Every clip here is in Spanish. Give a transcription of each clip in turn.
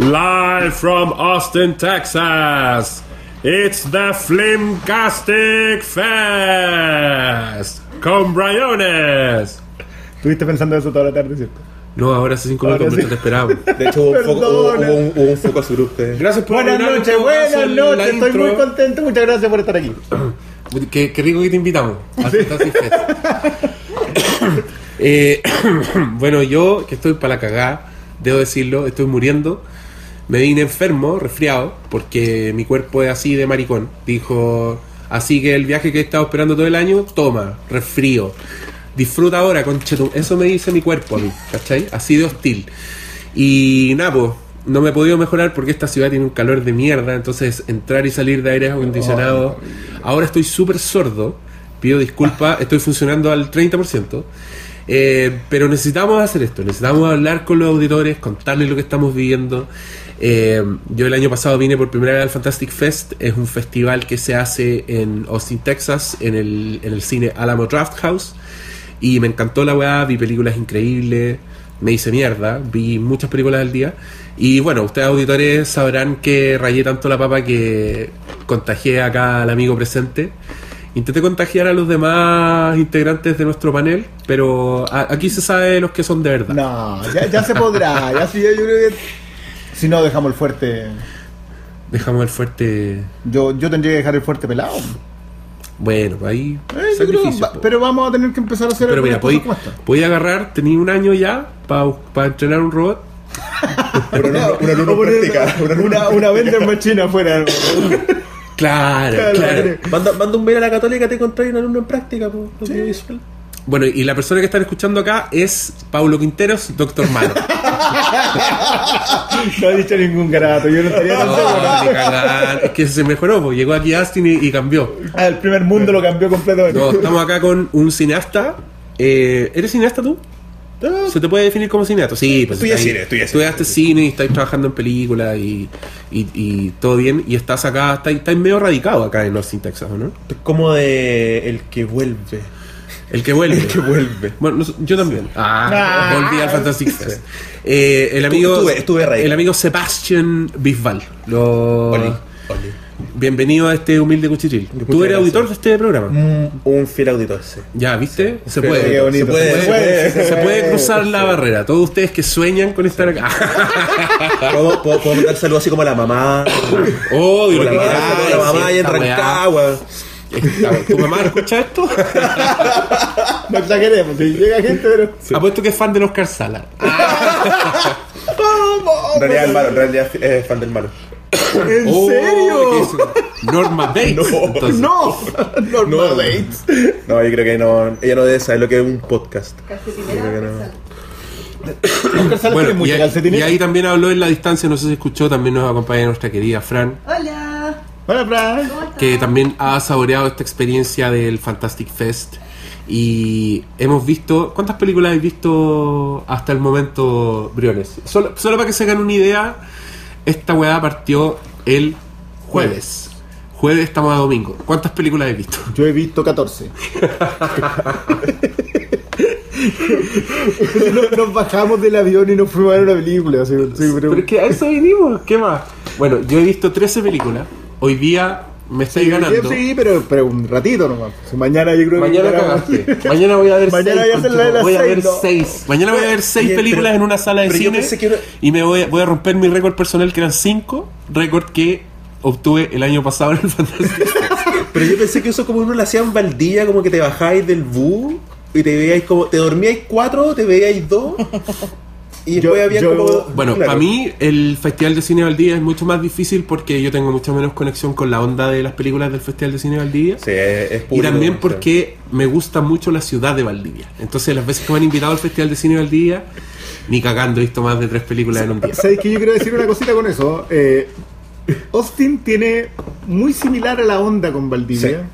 Live from Austin, Texas. It's the Flimcastic Fest. Con Briones. Estuviste pensando eso toda la tarde, ¿cierto? No, ahora hace cinco minutos sí. mientras te esperaba. De hecho, hubo un, foco, hubo, hubo un, hubo un foco a su grupo. Gracias por Buenas noches, buenas noches. Estoy intro. muy contento. Muchas gracias por estar aquí. Qué, qué rico que te invitamos a. Eh, bueno, yo que estoy para la cagada, debo decirlo, estoy muriendo. Me vine enfermo, resfriado, porque mi cuerpo es así de maricón. Dijo, así que el viaje que he estado esperando todo el año, toma, resfrío. Disfruta ahora, conchetum. Eso me dice mi cuerpo a mí, ¿cachai? Así de hostil. Y nada, pues, no me he podido mejorar porque esta ciudad tiene un calor de mierda. Entonces, entrar y salir de aire acondicionado. Ahora estoy súper sordo. Pido disculpas, estoy funcionando al 30%. Eh, pero necesitamos hacer esto, necesitamos hablar con los auditores, contarles lo que estamos viviendo. Eh, yo el año pasado vine por primera vez al Fantastic Fest, es un festival que se hace en Austin, Texas, en el, en el cine Alamo Draft House. Y me encantó la weá, vi películas increíbles, me hice mierda, vi muchas películas al día. Y bueno, ustedes auditores sabrán que rayé tanto la papa que contagié acá al amigo presente. Intenté contagiar a los demás integrantes de nuestro panel, pero aquí se sabe los que son de verdad. No, ya, ya se podrá. Ya sí, yo creo que. Si no, dejamos el fuerte. Dejamos el fuerte. Yo, yo tendría que dejar el fuerte pelado. Bueno, pues ahí. Eh, creo, va- po. pero vamos a tener que empezar a hacer Pero mira, esta. podéis agarrar, tenía un año ya para entrenar un robot. Una, una, una. Una, una, una, una vender machine afuera. Claro, Claro, claro. Manda, manda un mail a la católica, te encontré un alumno en práctica, pues, audiovisual. Bueno, y la persona que están escuchando acá es Paulo Quinteros, Doctor Malo. No ha dicho ningún grato. Yo no estaría tan seguro. Es que se mejoró, pues llegó aquí a Austin y, y cambió. Ah, el primer mundo lo cambió completamente. No, estamos acá con un cineasta. Eh, ¿Eres cineasta tú? ¿Se te puede definir como cineasta? Sí, pues estás ahí- cine, estudié cine. estudiaste cine y estás trabajando en películas y, y, y todo bien. Y estás acá, estás, estás medio radicado acá en Austin, Texas, ¿o ¿no? Es como de el que vuelve. El que vuelve. El que vuelve. Bueno, no- yo también. Ah, Ah. volví al Fantastic Fest. Eh, el amigo, Estuve- estuve el amigo Sebastian Bisbal. Lo, Oli, Oli. Bienvenido a este humilde cuchitril. Tú eres auditor de este programa. Un fiel auditor, sí. Ya, ¿viste? Se puede. Se puede, Se se puede, puede. Se puede cruzar la barrera. Todos ustedes que sueñan con estar acá. Puedo, puedo, puedo mandar saludos así como a la mamá. Oh, Como Dios la como la mamá ahí en. Rancagua. ¿Tu mamá escucha esto? No exageremos. Si llega gente, pero. Apuesto que es fan de Oscar Sala. En realidad, el malo, en realidad es fan del malo. ¿En Oh, serio? ¿qué es? Norma Bates. No. No, Norma No. Bates. No, yo creo que no. Ella no debe saber lo que es un podcast. No. universal. Oscar Sala Bueno, tiene y, mucha ahí- calcetinera. y ahí también habló en la distancia, no sé si escuchó, también nos acompaña nuestra querida Fran, Hola, Hola, Fran. que también ha saboreado esta experiencia del Fantastic Fest. Y hemos visto. ¿Cuántas películas habéis visto hasta el momento, Briones? Solo, solo para que se hagan una idea, esta weá partió el jueves. Jueves estamos a domingo. ¿Cuántas películas habéis visto? Yo he visto 14. nos, nos bajamos del avión y nos fuimos a ver una película. así, sí, pero- Pero es que a eso vinimos, ¿qué más? Bueno, yo he visto 13 películas. Hoy día me estáis ganando. Sí, pero, pero un ratito nomás. Mañana yo creo Mañana que. cagaste. Mañana voy a ver Mañana seis. voy a hacer la de las voy a seis, ver ¿no? seis. Mañana voy a ver seis películas pero- en una sala de cine. era- Y me voy a, voy a romper mi récord personal, que eran cinco. Récord que obtuve el año pasado en el Fantastic. Pero yo pensé que eso como uno lo hacía en Valdía, como que te bajáis del bus y te veíais como. Te dormíais cuatro, te veíais dos. Y después Yo- había yo- como. Bueno, claro. para mí el Festival de Cine Valdivia es mucho más difícil porque yo tengo mucha menos conexión con la onda de las películas del Festival de Cine Valdivia. Sí, es, es Y público, también sí. porque me gusta mucho la ciudad de Valdivia. Entonces, las veces que me han invitado al Festival de Cine Valdivia, ni cagando he visto más de tres películas en un día. ¿Sabes que Yo quiero decir una cosita con eso. Eh, Austin tiene muy similar a la onda con Valdivia.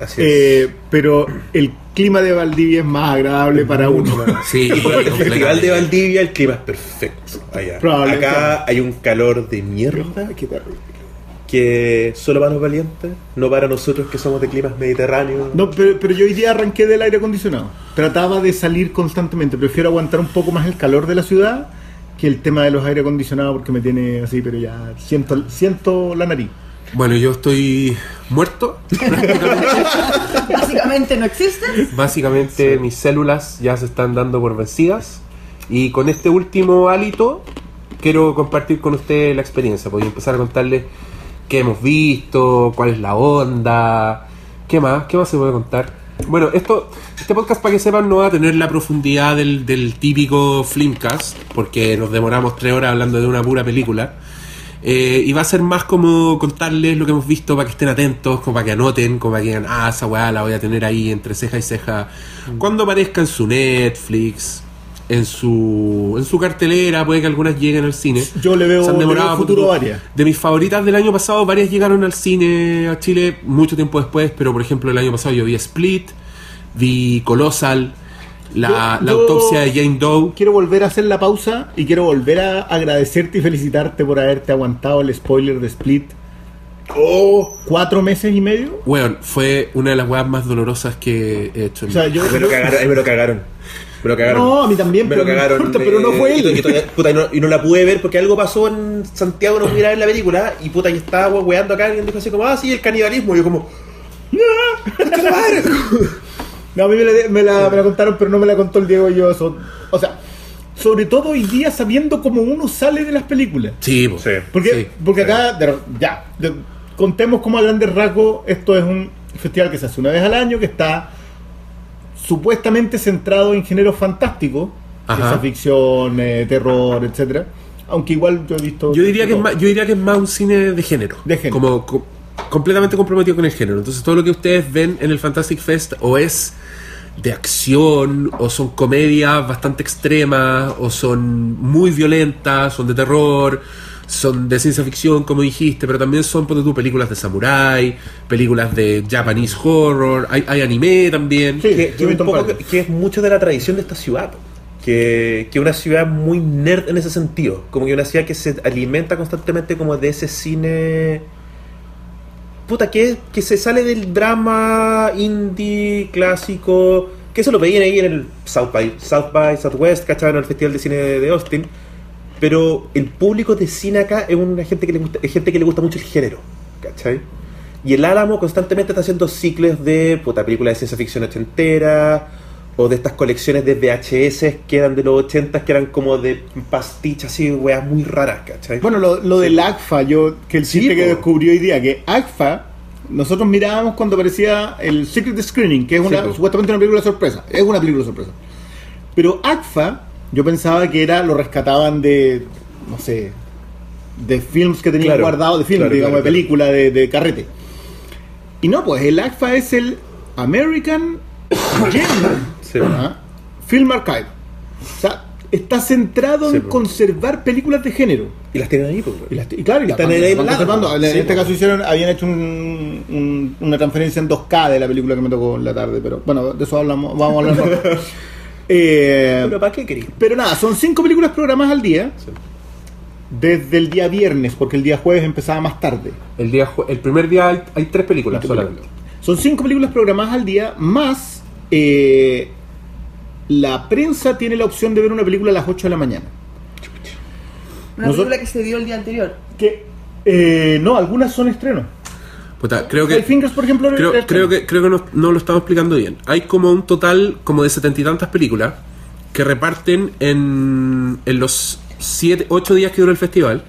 Así es. Eh, pero el clima de Valdivia es más agradable para uno. Sí, el Festival de Valdivia el clima es perfecto. Allá. Acá hay un calor de mierda Qué terrible. que solo para los valientes, no para nosotros que somos de climas mediterráneos. No, pero, pero yo hoy día arranqué del aire acondicionado. Trataba de salir constantemente. Prefiero aguantar un poco más el calor de la ciudad que el tema de los aire acondicionados porque me tiene así, pero ya siento, siento la nariz. Bueno, yo estoy muerto. Básicamente no existe. Básicamente mis células ya se están dando por vencidas. Y con este último hálito quiero compartir con ustedes la experiencia. Voy a empezar a contarles qué hemos visto, cuál es la onda, qué más, qué más se puede contar. Bueno, esto, este podcast para que sepan no va a tener la profundidad del, del típico Flimcast, porque nos demoramos tres horas hablando de una pura película. Eh, y va a ser más como contarles lo que hemos visto para que estén atentos, como para que anoten, como para que digan, ah, esa weá la voy a tener ahí entre ceja y ceja. Cuando aparezca en su Netflix, en su, en su cartelera, puede que algunas lleguen al cine. Yo le veo, Se han le demorado veo futuro varias. De mis favoritas del año pasado, varias llegaron al cine a Chile mucho tiempo después, pero por ejemplo el año pasado yo vi Split, vi Colossal, la, Yo- la yo- autopsia de Jane Doe. Quiero volver a hacer la pausa y quiero volver a agradecerte y felicitarte por haberte aguantado el spoiler de Split. Oh, ¿Cuatro meses y medio? Weón, fue una de las weas más dolorosas que he hecho. en O sea, yo, me lo yo- cagaron, me lo cagaron. Me lo cagaron. No, a mí también, me pero lo cagaron. importa, pero no fue y- él. Y, todavía- puta, y no, y no la pude ver porque algo pasó en Santiago, no pude ir a ver la película. Y puta, y estaba weando acá. Alguien dijo así como, ah, sí, el canibalismo. Y yo como, ¡No! ¡Concha la madre! No, a mí me la, me la- me la contaron, pero no me la contó el Diego y yo. eso- o sea, sobre todo hoy día sabiendo cómo uno sale de las películas. Sí, po. Sí. Porque, Sí, porque acá, de- ya, de- contemos como a grandes rasgos, esto es un festival que se hace una vez al año, que está supuestamente centrado en géneros fantásticos, ciencia ficción, eh, terror, etcétera. Aunque igual yo he visto... Yo diría que es más, yo diría que es más un cine de género. De género. Como co- completamente comprometido con el género. Entonces todo lo que ustedes ven en el Fantastic Fest o es de acción, o son comedias bastante extremas, o son muy violentas, son de terror, son de ciencia ficción, como dijiste, pero también son, ponte tú, películas de samurai, películas de Japanese horror, hay, hay anime también. Sí. que, que un poco es mucho de la tradición de esta ciudad. Que que una ciudad muy nerd en ese sentido. Como que una ciudad que se alimenta constantemente como de ese cine. Puta, que, se sale del drama indie clásico. Que eso lo veían ahí en el South by, South by Southwest, ¿cachaban? El Festival de Cine de Austin. Pero el público de cine acá es una gente que le gusta, es gente que le gusta mucho el género, ¿cachai? Y el Álamo constantemente está haciendo ciclos de puta, películas de ciencia ficción ochentera o de estas colecciones de VHS que eran de los 80 que eran como de pastichas así, weas muy raras, ¿cachai? Bueno, lo, lo del ACFA, yo, que el Sí, chiste que po. descubrí hoy día, que ACFA, nosotros mirábamos cuando aparecía el Secret Screening, que es una, Sí, supuestamente una película sorpresa. Es una película sorpresa. Pero ACFA, yo pensaba que era, lo rescataban de, no sé, de films que tenían Claro, guardados, de films, claro, digamos, claro, de película, de, de carrete. Y no, pues el ACFA es el American Genre Sí. ¿ah? Film Archive. O sea, está centrado Sí, en conservar películas de género. Y las tienen ahí, pues, Y, las- y claro, y las Están ahí conservando. En sí, este caso hicieron, habían hecho un- un- una transferencia en 2K de la película que me tocó en la tarde, pero bueno, de eso hablamos, vamos a hablar más. Eh, Pero ¿para qué quería? pero nada, son cinco películas programadas al día. Desde el día viernes, porque el día jueves empezaba más tarde. El, día, el primer día hay, hay tres películas solamente. Son cinco películas programadas al día, más eh, la prensa tiene la opción de ver una película a las 8 de la mañana. Una Nosotros- película que se dio el día anterior. Que eh, no, algunas son estrenos. Puta, creo que... Fingers, por ejemplo, Creo, creo que, creo que no, no lo estamos explicando bien. Hay como un total como de setenta y tantas películas que reparten en, en los siete, ocho días que dura el festival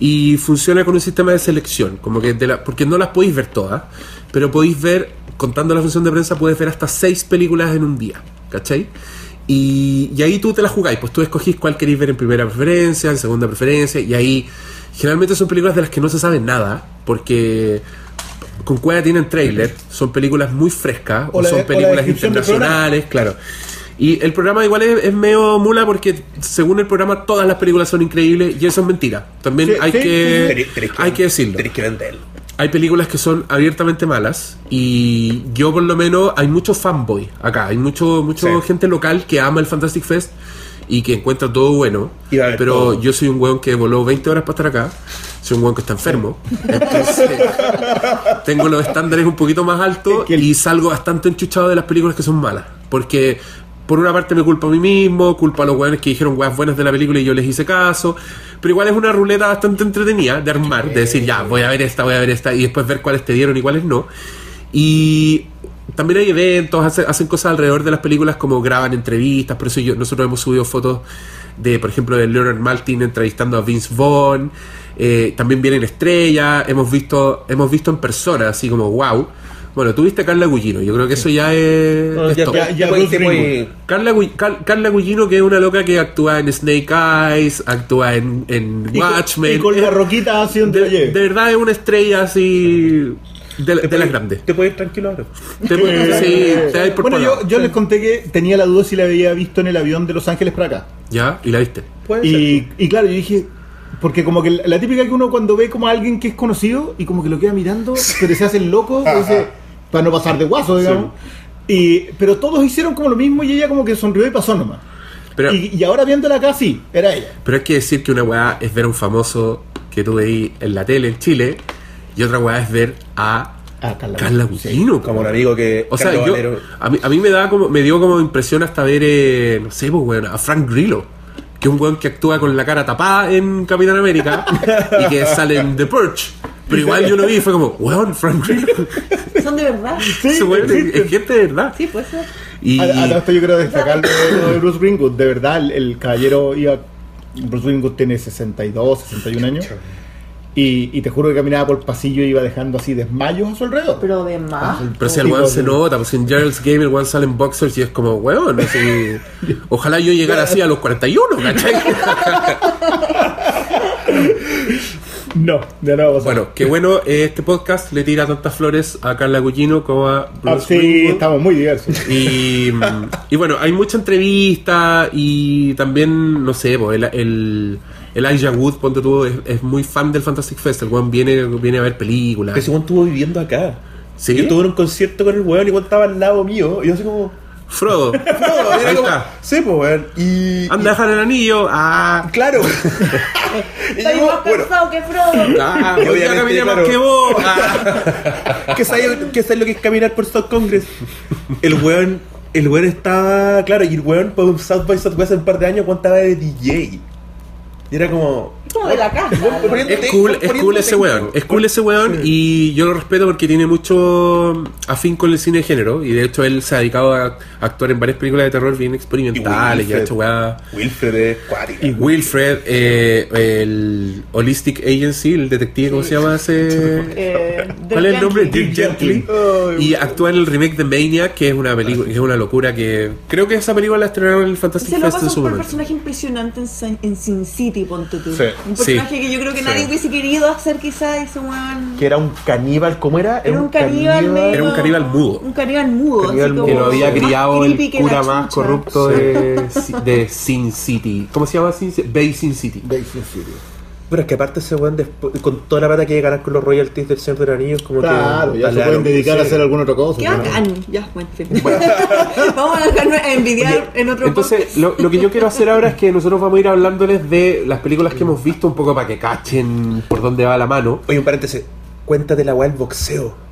y funciona con un sistema de selección, como que de la, porque no las podéis ver todas, pero podéis ver, contando la función de prensa, puedes ver hasta seis películas en un día, ¿cachai? Y, y ahí tú te la jugáis, pues tú escogís cuál queréis ver en primera preferencia, en segunda preferencia, y ahí generalmente son películas de las que no se sabe nada, porque con Cueva tienen trailer, son películas muy frescas, O o, la- son o la películas del internacionales, claro. Y el programa igual es, es medio mula porque según el programa todas las películas son increíbles y eso es mentira. También Sí, hay, sí, que, sí, hay que decirlo. Que venderlo. Hay películas que son abiertamente malas y yo por lo menos hay mucho fanboy acá, hay mucho mucho Sí. gente local que ama el Fantastic Fest y que encuentra todo bueno, Y pero todo. yo soy un weón que voló 20 horas para estar acá, soy un weón que está enfermo, entonces tengo los estándares un poquito más altos Es que el- y salgo bastante enchuchado de las películas que son malas, porque por una parte me culpo a mí mismo, culpo a los weones que dijeron weas buenas de la película y yo les hice caso. Pero igual es una ruleta bastante entretenida de armar, de decir, ya, voy a ver esta, voy a ver esta, y después ver cuáles te dieron y cuáles no. Y también hay eventos, hace- hacen cosas alrededor de las películas como graban entrevistas, por eso yo, nosotros hemos subido fotos de, por ejemplo, de Leonard Maltin entrevistando a Vince Vaughn. Eh, también vienen estrellas, hemos visto, hemos visto en persona, así como wow. Bueno, tuviste a Carla Gugino, yo creo que eso ya es, No, es ya, top. ya. Carla, Car- Carla Gugino, que es una loca que actúa en Snake Eyes, actúa en, en Y con- Watchmen. Y con la roquita haciendo de, de verdad es una estrella así de, de te las puedes- grandes. Te puedes ir tranquilo ahora. Te- sí, te vas por bueno, yo, les conté que tenía la duda si la había visto en el avión de Los Ángeles para acá. Ya, y la viste. Puede ser. Y, y claro, yo dije, porque como que la, la típica que uno cuando ve como a alguien que es conocido y como que lo queda mirando, pero se hace el loco, dice, para no pasar de guaso, digamos. Y, pero todos hicieron como lo mismo y ella como que sonrió y pasó nomás. Pero, y, y ahora viéndola acá, sí, era ella. pero hay que decir que una weá es ver a un famoso que tú veí en la tele en Chile y otra weá es ver a Ah, Carla, Carla Gugino. Como un amigo que. O sea, yo, a, mí, a mí me da como me dio como impresión hasta ver, eh, no sé, pues, weón, a Frank Grillo, que es un weón que actúa con la cara tapada en Capitán América y que sale en The Purge. Pero igual yo lo vi y fue como, weón, Frank Grillo. Son de verdad. Sí, es, es gente de verdad. Sí, puede ser. Y, A, a todo esto yo quiero destacar lo lo de Bruce Greenwood. De verdad, el, el caballero iba. Bruce Greenwood tiene 62, 61 años. Y, y te juro que caminaba por el pasillo y iba dejando así desmayos a su alrededor. Pero de más. pero si el weón se nota, pues en Gerald's Game el weón sale en boxers y es como, weón, así, ojalá yo llegara así a los 41, ¿cachai? No, de nuevo. Bueno, qué bueno, eh, este podcast le tira tantas flores a Carla Gugino como a Ah, Bruce sí, Greenwood. estamos muy diversos. Y, y bueno, hay mucha entrevista y también, no sé, pues, el, el, el Elijah Wood, ponte tú, es, es muy fan del Fantastic Fest. El weón viene, viene a ver películas. Que ese weón estuvo viviendo acá. ¿Sí? Yo estuve en un concierto con el weón y weón estaba al lado mío. Y yo así como. Frodo, No, era ahí como- está. Sí, pues weón. Y. Anda a dejar el anillo. Ah, Claro. y Estoy yo, más bueno, cansado que Frodo. ah, Y hoy obviamente, caminé más claro. que vos. Ah. ¿qué sabes qué sabes lo que es caminar por South Congress? El weón. El weón estaba. Claro, y el weón por un South by Southwest en un par de años, estaba de DJ. Y era como. Como de la casa. Es cool, es cool ese weón. Es cool ese weón y yo lo respeto porque tiene mucho afín con el cine de género. Y de hecho él se ha dedicado a actuar en varias películas de terror bien experimentales y, ha Wilfred. hecho weá. Wilfred es cuático. Y Wilfred, eh, el Holistic Agency, el detective, ¿cómo se llama ese? Eh, ¿Cuál es el nombre? Dirk Gently. Y actúa en el remake de Maniac, que es una película, que es una locura que creo que esa película la estrenaron en el Fantastic Fest en su por un momento. personaje impresionante en, Sin- en Sin City, ponte tú. Sí. Un personaje Sí. que yo creo que Sí. nadie hubiese querido hacer quizás ese weón. Que era un caníbal, ¿cómo era? Era un caníbal medio- Era un caníbal mudo. Un caníbal mudo. Caníbal así mudo. Que lo había criado el cura más chucha. corrupto de, de Sin City. ¿Cómo se llama Sin City? Bay Sin City. Daisy City. Pero es que aparte ese weón, después- con toda la plata que ganar con los royalties del Señor de los Anillos, como Claro, que. ya se pueden dedicar a hacer alguna otra cosa. Qué ¿no? bacán. Ya, bueno, en fin. Vamos a dejarnos envidiar en otro Entonces, lo, lo que yo quiero hacer ahora es que nosotros vamos a ir hablándoles de las películas que hemos visto un poco para que cachen por dónde va la mano. Oye, un paréntesis. Cuéntate la weá del boxeo.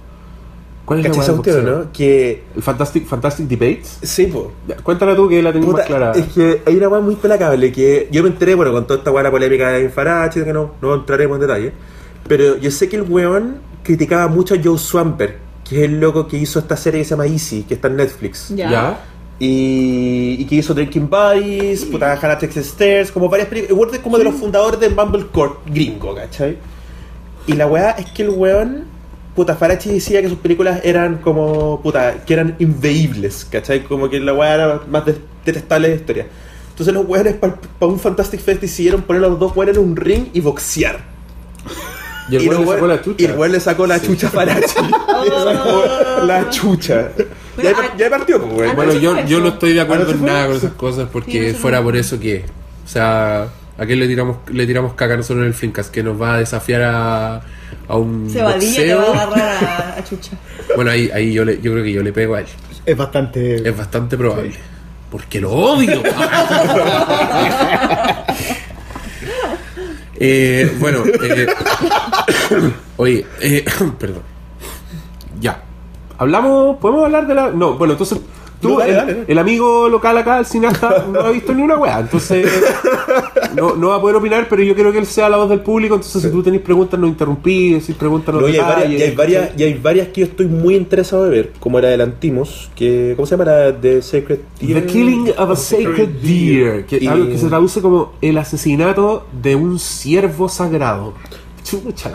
¿Cuál es la ¿Cachai weá esa del cuestión, boxeo? no? Que. El Fantastic, Fantastic Debates. Sí, po. Ya, Cuéntala tú que la tengo Puta, más clara. Es que hay una weá muy pelacable que yo me enteré, bueno, con toda esta weá la polémica de Infarachi, que no, no entraremos en detalle. Pero yo sé que el weón criticaba mucho a Joe Swamper, que es el loco que hizo esta serie que se llama Easy, que está en Netflix. Ya. ¿Ya? Y, y que hizo Drinking Buddies, puta Hannah Texas Stairs, como varias películas. El weón es como de los fundadores de Mumblecore gringo, ¿cachai? Y la weá es que el weón, puta Farachi decía que sus películas eran como, puta, que eran inveíbles, ¿cachai? Como que la weá era más de- detestable de historia. Entonces los weones para un Fantastic Fest decidieron poner a los dos weones en un ring y boxear. Y el weón le sacó la chucha. Y el weón le sacó la chucha a Farachi. le sacó la chucha. Ya, ya partió, pues, weón. Bueno, ¿Anoche yo, yo no estoy de acuerdo ¿Anoche en nada con esas cosas Sí, porque fuera fue. por eso que. O sea, ¿a qué le tiramos, le tiramos caca nosotros en el Fincast? Que nos va a desafiar a, a un te boxeo. va a agarrar a, a Chucha. Bueno, ahí, ahí yo, le- yo creo que yo le pego a él. Es bastante. Es bastante probable. Porque lo odio. Eh, bueno, eh, oye, eh, perdón. Ya. Hablamos, podemos hablar de la. No, bueno, entonces Tú, No, dale, el, dale, dale. el amigo local acá, el cineasta, no ha visto ni una weá. Entonces, no, no va a poder opinar, pero yo quiero que él sea la voz del público. Entonces, si tú tenés preguntas, no interrumpí. Si preguntas, no No, y, hay varias, y, hay varias, y hay varias que yo estoy muy interesado de ver, como era adelantimos, que ¿cómo se llama la de Sacred The Killing of a Sacred Deer, que, Y- algo que se traduce como el asesinato de un ciervo sagrado. Chucha.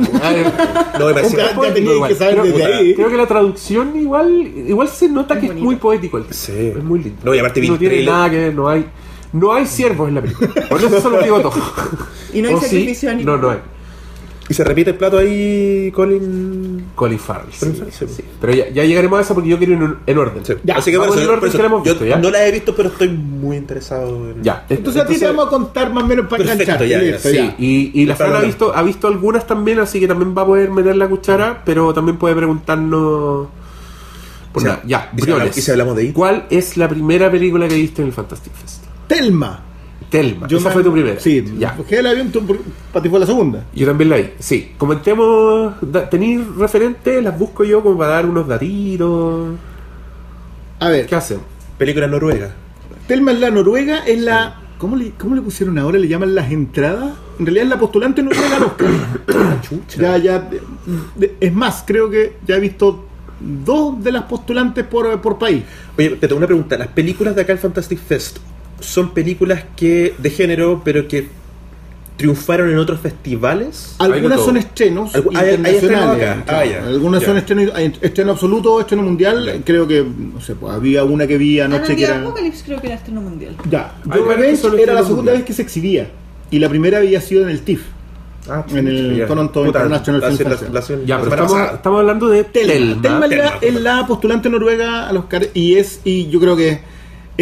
No, me parece ya poético igual. que saber Creo- desde ahí. Creo que la traducción igual igual se nota que es bonito. muy poético el Sí. Es muy lindo. No, y aparte no tiene trailer. nada que ver, no hay no hay ciervos en la película. Por eso se lo digo todo. Y no hay ¿O sí? sacrificio animal. No, no hay. Y se repite el plato ahí, Colin. Colin Farrell. sí, Colin Farrell, sí. sí. Pero ya, ya llegaremos a eso porque yo quiero ir en, en orden. Sí. Ya, Así que por vamos eso, en el orden por eso que la hemos yo visto, ¿ya? no la he visto, pero estoy muy interesado en. Ya. Entonces a ti te vamos a contar más o menos para listo, Sí, y, y la Fran ha visto, ha visto algunas también, así que también va a poder meter la cuchara, pero también puede preguntarnos. Por nada. Ya, y si hablamos- de It. ¿Cuál es la primera película que viste en el Fantastic Fest? Telma. Telma. Yo Esa me- fue tu primera. Sí, ya. Cogí el avión, tú, para ti fue la segunda. Yo también la vi. Sí. Comentemos. ¿Tenéis referentes? Las busco yo como para dar unos datitos. A ver, ¿Qué hacemos? Película noruega. Telma es la Noruega, es la. ¿Cómo le, ¿Cómo le pusieron ahora? ¿Le llaman las entradas? En realidad es la postulante noruega al Oscar. Chucha. Ya, ya. es más, creo que ya he visto dos de las postulantes por, por país. Oye, te tengo una pregunta. Las películas de acá el Fantastic Fest son películas que de género, pero que triunfaron en otros festivales. De Algunas son estrenos Algu- hay- hay internacionales. Ah, ya. Algunas Ya. son estrenos, hay estreno absoluto, estreno mundial. Creo que, no sé, pues, había una que vi anoche que era. Apocalypse creo que era estreno mundial. Ya, que Revenge son era la segunda mundial. vez que se exhibía. Y la primera había sido en el TIFF. Ah, En el. Toronto Puta, International Film Festival. Ya, pero estamos, hablando de Telma. Telma. Telma es, la, Telma. es la postulante noruega a los y es y yo creo que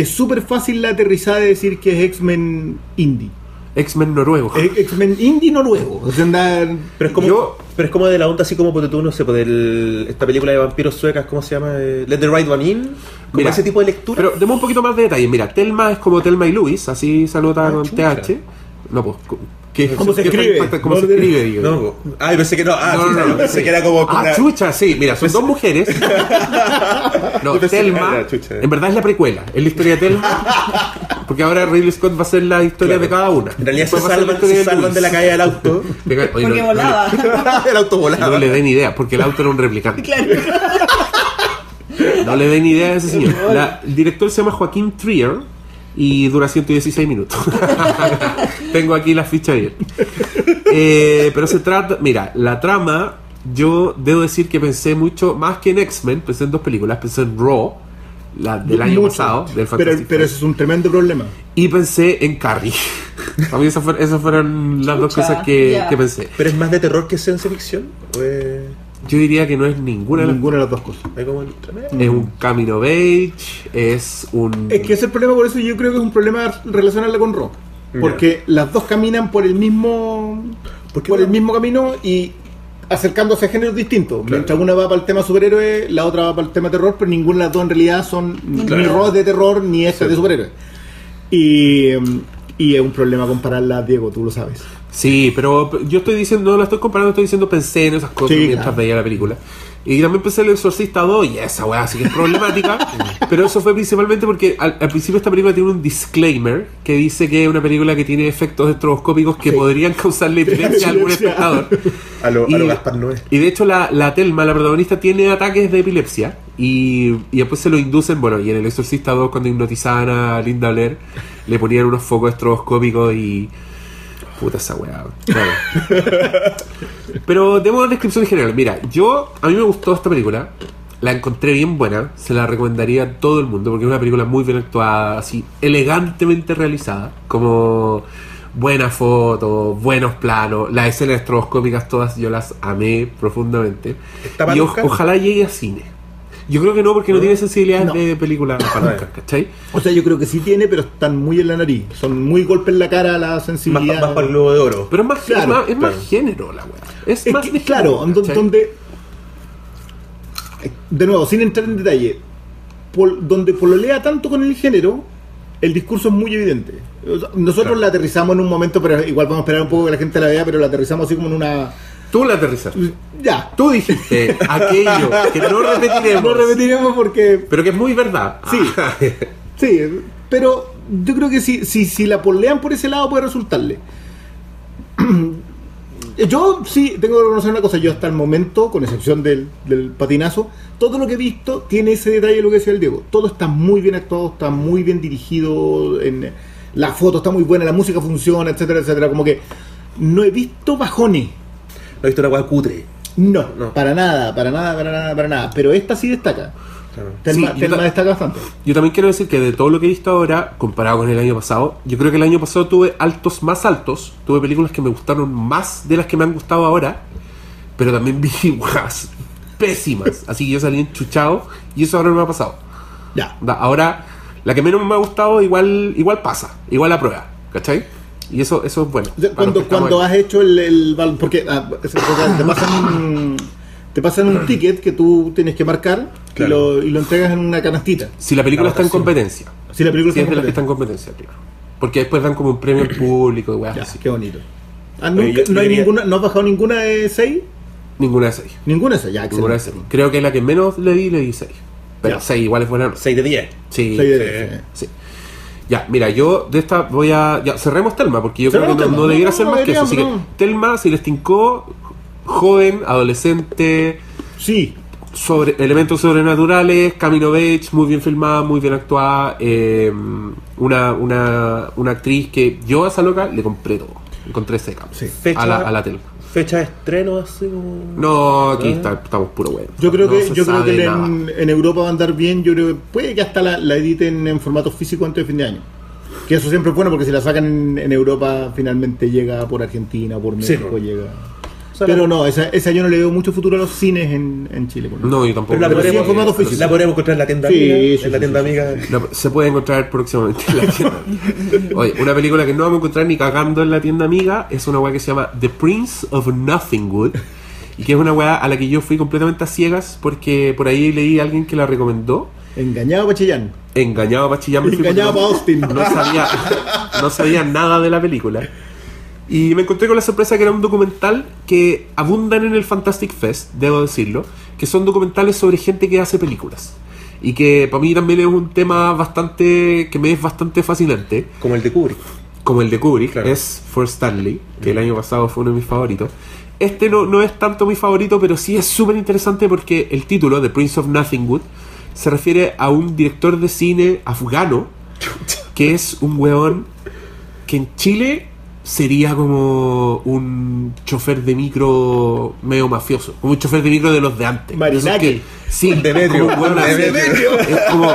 es súper fácil la aterrizada de decir que es X-Men indie. X-Men noruego. Es X-Men indie noruego. O sea, anda- Pero es como, Yo- pero es como de la onda así como ponte tú, no sé, pues del- esta película de vampiros suecas, ¿cómo se llama? Eh, Let the Right One In. Como Mira, ese tipo de lectura. Pero demos un poquito más de detalle. Mira, Telma es como Telma y Luis, así se anota Ah, con chucha. TH. No, pues. ¿Qué- ¿Cómo se escribe? ¿Cómo No, se escribe? digo? no, ah, pensé que no. Ah, No, no, chucha, no, pensé sí. que era como. Ah, una- chucha, sí, mira, son dos mujeres. No, Telma, en verdad es la precuela, es la historia de Telma. Porque ahora Ridley Scott va a hacer la historia Claro. de cada una. En realidad se salvan, historia se de salvan de la caída del auto. De ca- oye, Porque no- no le- volaba. el auto volaba. No le den idea, porque el auto era un replicante. claro. No le den idea a ese señor. La- el director se llama Joaquín Trier y dura 116 minutos. Tengo aquí la ficha bien. Eh, pero se trata, mira, la trama, yo debo decir que pensé mucho, más que en X-Men, pensé en dos películas, pensé en Raw, la del año mucho. pasado, del pero, Fantastic pero Four, ese es un tremendo problema. y pensé en Carrie. A mí esas fueron, esas fueron las dos cosas que, pensé. Pero es más de terror que ciencia ficción. ¿O es, Yo diría que no es ninguna de las Ninguna de las dos cosas. es como un camino age, es un... Es que ese es el problema, por eso yo creo que es un problema relacionarla con rock. Porque las dos caminan por el mismo ¿Por no? el mismo camino y acercándose a géneros distintos. Mientras una va para el tema superhéroe, la otra va para el tema terror, pero ninguna de las dos en realidad son ni rock de terror ni esta de superhéroe. Y, y es un problema compararlas, Diego, tú lo sabes. Sí, pero yo estoy diciendo, no la estoy comparando, estoy diciendo pensé en esas cosas Sí, mientras claro. veía la película. Y también pensé en El Exorcista 2, y esa weá sí que es problemática. pero eso fue principalmente porque al, al principio esta película tiene un disclaimer que dice que es una película que tiene efectos estroboscópicos que Sí. podrían causarle epilepsia a algún espectador. A lo, a lo Gaspar Noé. Y de hecho la, la Telma, la protagonista, tiene ataques de epilepsia y, y después se lo inducen, bueno, y en El Exorcista 2 cuando hipnotizaban a Linda Blair, le ponían unos focos estroboscópicos y... Puta esa weá. Claro. Pero demos una descripción en general. Mira, yo, a mí me gustó esta película. La encontré bien buena. Se la recomendaría a todo el mundo porque es una película muy bien actuada, así elegantemente realizada. Como buenas fotos, buenos planos. Las escenas estroboscópicas todas yo las amé profundamente. ¿Está para Y o- ojalá llegue a cine. Yo creo que no, porque no, tiene sensibilidad No. de película ¿cachai? O sea, yo creo que sí tiene, pero están muy en la nariz. Son muy golpes en la cara a la Más, sensibilidad. más para el globo de oro. Pero es más, Claro, es más, es más claro. género la weá. Es, Es más que, de claro, género, do- ¿cachai? donde. De nuevo, sin entrar en detalle, pol- donde pololea tanto con el género, el discurso es muy evidente. Nosotros Claro. la aterrizamos en un momento, pero igual vamos a esperar un poco que la gente la vea, pero la aterrizamos así como en una Tú la aterrizaste. Ya. Tú dijiste aquello que no repetiremos. No repetiremos porque. Pero que es muy verdad. Sí. Sí, pero yo creo que si, si, si la polean por ese lado puede resultarle. Yo sí tengo que reconocer una cosa, yo hasta el momento, con excepción del, del patinazo, todo lo que he visto tiene ese detalle, lo que decía el Diego. Todo está muy bien actuado, está muy bien dirigido, en, la foto está muy buena, la música funciona, etcétera, etcétera. Como que no he visto bajones. No he visto una weá cutre. No, No. para nada, para nada, para nada, para nada. Pero esta sí destaca. Claro. Telma, Sí, destaca bastante. Yo también quiero decir que de todo lo que he visto ahora, comparado con el año pasado, yo creo que el año pasado tuve altos más altos, tuve películas que me gustaron más de las que me han gustado ahora, pero también vi weas pésimas, así que yo salí enchuchado y eso ahora no me ha pasado. Ya. Ahora, la que menos me ha gustado igual igual pasa, igual la prueba, ¿cachai? Y eso, eso es bueno. Cuando, cuando has hecho el, el porque ah, es- te pasan un, te pasan un ticket que tú tienes que marcar Claro. y, lo, y lo entregas en una canastita. Si la película La está en competencia, Si la película si está es de las que está en competencia, claro. Porque después dan como un premio al público y weas Ya, así. qué bonito. Ah, nunca- yo- no, hay diría- ninguna, ¿No has bajado ninguna de 6? Ninguna de seis. Ninguna de esas, ya, Ninguna de excelente. seis. Creo que la que menos le di, le di 6. Pero Ya. 6 igual es buena. nota. 6 de 10. Sí, Seis de Sí. diez, sí. sí. Ya, mira, yo de esta voy a. Ya, cerremos Telma, porque yo Cerremos creo que no, debiera ser no más que eso. Así que. Telma, si les tincó, joven, adolescente, Sí, sobre elementos sobrenaturales, Camino Beach, muy bien filmada, muy bien actuada. eh, una, una, una actriz que yo a esa loca le compré todo. Encontré seca. Sí. Fecha- A la, a la Telma. Fecha de estreno así como... No, aquí Ah. está, estamos puro bueno. yo creo No que yo creo que en, en Europa va a andar bien. Yo creo que puede que hasta la, la editen en formato físico antes de fin de año. Que eso siempre es bueno porque si la sacan en, en Europa finalmente llega por Argentina, por México, pues. llega. Sea, Pero no, esa, esa yo no le veo mucho futuro a los cines en, en Chile. por menos. No, yo tampoco. Pero la Pero sí formato físico. la podremos encontrar en la tienda Sí, amiga. sí, en la tienda sí, amiga. La- se puede encontrar próximamente en la tienda. Oye, una película que no vamos a encontrar ni cagando en la tienda amiga es una weá que se llama The Prince of Nothingwood. Y que es una weá a la que yo fui completamente a ciegas porque por ahí leí a alguien que la recomendó. Engañado a Pachillán. Engañado para Chillán. Engañado Austin. No sabía, no sabía nada de la película. Y me encontré con la sorpresa que era un documental que abundan en el Fantastic Fest, debo decirlo, que son documentales sobre gente que hace películas. Y que para mí también es un tema bastante, que me es bastante fascinante, Como el de Kubrick. como el de Kubrick, Claro. es For Stanley, que el año pasado fue uno de mis favoritos. Este no, no es tanto mi favorito, pero sí es súper interesante porque el título, The Prince of Nothingwood, se refiere a un director de cine afgano que es un weón que en Chile sería como un chofer de micro medio mafioso, como un chofer de micro de los de antes. Marinaki. Que- sí, Demetrio, como un weón así. Demetrio. Es como,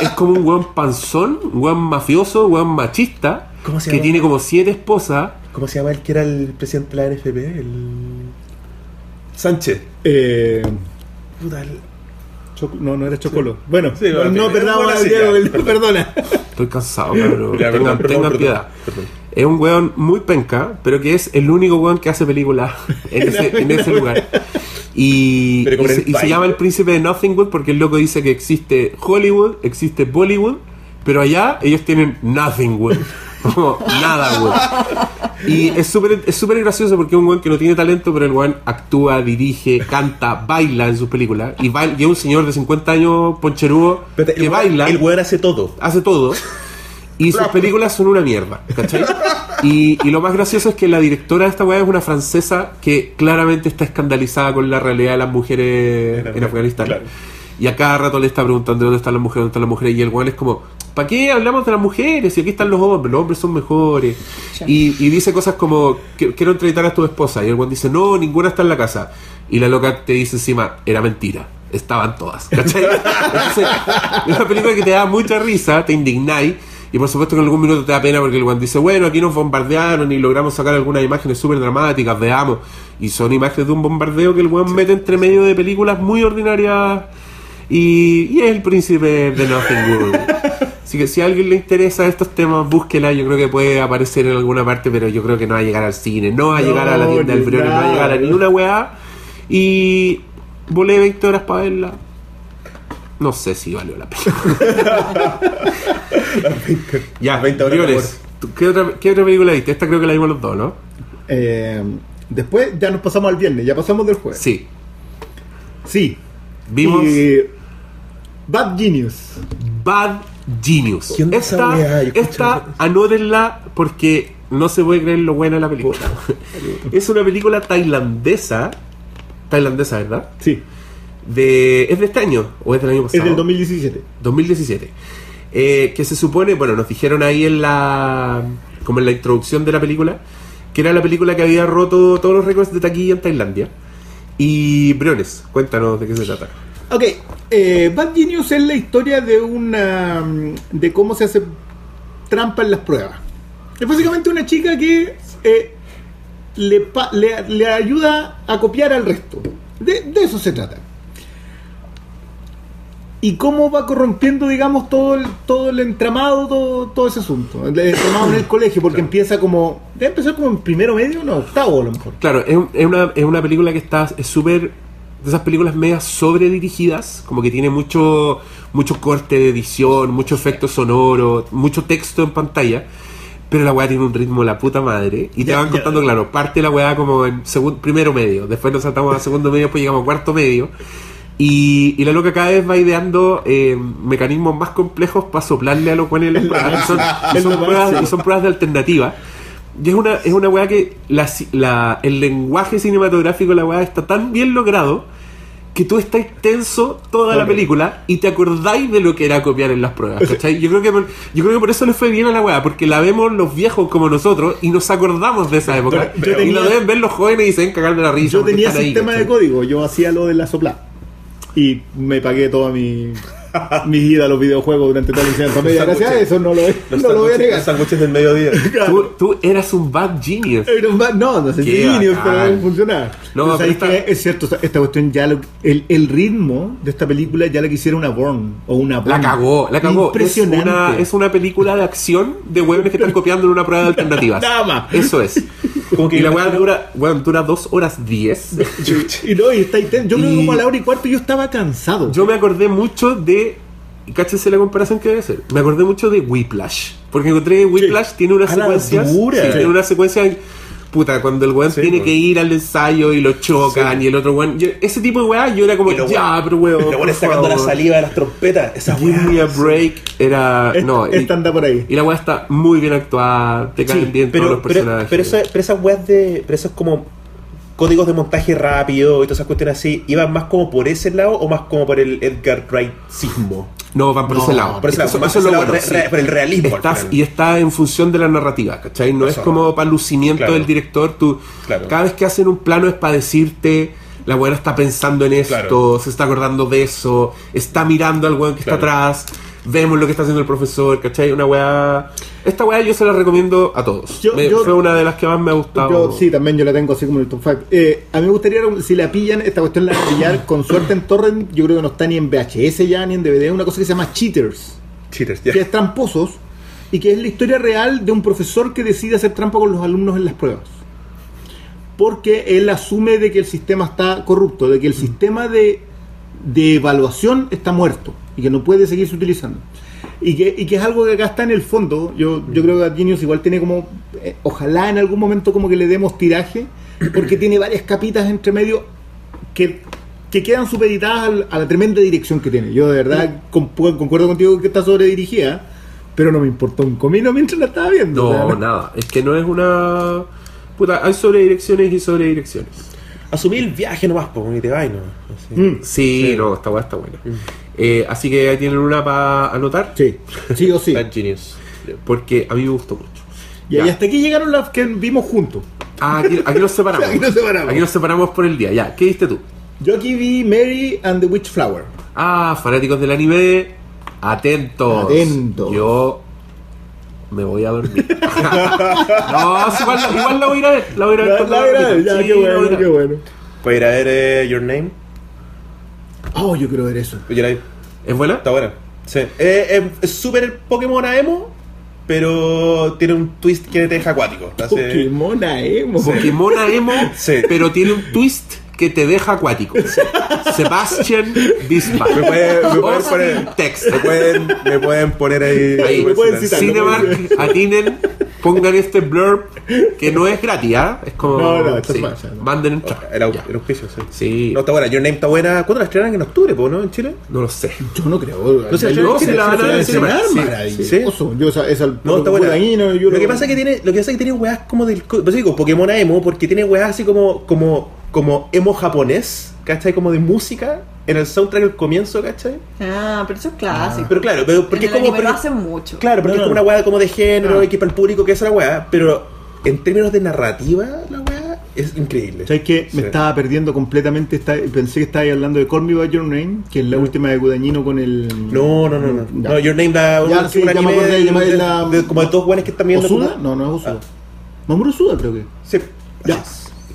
es como un weón panzón, un weón mafioso, un weón machista, ¿Cómo se que llama? tiene como siete esposas. ¿Cómo se llama el que era el presidente de la NFP? El... Sánchez. Eh, Puta, el- Choc- no, no era Chocolo. Bueno, Sí, no, no perdamos ya. el- perdona. Estoy cansado, cabrón. Ya, tengan perdón, perdón, tengan perdón, piedad. perdón. Es un weón muy penca, pero que es el único weón que hace películas en ese, en ese lugar. Y, Pero y se, y llama el príncipe de Nothingwood porque el loco dice que existe Hollywood, existe Bollywood, pero allá ellos tienen Nothingwood. Como nada, weón. Y es súper es gracioso porque es un weón que no tiene talento, pero el weón actúa, dirige, canta, baila en sus películas. Y, baila, y es un señor de 50 años, poncherudo, Espérate, que el, baila El weón hace todo. hace todo. Y sus películas son una mierda, ¿cachai? Y, y lo más gracioso es que la directora de esta weá es una francesa que claramente está escandalizada con la realidad de las mujeres en Afganistán. Claro. Y a cada rato le está preguntando dónde están las mujeres, dónde están las mujeres. Y el weón es como, ¿para qué hablamos de las mujeres? Si aquí están los hombres, los hombres son mejores. Y, y dice cosas como, "Que- quiero entrevistar a tu esposa. Y el weón dice, no, ninguna está en la casa. Y la loca te dice encima, era mentira. Estaban todas, ¿cachai? Entonces, es una película que te da mucha risa, te indignáis. Y por supuesto que en algún minuto te da pena porque el weón dice, bueno, aquí nos bombardearon y logramos sacar algunas imágenes súper dramáticas, veamos. Y son imágenes de un bombardeo que el weón mete entre medio de películas muy ordinarias. Y, y es el príncipe de Nothing Así que si a alguien le interesa estos temas, búsquela. Yo creo que puede aparecer en alguna parte, pero yo creo que no va a llegar al cine, no va a No, llegar a la tienda del Briones, no va a llegar a ninguna weá. Y volé 20 horas para verla. No sé si valió la pena. ya, 20 horas Briones, ¿tú ¿qué otra, ¿qué otra película viste? Esta creo que la vimos los dos, ¿no? Eh, Después ya nos pasamos al viernes, ya pasamos del jueves. Sí. Sí. Vimos Y Bad Genius. Bad Genius. ¿Qué onda esa Esta, esta anótenla porque no se puede creer lo buena de la película. es una película tailandesa. Tailandesa, ¿verdad? Sí. De, ¿Es de este año o es del año pasado? Es del 2017. 2017. Eh, que se supone, bueno, nos dijeron ahí en la. como en la introducción de la película, que era la película que había roto todos los récords de taquilla en Tailandia. Y Briones, cuéntanos de qué se trata. Ok, eh, Bad Genius es la historia de una. de cómo se hace trampa en las pruebas. Es básicamente una chica que eh, le, pa- le, le ayuda a copiar al resto. De, de eso se trata. Y cómo va corrompiendo, digamos, todo el, todo el entramado, todo, todo ese asunto. El entramado en el colegio, porque empieza como. Debe empezar como en primero medio, no, octavo a lo mejor. Claro, es, un- es una, es una película que está. es súper. de esas películas medias sobredirigidas, como que tiene mucho, mucho corte de edición, mucho efecto sonoro, mucho texto en pantalla. Pero la weá tiene un ritmo de la puta madre. Y te Ya, van ya. contando, claro, parte la weá como en segun- primero medio. Después nos saltamos a segundo medio, después llegamos a cuarto medio. Y, y la loca cada vez va ideando eh, mecanismos más complejos para soplarle a los. Y son, son pruebas, son pruebas de alternativa. Y es una, es una weá que la, la- el lenguaje cinematográfico de la weá está tan bien logrado que tú estás tenso toda la película y te acordáis de lo que era copiar en las pruebas. ¿cachai? Yo creo que por, yo creo que por eso le fue bien a la weá, porque la vemos los viejos como nosotros y nos acordamos de esa época. Pero- yo y lo tenía- deben ver los jóvenes y se deben cagar de la risa. Yo tenía están ahí, sistema de código, yo hacía lo de la sopla. Y me pagué toda mi, mi ida a los videojuegos durante toda la enseñanza media. Gracias a eso no lo, Los no lo voy a negar. los sándwiches del mediodía. Tú, tú eras un bad genius. Era un ba- No, no sé Genius, pero funcionaba. No, Pero ¿sabes pero esta- qué? Es cierto, esta- cuestión ya lo- el, el ritmo de esta película ya la quisiera una Bourne o una La cagó, la cagó. Impresionante. Es una, es una película de acción de hueones que están copiando en una prueba de alternativas. Nada más. Eso es. Como que y la weá dura, weón, dura dos horas diez. Y no, y está intenso. Yo creo que Y- como a la hora y cuarto yo estaba cansado. Yo me acordé mucho de. Y Cáchese la comparación que debe ser. Me acordé mucho de Whiplash. Porque encontré que Whiplash tiene una A la secuencia. dura. tiene una secuencia. Puta, cuando el weón Sí, tiene que ir al ensayo y lo chocan Sí. y el otro weón. yo- ese tipo de weá, yo era como, ya, weón- pero weón. Por es sacando la saliva de las trompetas. Esa Give me a break. Era. Esta- no, esta anda por ahí. Y la weá está muy bien actuada, te caen Sí, bien todos pero, los pero, personajes. pero, pero esas weas de. Pero esos como códigos de montaje rápido y todas esas cuestiones así, ¿iban más como por ese lado o más como por el Edgar Wright-sismo? No, van por No, ese lado. por ese lado, Eso- más eso es lo ese lado bueno, re- re- por el realismo y está en función de la narrativa, ¿cachai? No es como para lucimiento Claro. del director. Tú, Claro. Cada vez que hacen un plano es para decirte. La buena está pensando en esto, Claro. se está acordando de eso, está mirando al weón que está atrás, vemos lo que está haciendo el profesor, ¿cachai? Una weá. Esta weá yo se la recomiendo a todos. Yo- Me- yo- fue una de las que más me ha gustado. Yo, sí, también yo la tengo así como en el top 5. Eh, a mí me gustaría, si la pillan, esta cuestión la pillar con suerte en torrent. Yo creo que no está ni en VHS ya, ni en DVD. Una cosa que se llama Cheaters, Cheaters, ya. que es tramposos y que es la historia real de un profesor que decide hacer trampa con los alumnos en las pruebas. Porque él asume de que el sistema está corrupto, de que el sistema de, de evaluación está muerto y que no puede seguirse utilizando. Y que, y que es algo que acá está en el fondo. Yo, yo creo que Genius igual tiene como. eh, ojalá en algún momento como que le demos tiraje, porque tiene varias capitas entre medio que, que quedan supeditadas al- a la tremenda dirección que tiene. Yo de verdad con- concuerdo contigo que está sobredirigida, pero no me importó un comino mientras la estaba viendo. No, nada. Es que no es una. Puta, hay sobredirecciones y sobredirecciones. Asumí el viaje nomás, po, y te vas, ¿no? Así. Mm, Sí, Sí. no, está buena. Eh, así que ahí tienen una para anotar. sí, sí o sí. Bad Genius. Porque a mí me gustó mucho. Y, Ya. y hasta aquí llegaron las que vimos juntos. Ah, aquí, aquí nos separamos. Aquí nos separamos. Aquí nos separamos por el día. Ya, ¿qué viste tú? Yo aquí vi Mary and the Witch Flower. Ah, fanáticos del anime, atentos. Atentos. Yo me voy a dormir. no, sí, igual, igual la voy a ir a ver. La voy a ir a ver. La- ya, Sí, qué bueno, ir a qué ver. bueno. ¿Puedes ir a ver eh, Your Name? Oh, yo quiero ver eso. Yo la vi. ¿Es buena? Está buena. Sí. Eh, eh, es súper Pokémon a emo, pero tiene un twist que te deja acuático. Hace- Pokémon a emo. Pokémon a emo, Sí. pero tiene un twist que te deja acuático. Sebastian Bismarck. Me pueden, me pueden Austin poner Text. Me pueden, me pueden poner ahí. Ahí, Me pueden citar. Cinemark, atinen. Pongan este blurb que no es gratis, ¿ah? Es como. No, no, esto es más, no. Manden entrar. El, au- el auspicio, sí. Sí. No, está buena. Your Name está buena. ¿Cuándo la estrenan? En octubre, po, ¿no? En Chile. No lo sé. Yo no creo. No sé, yo la van a en estrenar, maravilloso. Yo esa, esa No, está buena. Yo lo que pasa es que tiene, lo que pasa es que tiene weas como del, co- pues digo, Pokémon a emo, porque tiene weas así como, como, como emo japonés, ¿cachai? Como de música en el soundtrack al comienzo, ¿cachai? Ah, pero eso es clásico. Pero claro, pero porque en es como, anime lo hacen mucho. claro, porque No, es como no. una wea como de género Ah. y que para el público que es la wea, pero en términos de narrativa, la wea es increíble. ¿Sabes qué? Me Sí. estaba perdiendo completamente. esta- pensé que estabas hablando de Call Me By Your Name, que es la última de Guadagnino con el. No, no, no, no. No, Your Name da un, Ya, sí, ya me anime acordé, de, la- de- como de dos weones que están viendo. ¿Osuda? como- No, no es Osuda. Ah. Mamoru Osuda, creo que. Sí. Ya.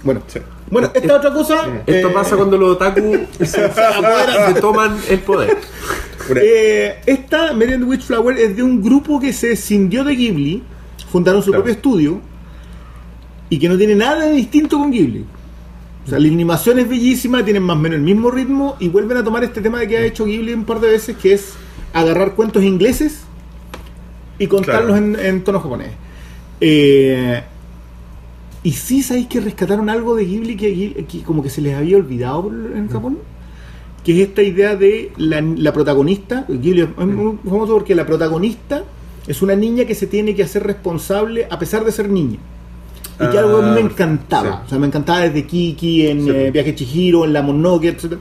Bueno, Sí. Bueno esta otra cosa. Esto eh, pasa cuando los otaku se, se apoderan, se toman el poder. Eh, esta, Mary and the Witch Flower, es de un grupo que se escindió de Ghibli, fundaron su Claro. propio estudio y que no tiene nada de distinto con Ghibli. O sea, la animación es bellísima, tienen más o menos el mismo ritmo y vuelven a tomar este tema que ha hecho Ghibli un par de veces, que es agarrar cuentos ingleses y contarlos Claro. en, en tono japonés. Eh, y sí sabéis que rescataron algo de Ghibli que, como que se les había olvidado en Japón que es esta idea de la, la protagonista, Ghibli es muy famoso porque la protagonista es una niña que se tiene que hacer responsable a pesar de ser niña. Y que Ah, algo a mí me encantaba. sí. O sea, me encantaba desde Kiki, en Sí. eh, Viaje Chihiro, en La Mononoke, etc.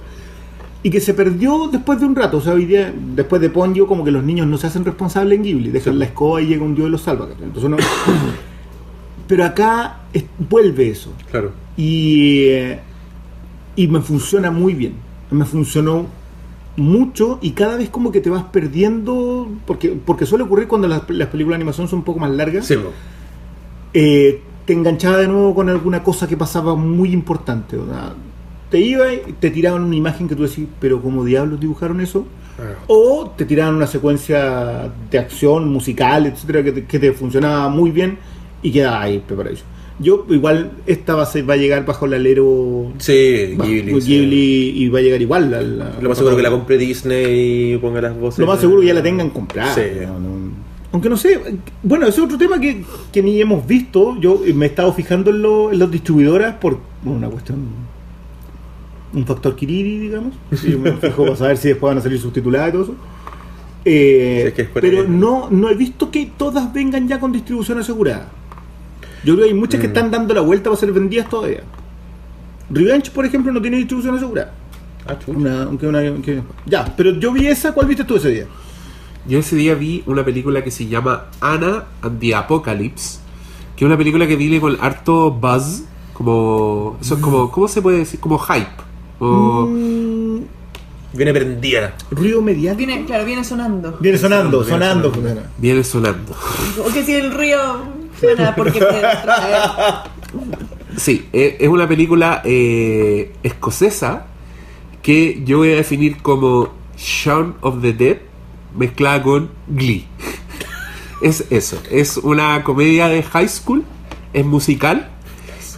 Y que se perdió después de un rato. O sea, hoy día, después de Ponyo, como que los niños no se hacen responsables en Ghibli. Dejan Sí. la escoba y llega un dios y los salva. Entonces uno- Pero acá es- vuelve eso Claro. y, eh, y me funciona muy bien. Me funcionó mucho y cada vez como que te vas perdiendo, porque, porque suele ocurrir cuando las, las películas de animación son un poco más largas, Sí, eh, te enganchaba de nuevo con alguna cosa que pasaba muy importante. o sea, te iba y te tiraban una imagen que tú decís, pero ¿cómo diablos dibujaron eso? Ah. O te tiraban una secuencia de acción musical, etcétera, que te, que te funcionaba muy bien y quedaba ahí preparado. Yo, igual, esta va a, ser- va a llegar bajo el alero Sí, Ghibli. sí. Y va a llegar igual. la- Lo más seguro que la compre Disney y ponga las voces. Lo más seguro que ya la tengan comprada. Sí. No, no. Aunque no sé, bueno, ese es otro tema que, que ni hemos visto. Yo me he estado fijando en, lo- en las distribuidoras por una cuestión. Un factor Kiriri, digamos. Sí, yo me fijo para saber si después van a salir subtituladas y todo eso. Eh, es que es pero no, no he visto que todas vengan ya con distribución asegurada. Yo creo que hay muchas que Mm. están dando la vuelta para ser vendidas todavía. Revenge, por ejemplo, no tiene distribución asegurada. Ah. Una, aunque una, que- ya, pero yo vi esa, ¿cuál viste tú ese día? Yo ese día vi una película que se llama Anna and the Apocalypse, que es una película que viene con harto buzz, como eso es como ¿cómo se puede decir? Como hype. O- Mm, Viene prendida. ruido mediático. Viene, claro, viene sonando. Viene sonando, Viene sonando. sonando. funciona. viene sonando. O que si el río porque. Sí, eh, es una película eh, escocesa que yo voy a definir como Shaun of the Dead mezclada con Glee. es eso, es una comedia de high school, es musical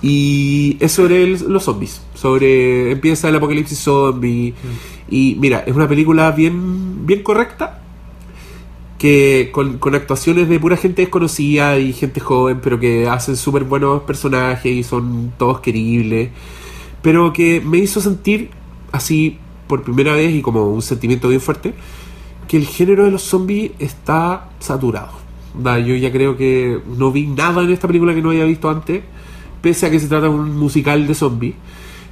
y es sobre el- los zombies. Sobre empieza el apocalipsis zombie y mira, es una película bien bien correcta que con, con actuaciones de pura gente desconocida y gente joven, pero que hacen súper buenos personajes y son todos queribles, pero que me hizo sentir así por primera vez y como un sentimiento bien fuerte, que el género de los zombies está saturado. Yo ya creo que no vi nada en esta película que no había visto antes, pese a que se trata de un musical de zombies,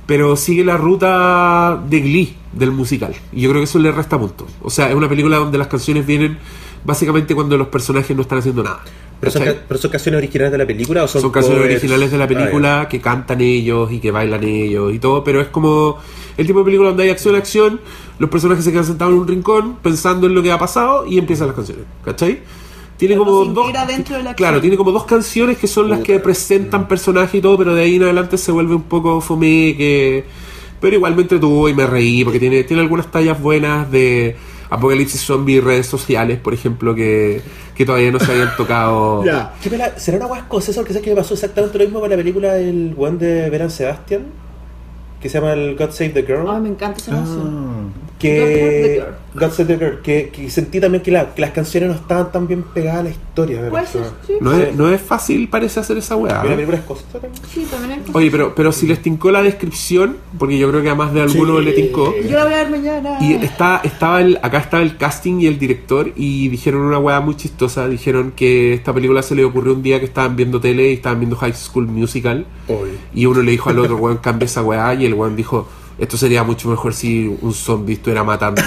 pero sigue la ruta de Glee del musical. Y yo creo que eso le resta puntos. O sea, es una película donde las canciones vienen básicamente cuando los personajes no están haciendo nada. ¿Pero son, canciones originales de la película o son, Son, canciones covers? originales de la Ah, película que cantan ellos y que bailan ellos y todo, pero es como el tipo de película donde hay acción, acción, los personajes se quedan sentados en un rincón pensando en lo que ha pasado y empiezan las canciones, ¿cachai? Tiene Pero como dos de la claro tiene como dos canciones que son las que presentan personajes y todo pero de ahí en adelante se vuelve un poco fome que pero igual me entretuvo y me reí porque tiene tiene algunas tallas buenas de apocalipsis zombie y redes sociales por ejemplo que, que todavía no se habían tocado Ya. ¿Qué pela- ¿Será una hueá escocesa? Porque sabes que me pasó exactamente lo mismo con la película del one de Beran Sebastian, que se llama el God Save the Girl. Ay, me encanta esa canción. Ah. Que God Save the Girl. God Save the Girl, que, que sentí también que, la- que las canciones no estaban tan bien pegadas a la historia. me sí. No es, no es fácil, parece, hacer esa weá. ¿Y la película es costosa también? Sí, también cosas. Oye, pero, pero si les tincó la descripción, porque yo creo que a más de alguno Sí. le tincó. Yo la voy a ver mañana. Y está, estaba el, acá estaba el casting y el director y dijeron una weá muy chistosa. Dijeron que esta película se le ocurrió un día que estaban viendo tele y estaban viendo High School Musical. Y uno le dijo al otro, weón, cambia esa weá. Y el weón dijo, esto sería mucho mejor si un zombie estuviera matando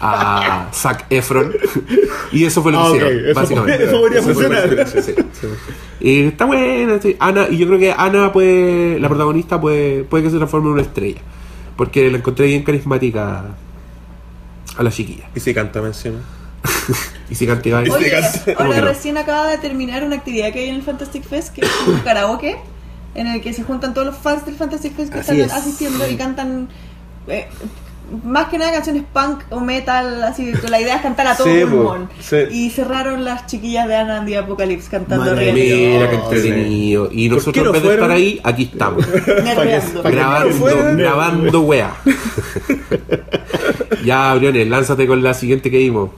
a Zac Efron. Y eso fue lo que Ah, hicieron, Eso- básicamente. eso podría funcionar. sí. Y está buena. sí. Ana, y yo creo que Ana puede, la protagonista puede, puede que se transforme en una estrella. Porque la encontré bien carismática a la chiquilla. Y si canta mención. Y si cantidad Y si Oye, canta- ¿Cómo ahora recién acaba de terminar una actividad que hay en el Fantastic Fest, que es un karaoke, en el que se juntan todos los fans del Fantastic Fest que Así están es. asistiendo y cantan eh, más que nada canciones punk o metal, así la idea es cantar a todo Sí, pulmón. po, sí. Y cerraron las chiquillas de Anna and the Apocalypse cantando Madre Riendo. Mira que entretenido. Y ¿Por nosotros en vez de estar ahí, aquí estamos. Pa' que- grabando, fueron? grabando wea. ya, Briones, lánzate con la siguiente que vimos.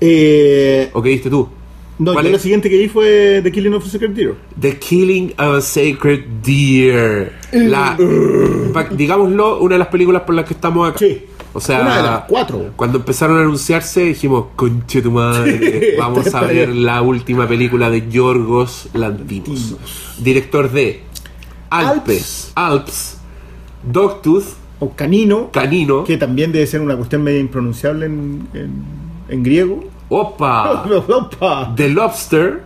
Eh, ¿O qué viste tú? No, ¿Cuál yo es? lo siguiente que vi fue The Killing of a Sacred Deer. The Killing of a Sacred Deer. La, pa- digámoslo, una de las películas por las que estamos acá. Sí. O sea, Una de las cuatro. cuando empezaron a anunciarse dijimos, conche tu madre, vamos a ver la última película de Yorgos Lantimos. Director de Alpes, Alps, Dogtooth, O Canino, Canino, que también debe ser una cuestión medio impronunciable en, en, en griego. Opa, Opa. The Lobster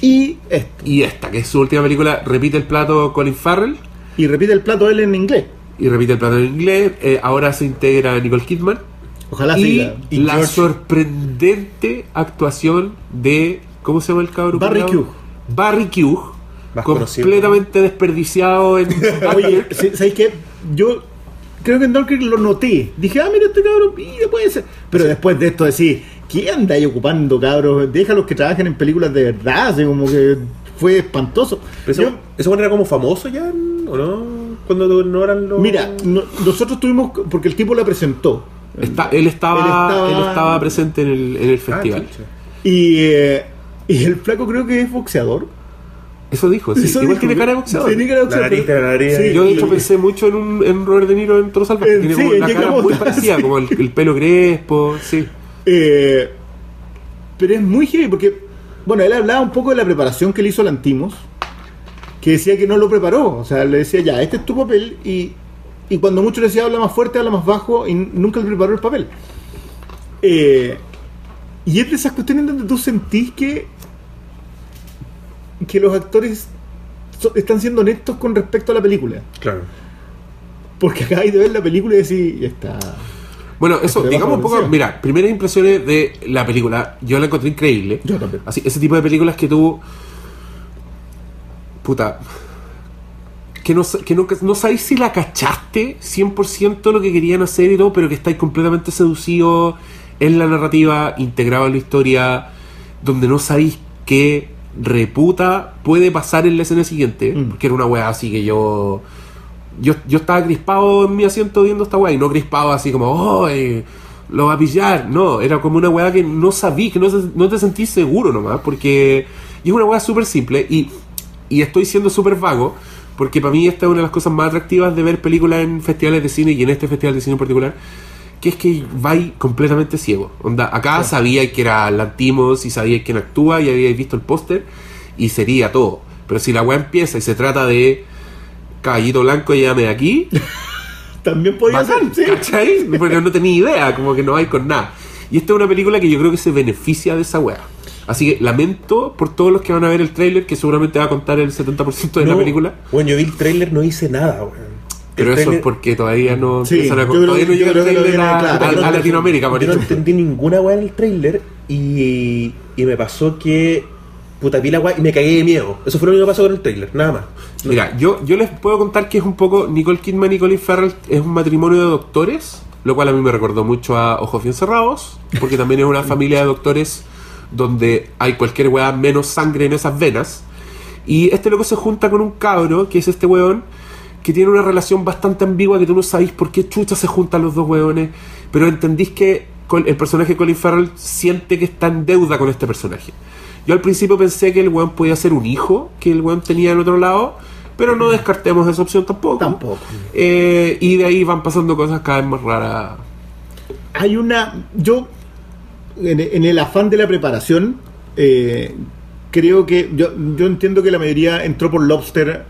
Y esto. y esta, que es su última película, repite el plato Colin Farrell Y repite el plato él en inglés. y repite el plato en inglés. Eh, ahora se integra Nicole Kidman. Ojalá y siga. Y la George- sorprendente actuación de ¿cómo se llama el cabrón? Barry? Keogh. Barry Más completamente desperdiciado en Oye, ¿sí- ¿sabes qué? Yo creo que en Dunkirk lo noté. Dije, ah, mira este cabrón, mira, puede ser. Pero después de esto decir, ¿quién anda ahí ocupando, cabros? Déjalos que trabajen en películas de verdad, así como que fue espantoso. ¿Eso, Yo- ¿Eso era como famoso ya? ¿O no? Cuando no eran los. mira, no- nosotros tuvimos, porque el tipo la presentó. Está- él, estaba, Él estaba- él estaba presente en el, en el Ah, festival. Y, eh, y el flaco creo que es boxeador. eso dijo sí. Eso igual dijo, tiene cara de boxeador Tiene cara de La boxeador, nariz, pero- la nariz. Sí, yo de y- hecho pensé mucho en, un, en Robert De Niro en Toro Salvaje Eh, tiene sí, como una cara muy parecida sí. como el, el pelo crespo sí Eh, pero es muy heavy porque, bueno, él hablaba un poco de la preparación que le hizo Lantimos, que decía que no lo preparó. O sea, le decía, ya, este es tu papel y, y cuando mucho le decía, habla más fuerte, habla más bajo y nunca le preparó el papel. Eh, y es de esas cuestiones donde tú sentís que, que los actores so- están siendo honestos con respecto a la película. Claro. Porque acabáis de ver la película y decís, ya está. Bueno, eso, digamos un poco, mira, primeras impresiones de la película, yo la encontré increíble. Yo también. Así, ese tipo de películas que tú. Puta. Que no, que no, no sabéis si la cachaste 100% lo que querían hacer y todo, pero que estáis completamente seducidos en la narrativa, integrado en la historia, donde no sabéis qué reputa puede pasar en la escena siguiente, Mm. porque era una weá así que yo. Yo, yo estaba crispado en mi asiento viendo esta weá y no crispado así como, oh, eh, lo va a pillar. No, era como una weá que no sabí, que no, se- no te sentís seguro nomás, porque y es una weá súper simple y, y estoy siendo súper vago, porque para mí esta es una de las cosas más atractivas de ver películas en festivales de cine y en este festival de cine en particular, que es que vais completamente ciego. Onda, acá sabíais que era Lantimos y sabíais quién actúa y habíais visto el póster y sería todo. Pero si la weá empieza y se trata de caballito blanco, llévame de aquí, También podía Bacán, ser. sí. ¿cachai? Porque no tenía idea, como que no hay con nada. Y esta es una película que yo creo que se beneficia de esa weá. Así que lamento por todos los que van a ver el tráiler, que seguramente va a contar el 70% de la película. Bueno, yo vi el trailer, no hice nada, weón. Pero El eso es tráiler- porque todavía no Sí, empiezan a- yo creo todavía no llega el tráiler viene, a, claro, a- pero a no- Latinoamérica, por Yo no entendí ninguna weá en el trailer y, y me pasó que. Puta, vi la weá y me cagué de miedo. Eso fue lo único que pasó con el trailer, nada más. Mira, yo, yo les puedo contar que es un poco Nicole Kidman y Colin Farrell es un matrimonio de doctores, lo cual a mí me recordó mucho a Ojos Bien Cerrados, porque también es una familia de doctores donde hay cualquier weá menos sangre en esas venas. Y este loco se junta con un cabro, que es este weón, que tiene una relación bastante ambigua que tú no sabéis por qué chucha se juntan los dos hueones, pero entendís que el personaje de Colin Farrell siente que está en deuda con este personaje. Yo al principio pensé que el weón podía ser un hijo que el weón tenía en otro lado, pero no descartemos esa opción tampoco. Tampoco. Eh, y de ahí van pasando cosas cada vez más raras. Hay una. Yo, en, en el afán de la preparación, eh, creo que. Yo, yo entiendo que la mayoría entró por Lobster.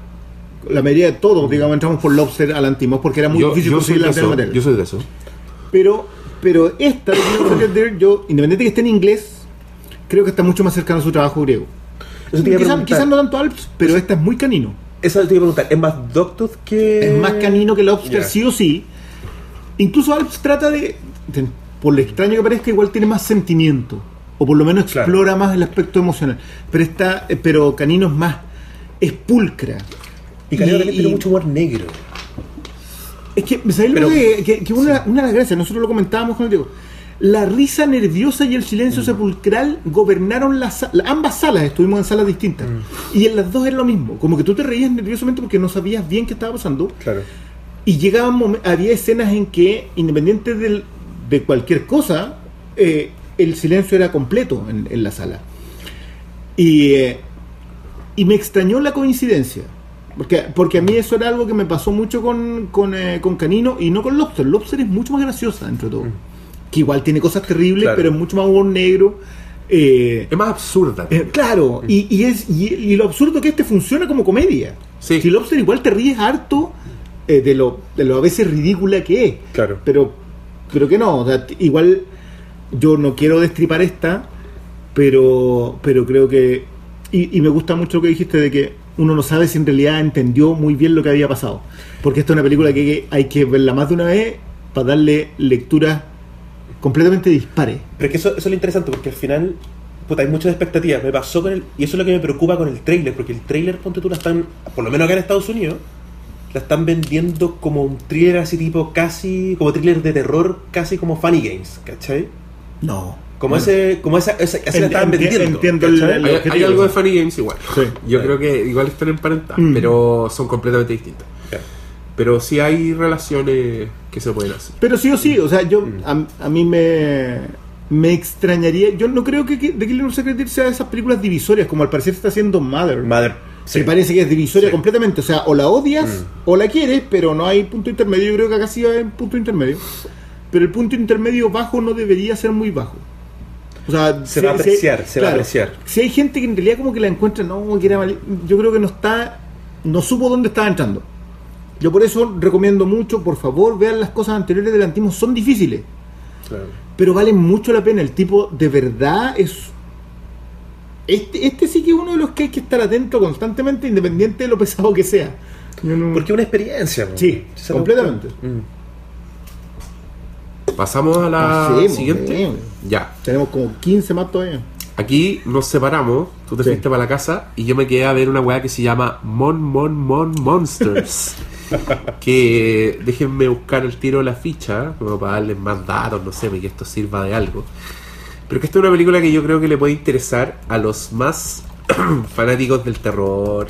La mayoría de todos, digamos, entramos por Lobster al Antimos porque era muy Yo, difícil yo conseguir la yo soy de eso. Pero, pero esta, yo, independiente de que esté en inglés, creo que está mucho más cercano a su trabajo griego. Quizás no tanto Alps, pero esta es muy canino. Eso te iba a preguntar. ¿Es más Doctor que.? Es más canino que Lobster, Ya. sí o sí. Incluso Alps trata de, de- por lo extraño que parezca, igual tiene más sentimiento. O por lo menos Claro. explora más el aspecto emocional. Pero está, eh, pero Canino es más, es pulcra. Y Canino Y- también tiene mucho humor negro. Es que, ¿sabéis Pero- lo que, que, que una, una de las gracias? Nosotros lo comentábamos con el Diego. La risa nerviosa y el silencio sepulcral gobernaron las ambas salas, estuvimos en salas distintas. Y en las dos era lo mismo, como que tú te reías nerviosamente porque no sabías bien qué estaba pasando. Claro. Y llegaban había escenas en que, independiente del- de cualquier cosa, eh, el silencio era completo en, en la sala. Y, eh, y me extrañó la coincidencia. Porque, porque a mí eso era algo que me pasó mucho con, con, eh, con Canino y no con Lobster. Lobster es mucho más graciosa, entre todo. Que igual tiene cosas terribles, Claro. pero es mucho más humor negro. Eh, Es más absurda. eh, claro, y, y es y, y lo absurdo que este funciona como comedia. Sí. Si Lobster igual te ríes harto eh, de, lo, de lo a veces ridícula que es. Claro. Pero, pero que no, o sea, igual yo no quiero destripar esta, pero, pero creo que. Y, y me gusta mucho lo que dijiste de que uno no sabe si en realidad entendió muy bien lo que había pasado. Porque esta es una película que que hay que verla más de una vez para darle lecturas completamente dispares. Pero es que eso, eso es lo interesante, porque al final, puta, hay muchas expectativas. Me pasó con el. Y eso es lo que me preocupa con el trailer, porque el trailer, ponte tú, la están, por lo menos acá en Estados Unidos, la están vendiendo como un thriller así tipo casi. como thriller de terror, casi como Funny Games, ¿cachai? No. Como ese. como esa, esa así la estaban vendiendo. entiendo el- ¿cachai? el- Hay, algo de Funny Games igual. Sí. Yo Sí. creo que igual están emparentadas, Mm. pero son completamente distintas. Pero sí hay relaciones que se pueden hacer. Pero sí o sí, o sea, yo Mm. a, a mí me, me extrañaría. Yo no creo que, que The Killer Deer sea de esas películas divisorias, como al parecer está haciendo Mother. Mother. Se sí. parece que es divisoria Sí. completamente. O sea, o la odias Mm. o la quieres, pero no hay punto intermedio. Yo creo que acá sí hay un punto intermedio. Pero el punto intermedio bajo no debería ser muy bajo. O sea, Se si- va a si- apreciar, se va a apreciar. Si hay gente que en realidad como que la encuentra, no, que era mal- yo creo que no está, no supo dónde estaba entrando. Yo por eso recomiendo mucho, por favor, vean las cosas anteriores del Antimo, son difíciles, Claro. pero valen mucho la pena. El tipo de verdad es... Este, este sí que es uno de los que hay que estar atento constantemente, independiente de lo pesado que sea. No- Porque es una experiencia, ¿no? Sí, completamente. Mm. Pasamos a la Pasemos, siguiente. sí. Ya. Tenemos como 15 más todavía. Aquí nos separamos. Tú te Sí. fuiste para la casa y yo me quedé a ver una weá que se llama Mon Mon Mon Monsters. que déjenme buscar el tiro de la ficha, como para darles más datos, no sé, que esto sirva de algo. Pero que esta es una película que yo creo que le puede interesar a los más fanáticos del terror,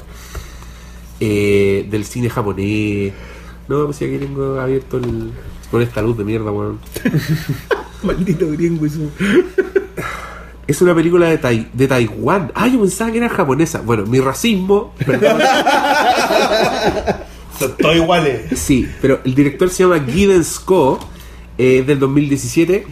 eh, del cine japonés. No, pues si aquí tengo abierto el. con esta luz de mierda, weón. Maldito gringo y su... Es una película de, Tai- de Taiwán. Ah, yo pensaba que era japonesa. Bueno, mi racismo. Perdón. Son todos iguales. sí, pero el director se llama Giddens Ko. eh, del 2017.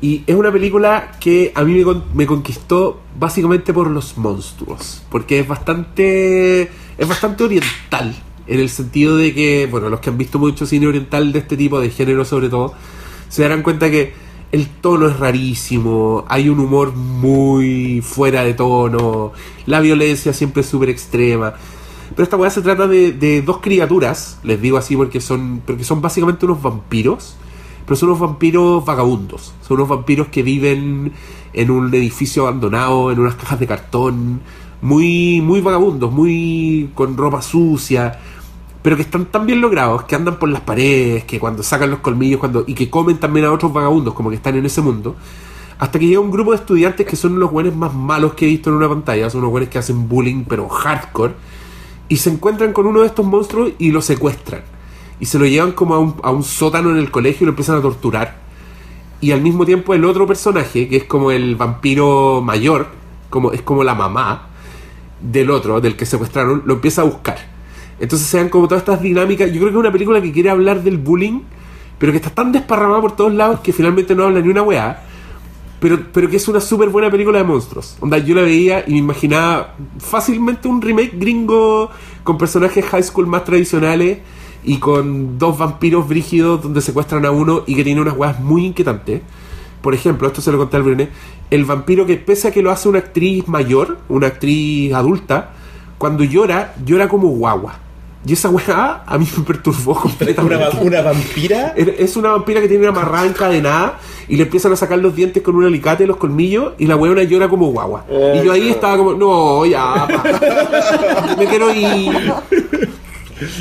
Y es una película que a mí me, con- me conquistó básicamente por los monstruos. Porque es bastante. Es bastante oriental. En el sentido de que, bueno, los que han visto mucho cine oriental de este tipo, de género sobre todo, se darán cuenta que el tono es rarísimo, hay un humor muy fuera de tono, la violencia siempre es súper extrema. Pero esta weá se trata de, de dos criaturas, les digo así porque son, porque son básicamente unos vampiros, pero son unos vampiros vagabundos, son unos vampiros que viven en un edificio abandonado, en unas cajas de cartón, muy, muy vagabundos, muy con ropa sucia, pero que están tan bien logrados, que andan por las paredes, que cuando sacan los colmillos, cuando y que comen también a otros vagabundos, como que están en ese mundo, hasta que llega un grupo de estudiantes que son los buenos más malos que he visto en una pantalla, son unos buenos que hacen bullying, pero hardcore, y se encuentran con uno de estos monstruos y lo secuestran. Y se lo llevan como a un, a un sótano en el colegio y lo empiezan a torturar. Y al mismo tiempo el otro personaje, que es como el vampiro mayor, como, es como la mamá del otro, del que secuestraron, lo empieza a buscar. Entonces se dan como todas estas dinámicas. Yo creo que es una película que quiere hablar del bullying, pero que está tan desparramada por todos lados que finalmente no habla ni una weá. Pero, pero que es una súper buena película de monstruos. Onda, yo la veía y me imaginaba fácilmente un remake gringo con personajes high school más tradicionales y con dos vampiros brígidos donde secuestran a uno y que tiene unas weas muy inquietantes. Por ejemplo, esto se lo conté al Brené, el vampiro que pese a que lo hace una actriz mayor, una actriz adulta, cuando llora, llora como guagua. Y esa weá a mí me perturbó completamente. Una, una vampira. Es- una vampira que tiene una amarrada encadenada y le empiezan a sacar los dientes con un alicate, los colmillos, y la weona llora como guagua. y yo ahí estaba como, no, ya, pa. me quiero ir.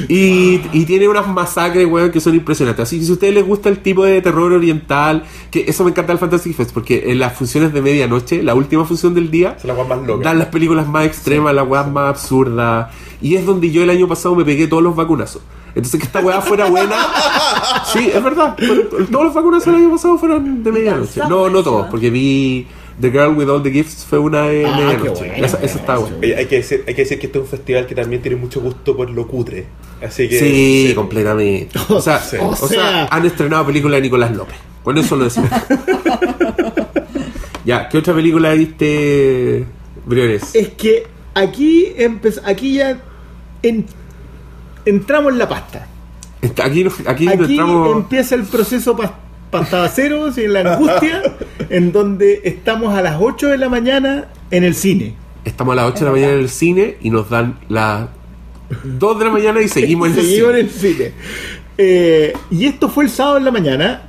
Y, y tiene unas masacres, weón, que son impresionantes. Así que si a ustedes les gusta el tipo de terror oriental, que eso me encanta del Fantasy Fest, porque en las funciones de medianoche, la última función del día, weas más locas. dan las películas más extremas, las weas más absurdas. Y es donde yo el año pasado me pegué todos los vacunazos. Entonces que esta weá fuera buena. Sí, es verdad. Todos los vacunazos el año pasado fueron de medianoche. No, no todos, porque vi The Girl with All the Gifts fue una de Ah, medianoche. esa, esa está buena. Hay, que decir, hay que decir que este es un festival que también tiene mucho gusto por lo cutre. Así que. Sí, completamente. O sea, Sí. o O sea, sea- han estrenado película de Nicolás López. Con eso lo decimos. ya, ¿qué otra película viste, Briones? Es que aquí empez- aquí ya en- entramos en la pasta. Está- Aquí, aquí, Aquí entramos. empieza el proceso pas- pastabaceros y en la angustia, en donde estamos a las 8 de la mañana en el cine. Estamos a las 8 de la mañana en el cine y nos dan las 2 de la mañana y seguimos en el Seguimos en cine. el cine. Eh, y esto fue el sábado en la mañana,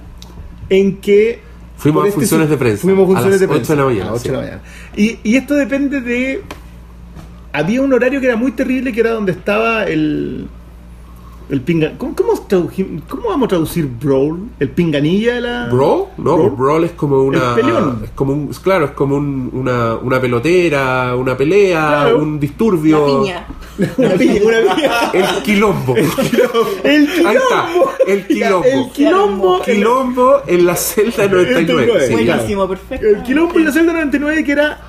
en que. Fuimos a funciones de prensa, Fuimos a a funciones las de 8 prensa. de la mañana, a las 8 de la sí. mañana. Y, y esto depende de. Había un horario que era muy terrible, que era donde estaba el. El pinga. ¿Cómo, cómo, cómo vamos a traducir Brawl? ¿El pinganilla de la. ¿Brawl? No, Brawl. Brawl es como una. El peleón. Es como un, claro, es como un- una, una pelotera, una pelea, Claro. un disturbio. La piña. Una piña, una piña. El quilombo. El quilombo. Ahí está, el quilombo. El quilombo. Quilombo en la celda 99. sí. Buenísimo, perfecto. El quilombo en la celda 99 que era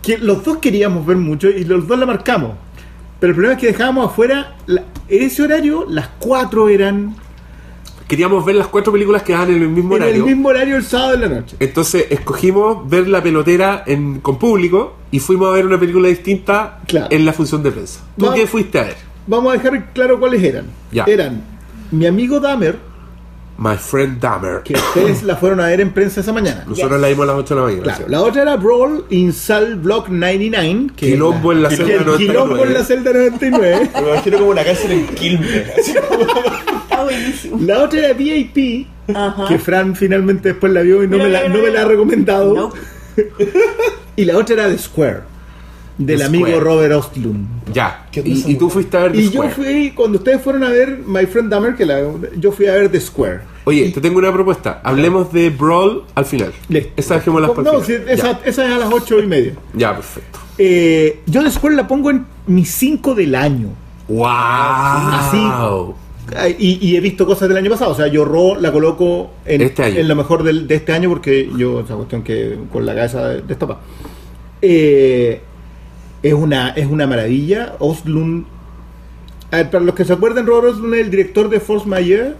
que los dos queríamos ver mucho y los dos la marcamos. Pero el problema es que dejábamos afuera, la- en ese horario, las cuatro eran Queríamos ver las cuatro películas que daban en el mismo en horario. el mismo horario el sábado en la noche. Entonces escogimos ver la pelotera en, con público y fuimos a ver una película distinta Claro. en la función de prensa. ¿Tú Vamos. qué fuiste a ver? Vamos a dejar claro cuáles eran. Ya. Eran mi amigo Dahmer, My Friend Dahmer. que ustedes la fueron a ver en prensa esa mañana. Nosotros la vimos a las 8 de la mañana. Claro, la otra era Brawl Insal Block 99. Que Quilombo en la celda el Quilombo 99. en la celda 99. Me imagino como una cárcel en Quilmes. Está buenísimo. La otra era VIP, Ajá. que Fran finalmente después la vio y no, Mira, me, la, mira, no me mira. la ha recomendado. No. Y la otra era The Square, del The amigo Square. Robert Ostlund. Ya. ¿Qué onda esa Y, y tú fuiste a ver The Y yo fui, cuando ustedes fueron a ver My Friend Dahmer, que la, yo fui a ver The Square. Oye, te tengo una propuesta. Hablemos de Brawl al final. Listo. Esa dejémosla para el No, esa, esa es a las ocho y media. Ya. perfecto. Eh, yo The Square la pongo en mis 5 del año. ¡Wow! Así. Y, y he visto cosas del año pasado. O sea, yo Ro la coloco en, Este año. en lo mejor del- de este año porque yo, esa cuestión que con la cabeza destapada. Eh, es, una, es una maravilla. Oslund. a ver, para los que se acuerdan, Robert Oslund es el director de Force Majeure.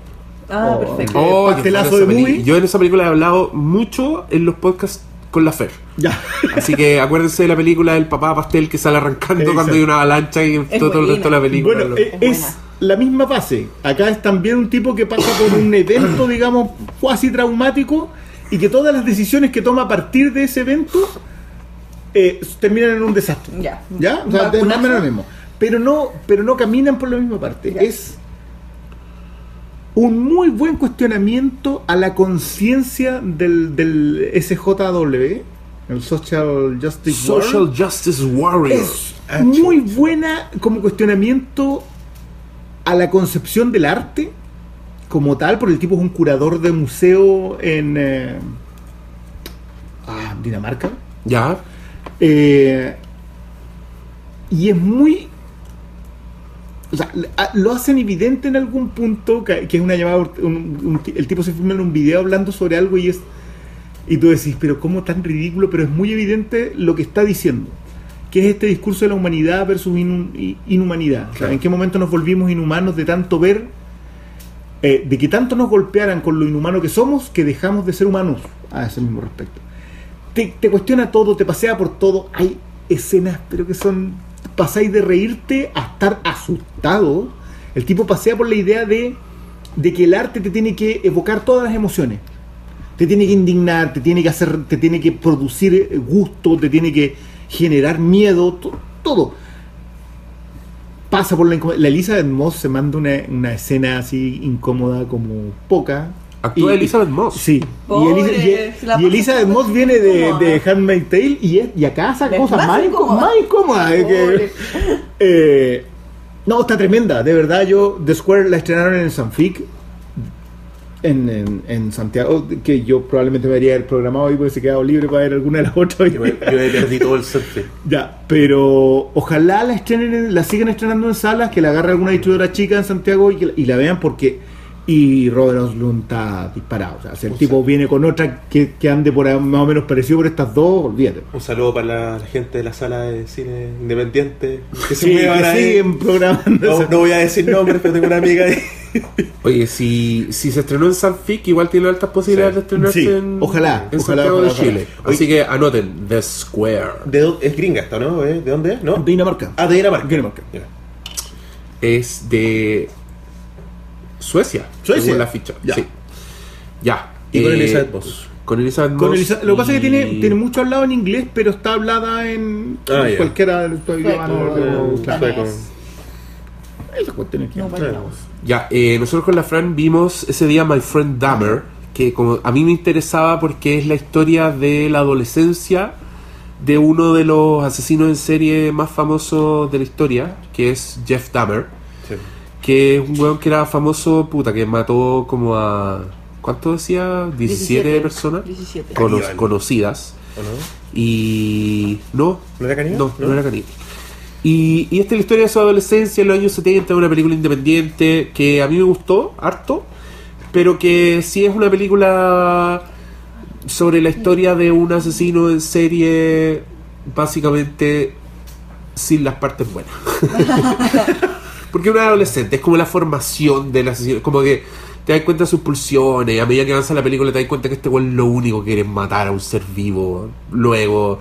Ah, Oh. perfecto. Oh, pastelazo de movie. Yo en esa película he hablado mucho en los podcasts con la Fer. Ya. Así que acuérdense de la película del papá pastel que sale arrancando Exacto. cuando hay una avalancha y todo, todo el resto de la película. Bueno, eh, Es es la misma fase. Acá es también un tipo que pasa por un evento, digamos, cuasi traumático y que todas las decisiones que toma a partir de ese evento eh, terminan en un desastre. Ya. ¿Ya? O sea, más o menos lo mismo. Pero no, pero no caminan por la misma parte. Ya. Es un muy buen cuestionamiento a la conciencia del, del SJW, el Social Justice Warrior. Social Justice Warrior. Es muy buena como cuestionamiento a la concepción del arte como tal, porque el tipo es un curador de museo en eh, ah, Dinamarca. Ya. Eh, y es muy o sea, a- lo hacen evidente en algún punto que, que es una llamada un- el tipo se filma en un video hablando sobre algo y es y tú decís pero cómo tan ridículo pero es muy evidente lo que está diciendo que es este discurso de la humanidad versus inhumanidad O sea, Claro. en qué momento nos volvimos inhumanos de tanto ver eh, de que tanto nos golpearan con lo inhumano que somos que dejamos de ser humanos a ese mismo respecto te, te cuestiona todo, te pasea por todo. Hay escenas, pero que son. Pasáis de reírte a estar asustado. El tipo pasea por la idea de, de que el arte te tiene que evocar todas las emociones. Te tiene que indignar, te tiene que hacer, te tiene que producir gusto, te tiene que generar miedo, to- todo. Pasa por la incom- La Elizabeth Moss se manda una, una escena así incómoda como poca. Actúa Y- Elizabeth Moss. Sí. Pobre, y, Elisa- y- y pasa Elizabeth Moss viene de, de Handmaid's Tale y, es- y acá hace cosas más más, más incómodas. es que- Pobre. eh, no, está tremenda. De verdad, yo The Square la estrenaron en Sanfic. En, en, en Santiago, que yo probablemente me haría el programado hoy porque se quedado libre para ver alguna de las otras. Yo me, yo me perdí todo el selfie. Ya, pero ojalá la estrenen, en- la sigan estrenando en salas, que la agarre alguna distribuidora chica en Santiago y, que, la- y la vean porque y Robert Oslund está disparado. O sea, si el O tipo sea- viene con otra que, que ande por ahí más o menos parecido por estas dos, olvídate. Un saludo para la, la gente de la sala de cine independiente que se Sí, muevan que siguen programando. No, voy a decir nombres, pero tengo una amiga ahí. Oye, si, si se estrenó en Sanfic, igual tiene altas posibilidades Sí. de estrenarse Sí, en, ojalá, en ojalá, Santiago ojalá, de Chile. ojalá. Así que anoten, The Square. ¿De dónde- es gringa esta, ¿no? ¿Eh? ¿De dónde es? ¿No? De Dinamarca. Ah, de Dinamarca. Dinamarca. Es de Suecia, Suecia. según la ficha. Ya. Sí. Ya. Y con Eh, Elizabeth Moss. Con Elizabeth Con Elisa- lo que pasa es que y- tiene, tiene mucho hablado en inglés, pero está hablada en Ah, ya. cualquiera de los. Ya, eh, nosotros con la Fran vimos ese día My Friend Dahmer, que como a mí me interesaba porque es la historia de la adolescencia de uno de los asesinos en serie más famosos de la historia, que es Jeff Dahmer. Que es un weón que era famoso, puta, que mató como a... ¿Cuánto decía? 17, personas 17. cono- Caníbal. conocidas. ¿O no? Y... No, ¿No era caníbal? no, no, era caníbal. Y, y esta es la historia de su adolescencia en los años 70, una película independiente que a mí me gustó harto, pero que sí es una película sobre la historia de un asesino en serie básicamente sin las partes buenas. Porque un adolescente es como la formación del asesino, como que te das cuenta de sus pulsiones, y a medida que avanza la película te das cuenta que este weón lo único que quiere es matar a un ser vivo, luego.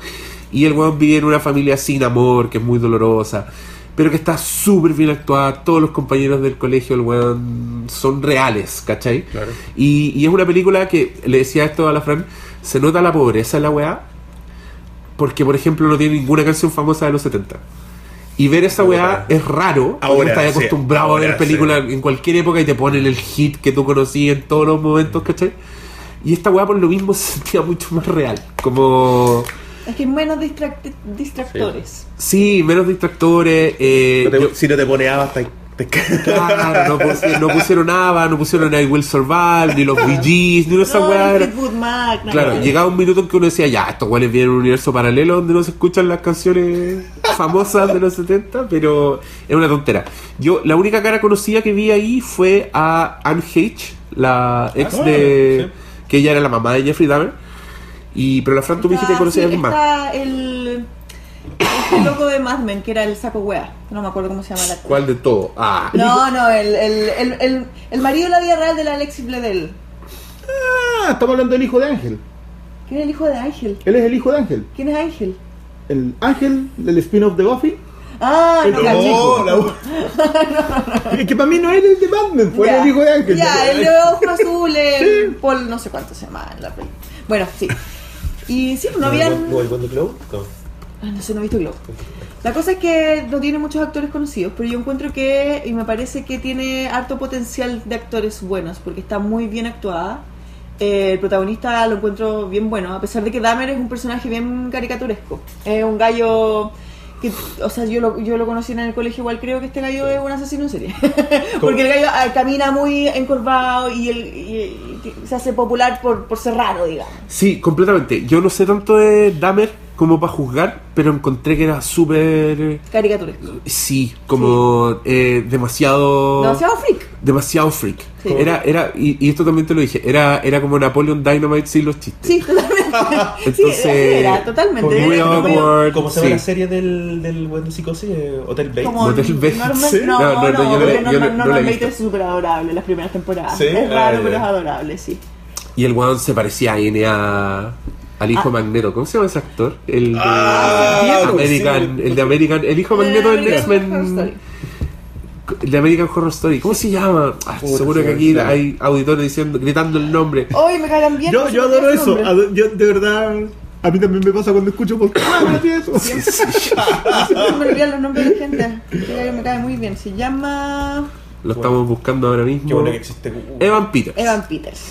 Y el weón vive en una familia sin amor, que es muy dolorosa, pero que está súper bien actuada, todos los compañeros del colegio, el weón, son reales, ¿cachai? Claro. Y, y es una película que, le decía esto a la Fran, se nota la pobreza en la weá, porque por ejemplo no tiene ninguna canción famosa de los 70. Y ver esa weá es raro, porque Ahora, estás sí, acostumbrado a ver ahora, películas sí. en cualquier época y te ponen el hit que tú conocí en todos los momentos, ¿cachai? Y esta weá por lo mismo se sentía mucho más real, como... Es que menos distract- distractores. Sí, menos distractores. Eh, No te- yo- si no te pone Ava, te, te claro, no, pusi- no pusieron nada, no pusieron I Will Survive, ni los Bee Gees, ni esa No, weá. Claro, llegaba un minuto en que uno decía, ya, estos güeyes vienen un universo paralelo donde no se escuchan las canciones famosas de los 70, pero es una tontera. Yo, la única cara conocida que vi ahí fue a Anne H., la ex Ah, de... sí. que ella era la mamá de Jeffrey Dahmer. Y, pero la Fran, tú me dijiste que conocías a sí, alguien más. El, este loco de Mad Men, que era el saco wea. No me acuerdo cómo se llama la. ¿Cuál de todo? Ah, No, no, el, el, el, el, el marido de la vida real de la Alexis Bledel. Ah, estamos hablando del hijo de Ángel. ¿Quién es el hijo de Ángel? Él es el hijo de Ángel. ¿Quién es Ángel? El Ángel del spin-off de Buffy. Ah, no, No, Es que para mí no era el de Batman, fue Ya. el hijo de Ángel. Ya, el de ojos azules, el Paul, no sé cuánto se llama en la película. Bueno, sí. Y sí, no habían. ¿No el Wonder Globe? No. Ah, no sé, no he visto Globo. La cosa es que no tiene muchos actores conocidos, pero yo encuentro que, y me parece que tiene harto potencial de actores buenos, porque está muy bien actuada. Eh, el protagonista lo encuentro bien bueno, a pesar de que Dahmer es un personaje bien caricaturesco. Es un gallo que, o sea, yo lo, yo lo conocí en el colegio, igual creo que este gallo es un asesino en serie. porque el gallo ah, camina muy encorvado y, el, y- y se hace popular por, por ser raro, digamos. Sí, completamente. Yo no sé tanto de Dahmer como para juzgar, pero encontré que era súper... Caricaturesco. Sí, como eh, demasiado... Demasiado freak. demasiado freak. Sí. Era, era, y, y esto también te lo dije, era, era como Napoleon Dynamite sin los chistes. Sí, totalmente. sí, Entonces, así era, totalmente. como muy como awkward. ¿Cómo se llama Sí. la serie del, del buen de psicosis? Eh, Hotel Bates. Como Motel Bates. Norman, Sí. no, No, no, no, no, yo no- no es súper adorable las primeras temporadas. Sí, Es ah, raro, pero es adorable, sí. Y el weón se parecía a N a, al hijo Ah. Magneto. ¿Cómo se llama ese actor? El de Ah, American, sí. el de American, el hijo Magneto del X-Men. Story. El de American Horror Story. ¿Cómo se llama? Ah, seguro se que aquí hay auditores diciendo, gritando el nombre. Hoy me caen bien. Yo, no yo por adoro eso. nombre. Yo, de verdad, a mí también me pasa cuando escucho. Ah, tiene eso. Siempre se me olvidan los nombres de gente. Que me cae muy bien. Se llama Lo estamos buscando ahora mismo. Qué bueno que existe. Evan Peters. Evan Peters.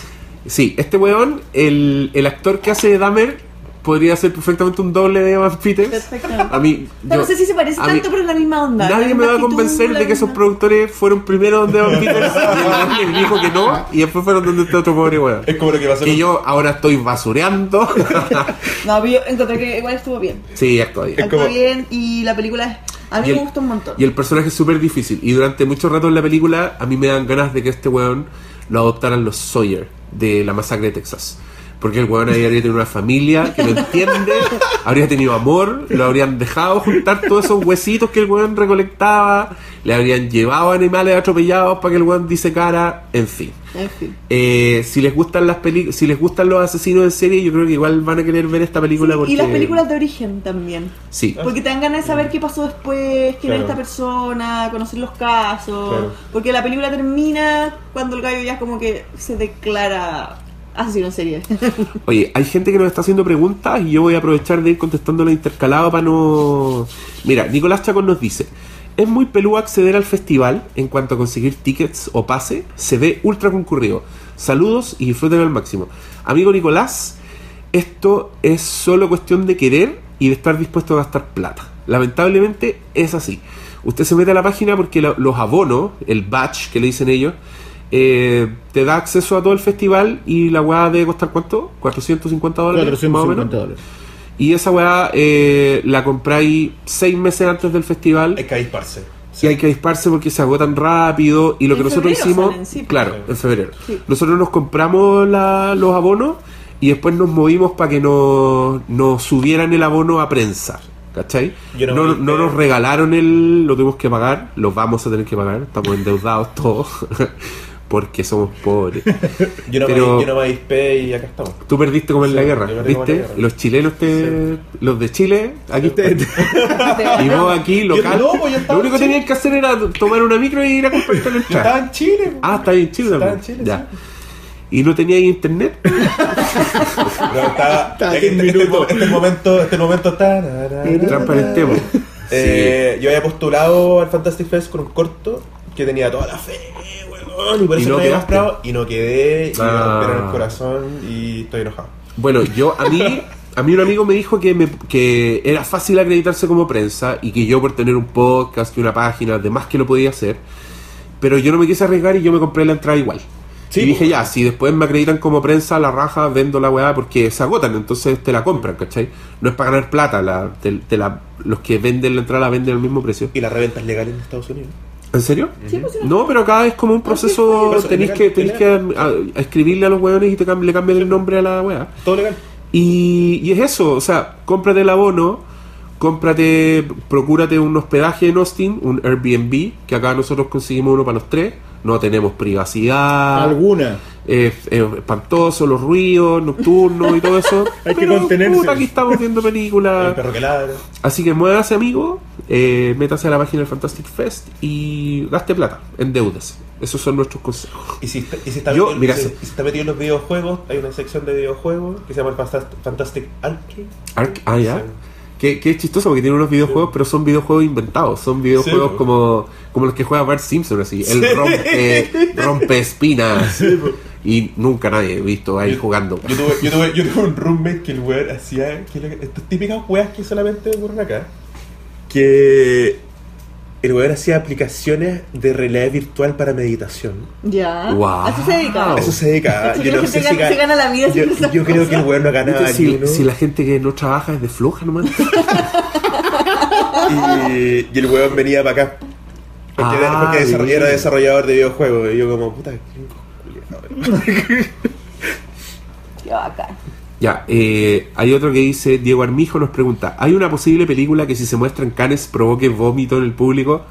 Sí, este weón, el, el actor que hace de Dahmer, podría ser perfectamente un doble de Evan Peters. Perfecto. A mí, yo- no sé si se parece mí- tanto, pero es la misma onda. Nadie me va a convencer de que esos productores fueron primero donde Evan Peters y dijo que no, y después fueron donde este otro pobre weón. Es como lo que pasó Que con- yo ahora estoy basureando. No, pero yo encontré que igual estuvo bien. sí, actúa bien. Actuó como- bien y la película es- a mí el- me gustó un montón. Y el personaje es súper difícil. Y durante mucho rato en la película, a mí me dan ganas de que este weón lo adoptaran los Sawyer de la masacre de Texas. Porque el weón ahí habría tenido una familia que lo entiende, habría tenido amor, lo habrían dejado juntar todos esos huesitos que el weón recolectaba, le habrían llevado animales atropellados para que el weón disecara, en fin. En fin. Eh, si les gustan las películas, si les gustan los asesinos en serie, yo creo que igual van a querer ver esta película porque Y las películas de origen también. sí. Porque te dan ganas de saber qué pasó después, quién Claro. era esta persona, conocer los casos. Claro. Porque la película termina cuando el gallo ya como que se declara serie. Oye, hay gente que nos está haciendo preguntas y yo voy a aprovechar de ir contestándolas intercalado para no... Mira, Nicolás Chacón nos dice, es muy peludo acceder al festival en cuanto a conseguir tickets o pase, se ve ultra concurrido. Saludos y disfruten al máximo. Amigo Nicolás, esto es solo cuestión de querer y de estar dispuesto a gastar plata. Lamentablemente es así. Usted se mete a la página porque lo- los abonos, el batch que le dicen ellos, eh, te da acceso a todo el festival y la weá debe costar cuánto? 450 dólares. más o 450 menos. dólares. Y esa weá eh, la compráis seis meses antes del festival. Hay que avisparse. Y hay que disparse porque se agotan rápido. Y lo En que nosotros hicimos, salen, sí. claro, en febrero. Sí. Nosotros nos compramos la- los abonos y después nos movimos para que nos, nos subieran el abono a prensa. ¿Cachai? No No, nos regalaron el. Lo tuvimos que pagar. Lo vamos a tener que pagar. Estamos endeudados todos. Porque somos pobres. Yo no, Pero- me, yo no me avispé y acá estamos. Tú perdiste como en Sí, la guerra, la ¿viste? guerra. Los chilenos te. Los de Chile, aquí te. Y vos aquí, local. no, pues yo lo único que tenías que hacer era tomar una micro y ir a comprarte la Yo entrada. estaba en Chile. po. Ah, está ahí en Chile Estaba también. en Chile, ya. ¿Y no tenías internet? No, estaba, Está este, en este- minuto. este momento, este momento está. Transparentemos. Eh, Yo había postulado al Fantastic Fest con un corto que tenía toda la fe, weón, y por eso no había comprado y no quedé, y me Ah. rompieron el corazón y estoy enojado. Bueno, yo, a mí, a mí un amigo me dijo que, me- que era fácil acreditarse como prensa y que yo por tener un podcast y una página, además que lo podía hacer, pero yo no me quise arriesgar y yo me compré la entrada igual. Sí, y dije, pues. ya, si después me acreditan como prensa, la raja, vendo la weá porque se agotan, entonces te la compran, ¿cachai? No es para ganar plata, la, te- te la- los que venden la entrada la venden al mismo precio. Y las reventas legales en Estados Unidos. ¿En serio? Sí, pues, No, pero acá es como un proceso, Por eso, tenéis que, tenéis que legal. a- a escribirle a los weones y te le cambian el nombre a la weá. Todo legal. Y, y es eso, o sea, cómprate el abono, cómprate, procúrate un hospedaje en Austin, un Airbnb, que acá nosotros conseguimos uno para los tres, no tenemos privacidad, Alguna. es es espantoso, los ruidos nocturnos y todo eso. Hay que contenerse. puta, aquí estamos viendo El películas. perro que ladra. Así que muévase, amigo, eh, métase a la página del Fantastic Fest y gaste plata, endeúdese. Esos son nuestros consejos. Y si, está- y si está Yo, metido, mira, si- si está metido en los videojuegos, hay una sección de videojuegos que se llama el Fantastic, Arcade. Ah, ya. Sí. Que, que es chistoso porque tiene unos videojuegos, pero son videojuegos inventados. Son videojuegos Sí, como, como los que juega Bart Simpson, así. Sí. rompe, rompe espinas. y nunca nadie he visto ahí Yo- jugando. Yo tuve, yo, tuve, yo tuve un roommate que el weón hacía que estas típicas weas que solamente ocurren acá. Que el weón hacía aplicaciones de realidad virtual para meditación. Ya. Guau. A eso se dedica. A eso se dedica. Sí, Yo no sé si gana- se gana la vida Yo, esas yo creo que el weón no ganaba ni Si, uno. si la gente que no trabaja es de floja nomás. y, y el weón venía para acá. Porque, Ah, era, porque desarroll- bien. era desarrollador de videojuegos. Y yo como, puta, qué. Qué bacán. Ya, eh, hay otro que dice, Diego Armijo nos pregunta, ¿hay una posible película que si se muestra en Cannes provoque vómito en el público?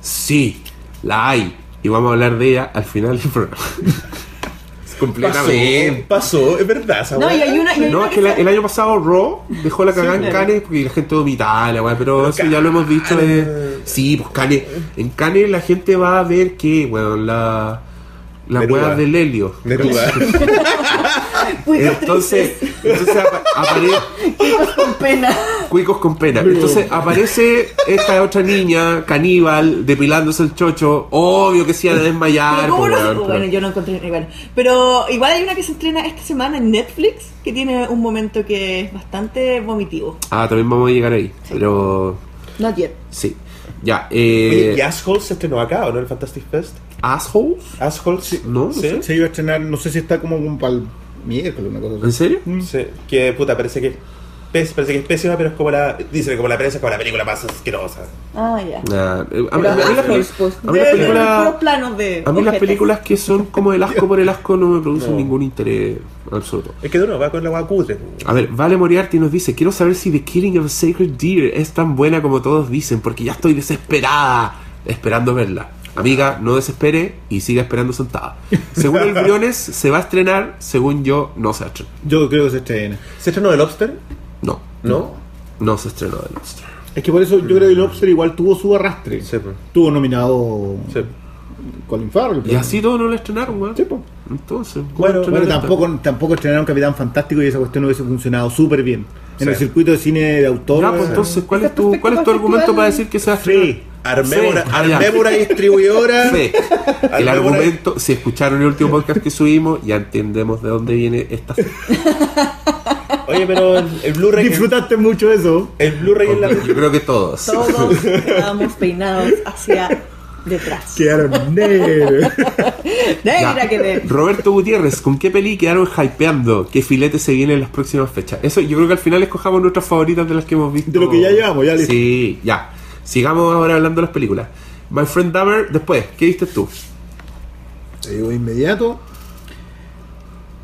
Sí, la hay. Y vamos a hablar de ella al final del programa. Completamente. Pasó, pasó, es verdad esa No, y hay una. Y hay No, una es que la- el año pasado Raw dejó la cagada Sí, en claro. Cannes porque la gente vomitaba, la weá, pero, Pero eso ya lo hemos dicho Cannes. de... Sí, pues Cannes, en Cannes la gente va a ver que, bueno, la... La Neruda. weá del helio. Neruda. Cuicos Entonces, tristes, entonces apa- aparece... cuicos con pena. Cuicos con pena. Entonces aparece esta otra niña, caníbal, depilándose el chocho. Obvio que se iban a desmayar. Pero ¿cómo po, no- weón, pero- bueno, yo no encontré bueno. Pero igual hay una que se estrena esta semana en Netflix que tiene un momento que es bastante vomitivo. Ah, también vamos a llegar ahí. Pero Not yet. sí. Ya, Oye, eh. ¿Y Assholes se estrenó acá o no? El Fantastic Fest. ¿Assholes? Assholes, sí. No, no ¿Sí? sé. Se iba a estrenar, no sé si está como, como para el miércoles, una cosa así. ¿En serio? Sí, que puta, parece que, parece que es pésima, pero es como la. Dicen como la prensa, es como la película más asquerosa. Ah, ya. Nah, a, mí- Pero a mí las Assholes, pel- a mí las de- de películas. A mí las películas que son como el asco por el asco no me producen No. ningún interés absoluto. Es que de uno va con la guacutre. A ver, Vale Moriarty nos dice, quiero saber si The Killing of a Sacred Deer es tan buena como todos dicen, porque ya estoy desesperada esperando verla. Amiga, no desespere y siga esperando sentada. Según el Briones, se va a estrenar, según yo, no se estrenó. Yo creo que se estrena. ¿Se estrenó The Lobster? No, ¿No? no se estrenó The Lobster. Es que por eso yo creo que el Lobster igual tuvo su arrastre. Sí, pues. Tuvo nominado Sí. Colin Farrell. Y así todos no la estrenaron, weón. Sí, pues. Entonces, ¿cómo Bueno, Bueno, tampoco, tampoco estrenaron Capitán Fantástico y esa cuestión no hubiese funcionado súper bien. En el circuito de cine de autor. Ya, pues entonces, ¿cuál es tu, cuál es tu argumento para decir que se va a estrenar? Sí. Distribuidora. Sí. El argumento, si escucharon el último podcast que subimos, ya entendemos de dónde viene esta. Oye, pero el, el Blu-ray. Disfrutaste mucho eso. El Blu-ray en la. Yo creo que todos. Todos quedamos peinados hacia detrás. Quedaron negros. Negra que ver. Roberto Gutiérrez, ¿con qué peli quedaron hypeando? ¿Qué filete se viene en las próximas fechas? Eso yo creo que al final escojamos nuestras favoritas de las que hemos visto. De lo que ya llevamos, ya listo. Sí, ya. Sigamos ahora hablando de las películas. My Friend Dahmer, después, ¿qué viste tú? Te digo de inmediato.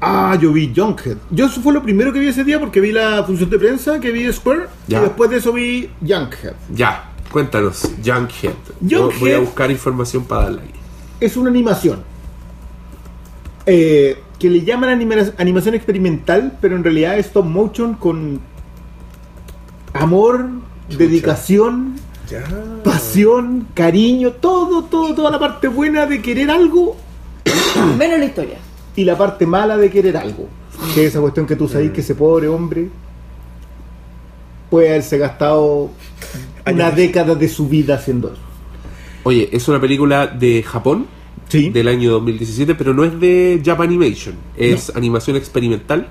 Ah, yo vi Junkhead. Yo eso fue lo primero que vi ese día porque vi la función de prensa que vi Square Ya. y después de eso vi Junkhead. Ya, cuéntanos, Junkhead. Yo Junkhead- voy a buscar información para darle ahí. Es una animación eh, que le llaman anima- animación experimental, pero en realidad es stop motion con amor, dedicación, Ya. pasión, cariño, todo, todo, toda la parte buena de querer algo Menos la historia. y la parte mala de querer algo. Que es esa cuestión que tú Mm. sabes que ese pobre hombre puede haberse gastado una década de su vida haciendo eso. Oye, es una película de Japón Sí. del año 2017, pero no es de Japanimation, es animación experimental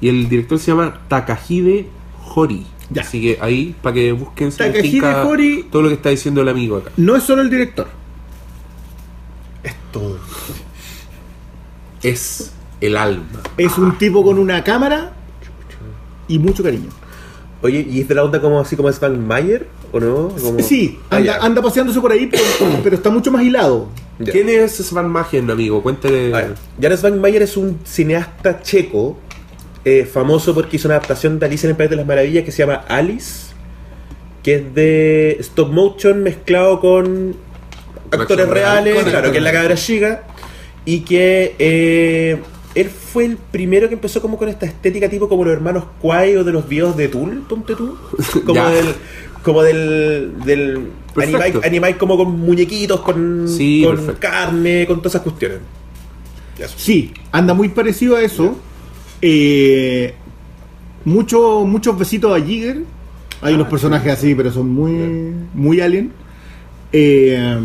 y el director se llama Takahide Hori. Ya. Así que ahí, para que busquen Takahide Hori- todo lo que está diciendo el amigo acá. No es solo el director. Es todo. Es el alma. Es un tipo con una cámara y mucho cariño. Oye, ¿y es de la onda como así como Svan Mayer? ¿O no? Como- Sí, Ah, anda, paseándose por ahí, pero, pero está mucho más hilado. Ya. ¿Quién es Svan Magen, amigo? Cuéntale. Jan Svanmeier es un cineasta checo eh, famoso porque hizo una adaptación de Alicia en el País de las Maravillas que se llama Alice, que es de stop motion mezclado con actores real, reales, con claro, que es la cabra chica, y que eh, él fue el primero que empezó como con esta estética tipo como los hermanos Kwai o de los videos de Tool, ponte tú, como Ya. del como del, del como con muñequitos, con, Sí, con carne, con todas esas cuestiones. Eso. Sí, anda muy parecido a eso. Eh, mucho, muchos besitos a Jigger. Hay Ah, unos personajes así, pero son muy, muy alien. Eh,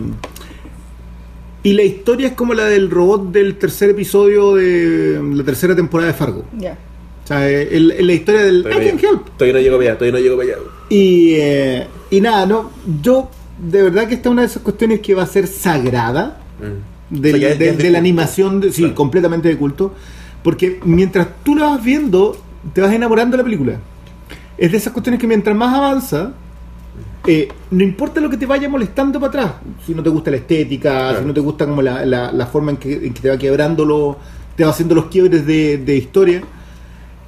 y la historia es como la del robot del tercer episodio de la tercera temporada de Fargo. Ya. O sea, es el- es la historia del I Todavía, can help. todavía no llego para allá, todavía no llego para allá. Y, eh, y nada, no, yo de verdad que esta es una de esas cuestiones que va a ser sagrada Mm. del- O sea, ya- de, de de la animación, de- sí, Claro. completamente de culto. Porque mientras tú la vas viendo, te vas enamorando de la película. Es de esas cuestiones que mientras más avanza, eh, no importa lo que te vaya molestando para atrás, si no te gusta la estética, Claro. si no te gusta como la, la- la forma en que, en que te va quebrando, lo- te va haciendo los quiebres de, de historia,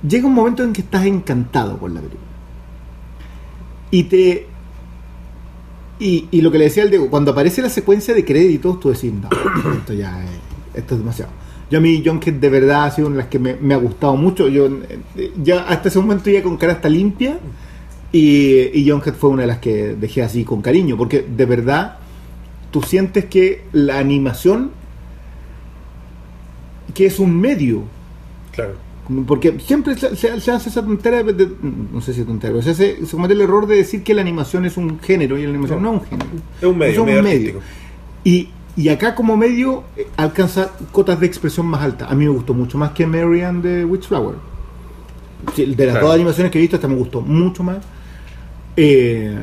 llega un momento en que estás encantado con la película. Y te... Y, y lo que le decía al Diego, cuando aparece la secuencia de créditos, tú decís, no, esto ya es, esto es demasiado. Yo a mí, Junket de verdad ha sido una de las que me, me ha gustado mucho. Yo eh, ya hasta ese momento ya con cara hasta limpia. Y, y Junket fue una de las que dejé así con cariño. Porque de verdad tú sientes que la animación, que es un medio, Claro. porque siempre se, se- se hace esa tontería, de- de- no sé si es tontería, pero se, hace- se comete el error de decir que la animación es un género y la animación no, No. es un género. Es un medio, Es un medio. Y, y acá como medio eh, alcanza cotas de expresión más altas. A mí me gustó mucho más que Mary and the Witchflower. Sí, de las Claro. dos animaciones que he visto, esta me gustó mucho más. Eh,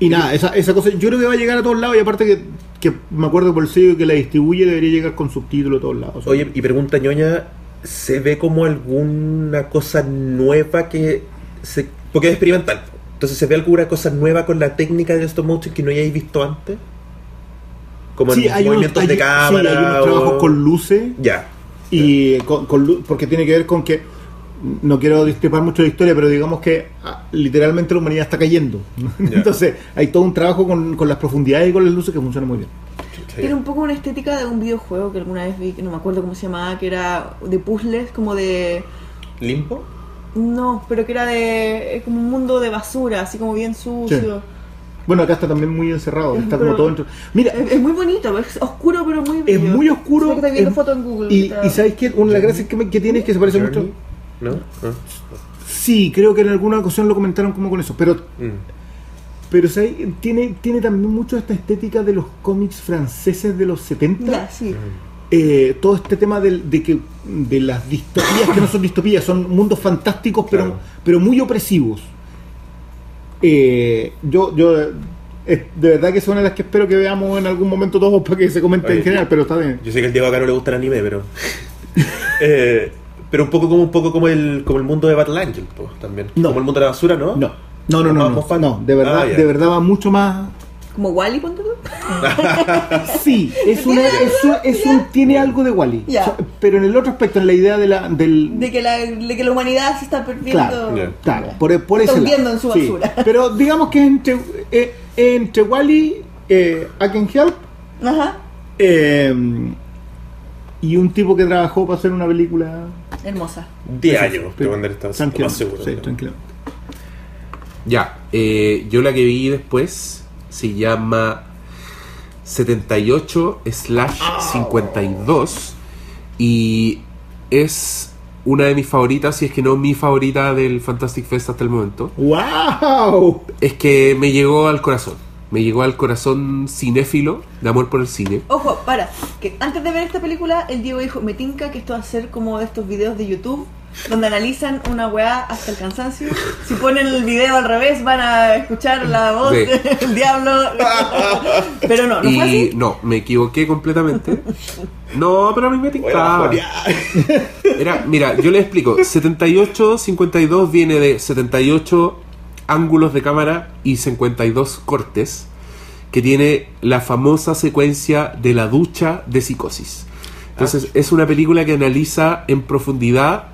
y nada, esa, esa cosa yo creo que va a llegar a todos lados y aparte que, que me acuerdo por el sello que la distribuye debería llegar con subtítulos a todos lados. Oye, y pregunta ñoña, ¿se ve como alguna cosa nueva que se... Porque es experimental. Entonces, ¿se ve alguna cosa nueva con la técnica de stop motion que no hayáis visto antes? Como en Sí, unos, movimientos hay- de sí, cámara. hay unos o- trabajos con luces Ya. y con, con porque tiene que ver con que no quiero discrepar mucho de la historia pero digamos que ah, literalmente la humanidad está cayendo. Entonces hay todo un trabajo con, con las profundidades y con las luces que funciona muy bien. Tiene un poco una estética de un videojuego que alguna vez vi, que no me acuerdo cómo se llamaba, que era de puzzles, como de... ¿Limpo? No, pero que era de... como un mundo de basura, así como bien sucio. bueno acá está también muy encerrado está como todo dentro mira Es, es muy bonito, es oscuro pero muy es bello. muy oscuro. Que viendo es- fotos en Google. y, está- y sabes qué una de las gracias que, me- que tiene es que se parece Journey, mucho ¿No? Ah. sí creo que en alguna ocasión lo comentaron como con eso pero Mm. pero ¿sabes? tiene tiene también mucho esta estética de los cómics franceses de los 70 Ya, sí. eh, todo este tema del- de, que de las distopías que no son distopías, son mundos fantásticos pero, Claro. pero muy opresivos. Eh, yo, yo eh, de verdad que son de las que espero que veamos en algún momento todos para que se comente Oye, en general, pero está bien. Yo sé que al Diego acá no le gusta el anime, pero. eh, pero un poco como un poco como el, como el mundo de Battle Angel, pues, también. No. Como el mundo de la basura, ¿no? No, no, no, no, no, no, de verdad, Ah, de verdad va mucho más. Como Wally, ponte tú. Sí, es una, es un, es un- tiene algo de Wally, Ya. pero en el otro aspecto, en la idea de la, del, De que, la, de que la humanidad se está perdiendo. Claro. Claro, por, por Está hundiendo en su Sí. basura. Pero digamos que entre, eh, entre Wally, eh, I Can Help Ajá. eh, y un tipo que trabajó para hacer una película. Hermosa. 10 años, te más seguro. Sí, tranquilo. Ya, eh, yo la que vi después se llama 78 slash 52 y es una de mis favoritas, si es que no mi favorita del Fantastic Fest hasta el momento. ¡Wow! Es que me llegó al corazón, me llegó al corazón cinéfilo de amor por el cine. Ojo, para, que antes de ver esta película, el Diego dijo, me tinca que esto va a ser como de estos videos de YouTube, donde analizan una weá hasta el cansancio. Si ponen el video al revés, van a escuchar la voz Sí. del diablo. Pero no, no fue Y así. no, me equivoqué completamente. No, pero a mí me tincaba. Era, mira, yo les explico. 78-52 viene de 78 ángulos de cámara y 52 cortes, que tiene la famosa secuencia de la ducha de psicosis. Entonces, es una película que analiza en profundidad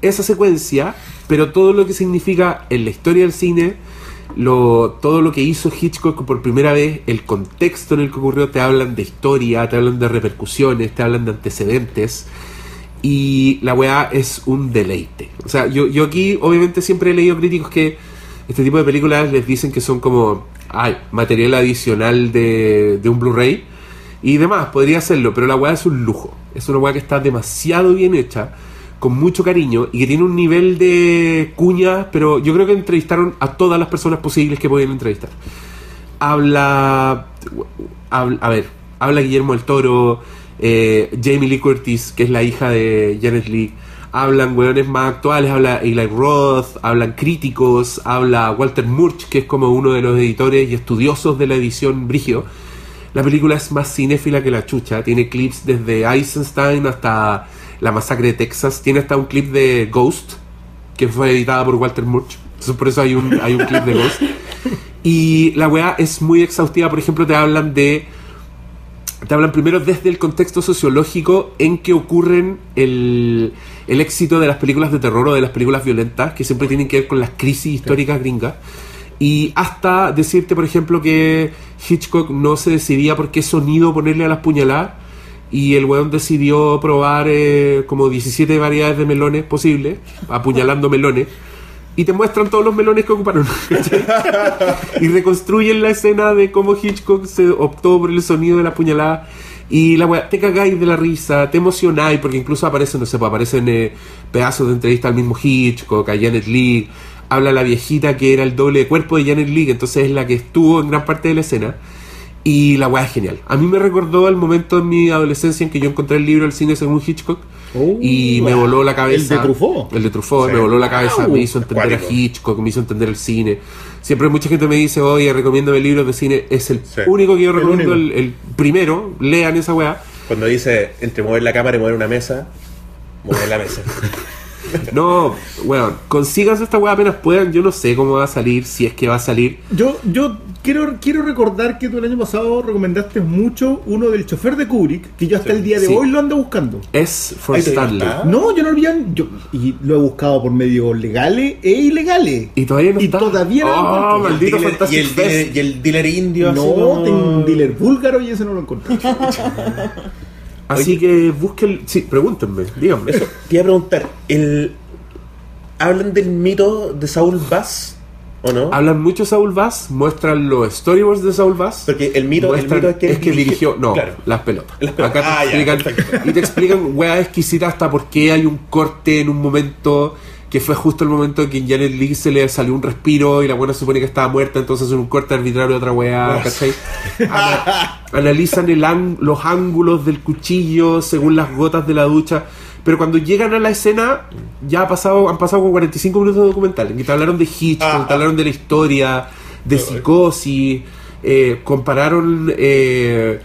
esa secuencia, pero todo lo que significa en la historia del cine, lo, todo lo que hizo Hitchcock por primera vez, el contexto en el que ocurrió, te hablan de historia, te hablan de repercusiones, te hablan de antecedentes. Y la weá es un deleite. O sea, yo, yo aquí obviamente siempre he leído críticos que este tipo de películas les dicen que son como ay, material adicional de, de un Blu-ray y demás, podría serlo, pero la weá es un lujo. Es una weá que está demasiado bien hecha, con mucho cariño y que tiene un nivel de cuña, pero yo creo que entrevistaron a todas las personas posibles que podían entrevistar. Habla, habla a ver, habla Guillermo del Toro, eh, Jamie Lee Curtis, que es la hija de Janet Lee, hablan weones más actuales, habla Eli Roth, hablan críticos, habla Walter Murch, que es como uno de los editores y estudiosos de la edición Brigio. La película es más cinéfila que la chucha, tiene clips desde Eisenstein hasta La Masacre de Texas, tiene hasta un clip de Ghost, que fue editada por Walter Murch, entonces por eso hay un, hay un clip de Ghost. Y la weá es muy exhaustiva, por ejemplo, te hablan de te hablan primero desde el contexto sociológico en que ocurren el, el éxito de las películas de terror o de las películas violentas, que siempre tienen que ver con las crisis históricas gringas. Y hasta decirte, por ejemplo, que Hitchcock no se decidía por qué sonido ponerle a las puñaladas. Y el weón decidió probar eh, como 17 variedades de melones posibles, apuñalando melones. Y te muestran todos los melones que ocuparon. y reconstruyen la escena de cómo Hitchcock se optó por el sonido de la puñalada. Y la weá, te cagáis de la risa, te emocionáis, porque incluso aparecen, no sé, pues, aparecen eh, pedazos de entrevista al mismo Hitchcock, a Janet Leigh. Habla la viejita que era el doble de cuerpo de Janet Leigh, entonces es la que estuvo en gran parte de la escena. Y la weá es genial. A mí me recordó el momento en mi adolescencia en que yo encontré el libro El cine según Hitchcock. Oh, y me wow. voló la cabeza. ¿El de Truffaut? El de Truffaut, Sí. me voló la cabeza, Wow. me hizo entender Acuático. a Hitchcock, me hizo entender el cine. Siempre mucha gente me dice, oye, recomiéndame libros de cine. Es el Sí. único que yo recomiendo, el, el primero, lean esa weá. Cuando dice entre mover la cámara y mover una mesa, mover la mesa. No, bueno, consíganse esta weá apenas puedan. Yo no sé cómo va a salir, si es que va a salir. Yo, yo quiero, quiero recordar que tú el año pasado recomendaste mucho uno del chofer de Kubrick, que yo hasta Sí. el día de Sí. hoy lo ando buscando. Es for Stanley. No, yo no lo vi, yo, y lo he buscado por medios legales e ilegales. Y todavía no Y está. todavía no lo Oh, maldito Dealer- y, el Fest. dealer, y el dealer indio. así No, como- tengo un dealer búlgaro y ese no lo encontré. Así que busquen. Sí, pregúntenme, díganme. Eso, te iba a preguntar, el... ¿hablan del mito de Saul Bass o no? Hablan mucho de Saul Bass, muestran los storyboards de Saul Bass. Porque el mito, el mito es que, él dirigió, no, Claro. las pelotas. Las pelotas. Acá te Ah, explican, y te explican weá exquisita hasta por qué hay un corte en un momento que fue justo el momento en que Janet Leigh se le salió un respiro y la buena supone que estaba muerta, entonces hacen un corte arbitrario de otra weá, ¿cachai? Ana- analizan el ang- los ángulos del cuchillo según las gotas de la ducha. Pero cuando llegan a la escena, ya ha pasado, han pasado como 45 minutos de documental. En que te hablaron de Hitchcock, Ah, te hablaron de la historia, de psicosis. Eh, compararon eh,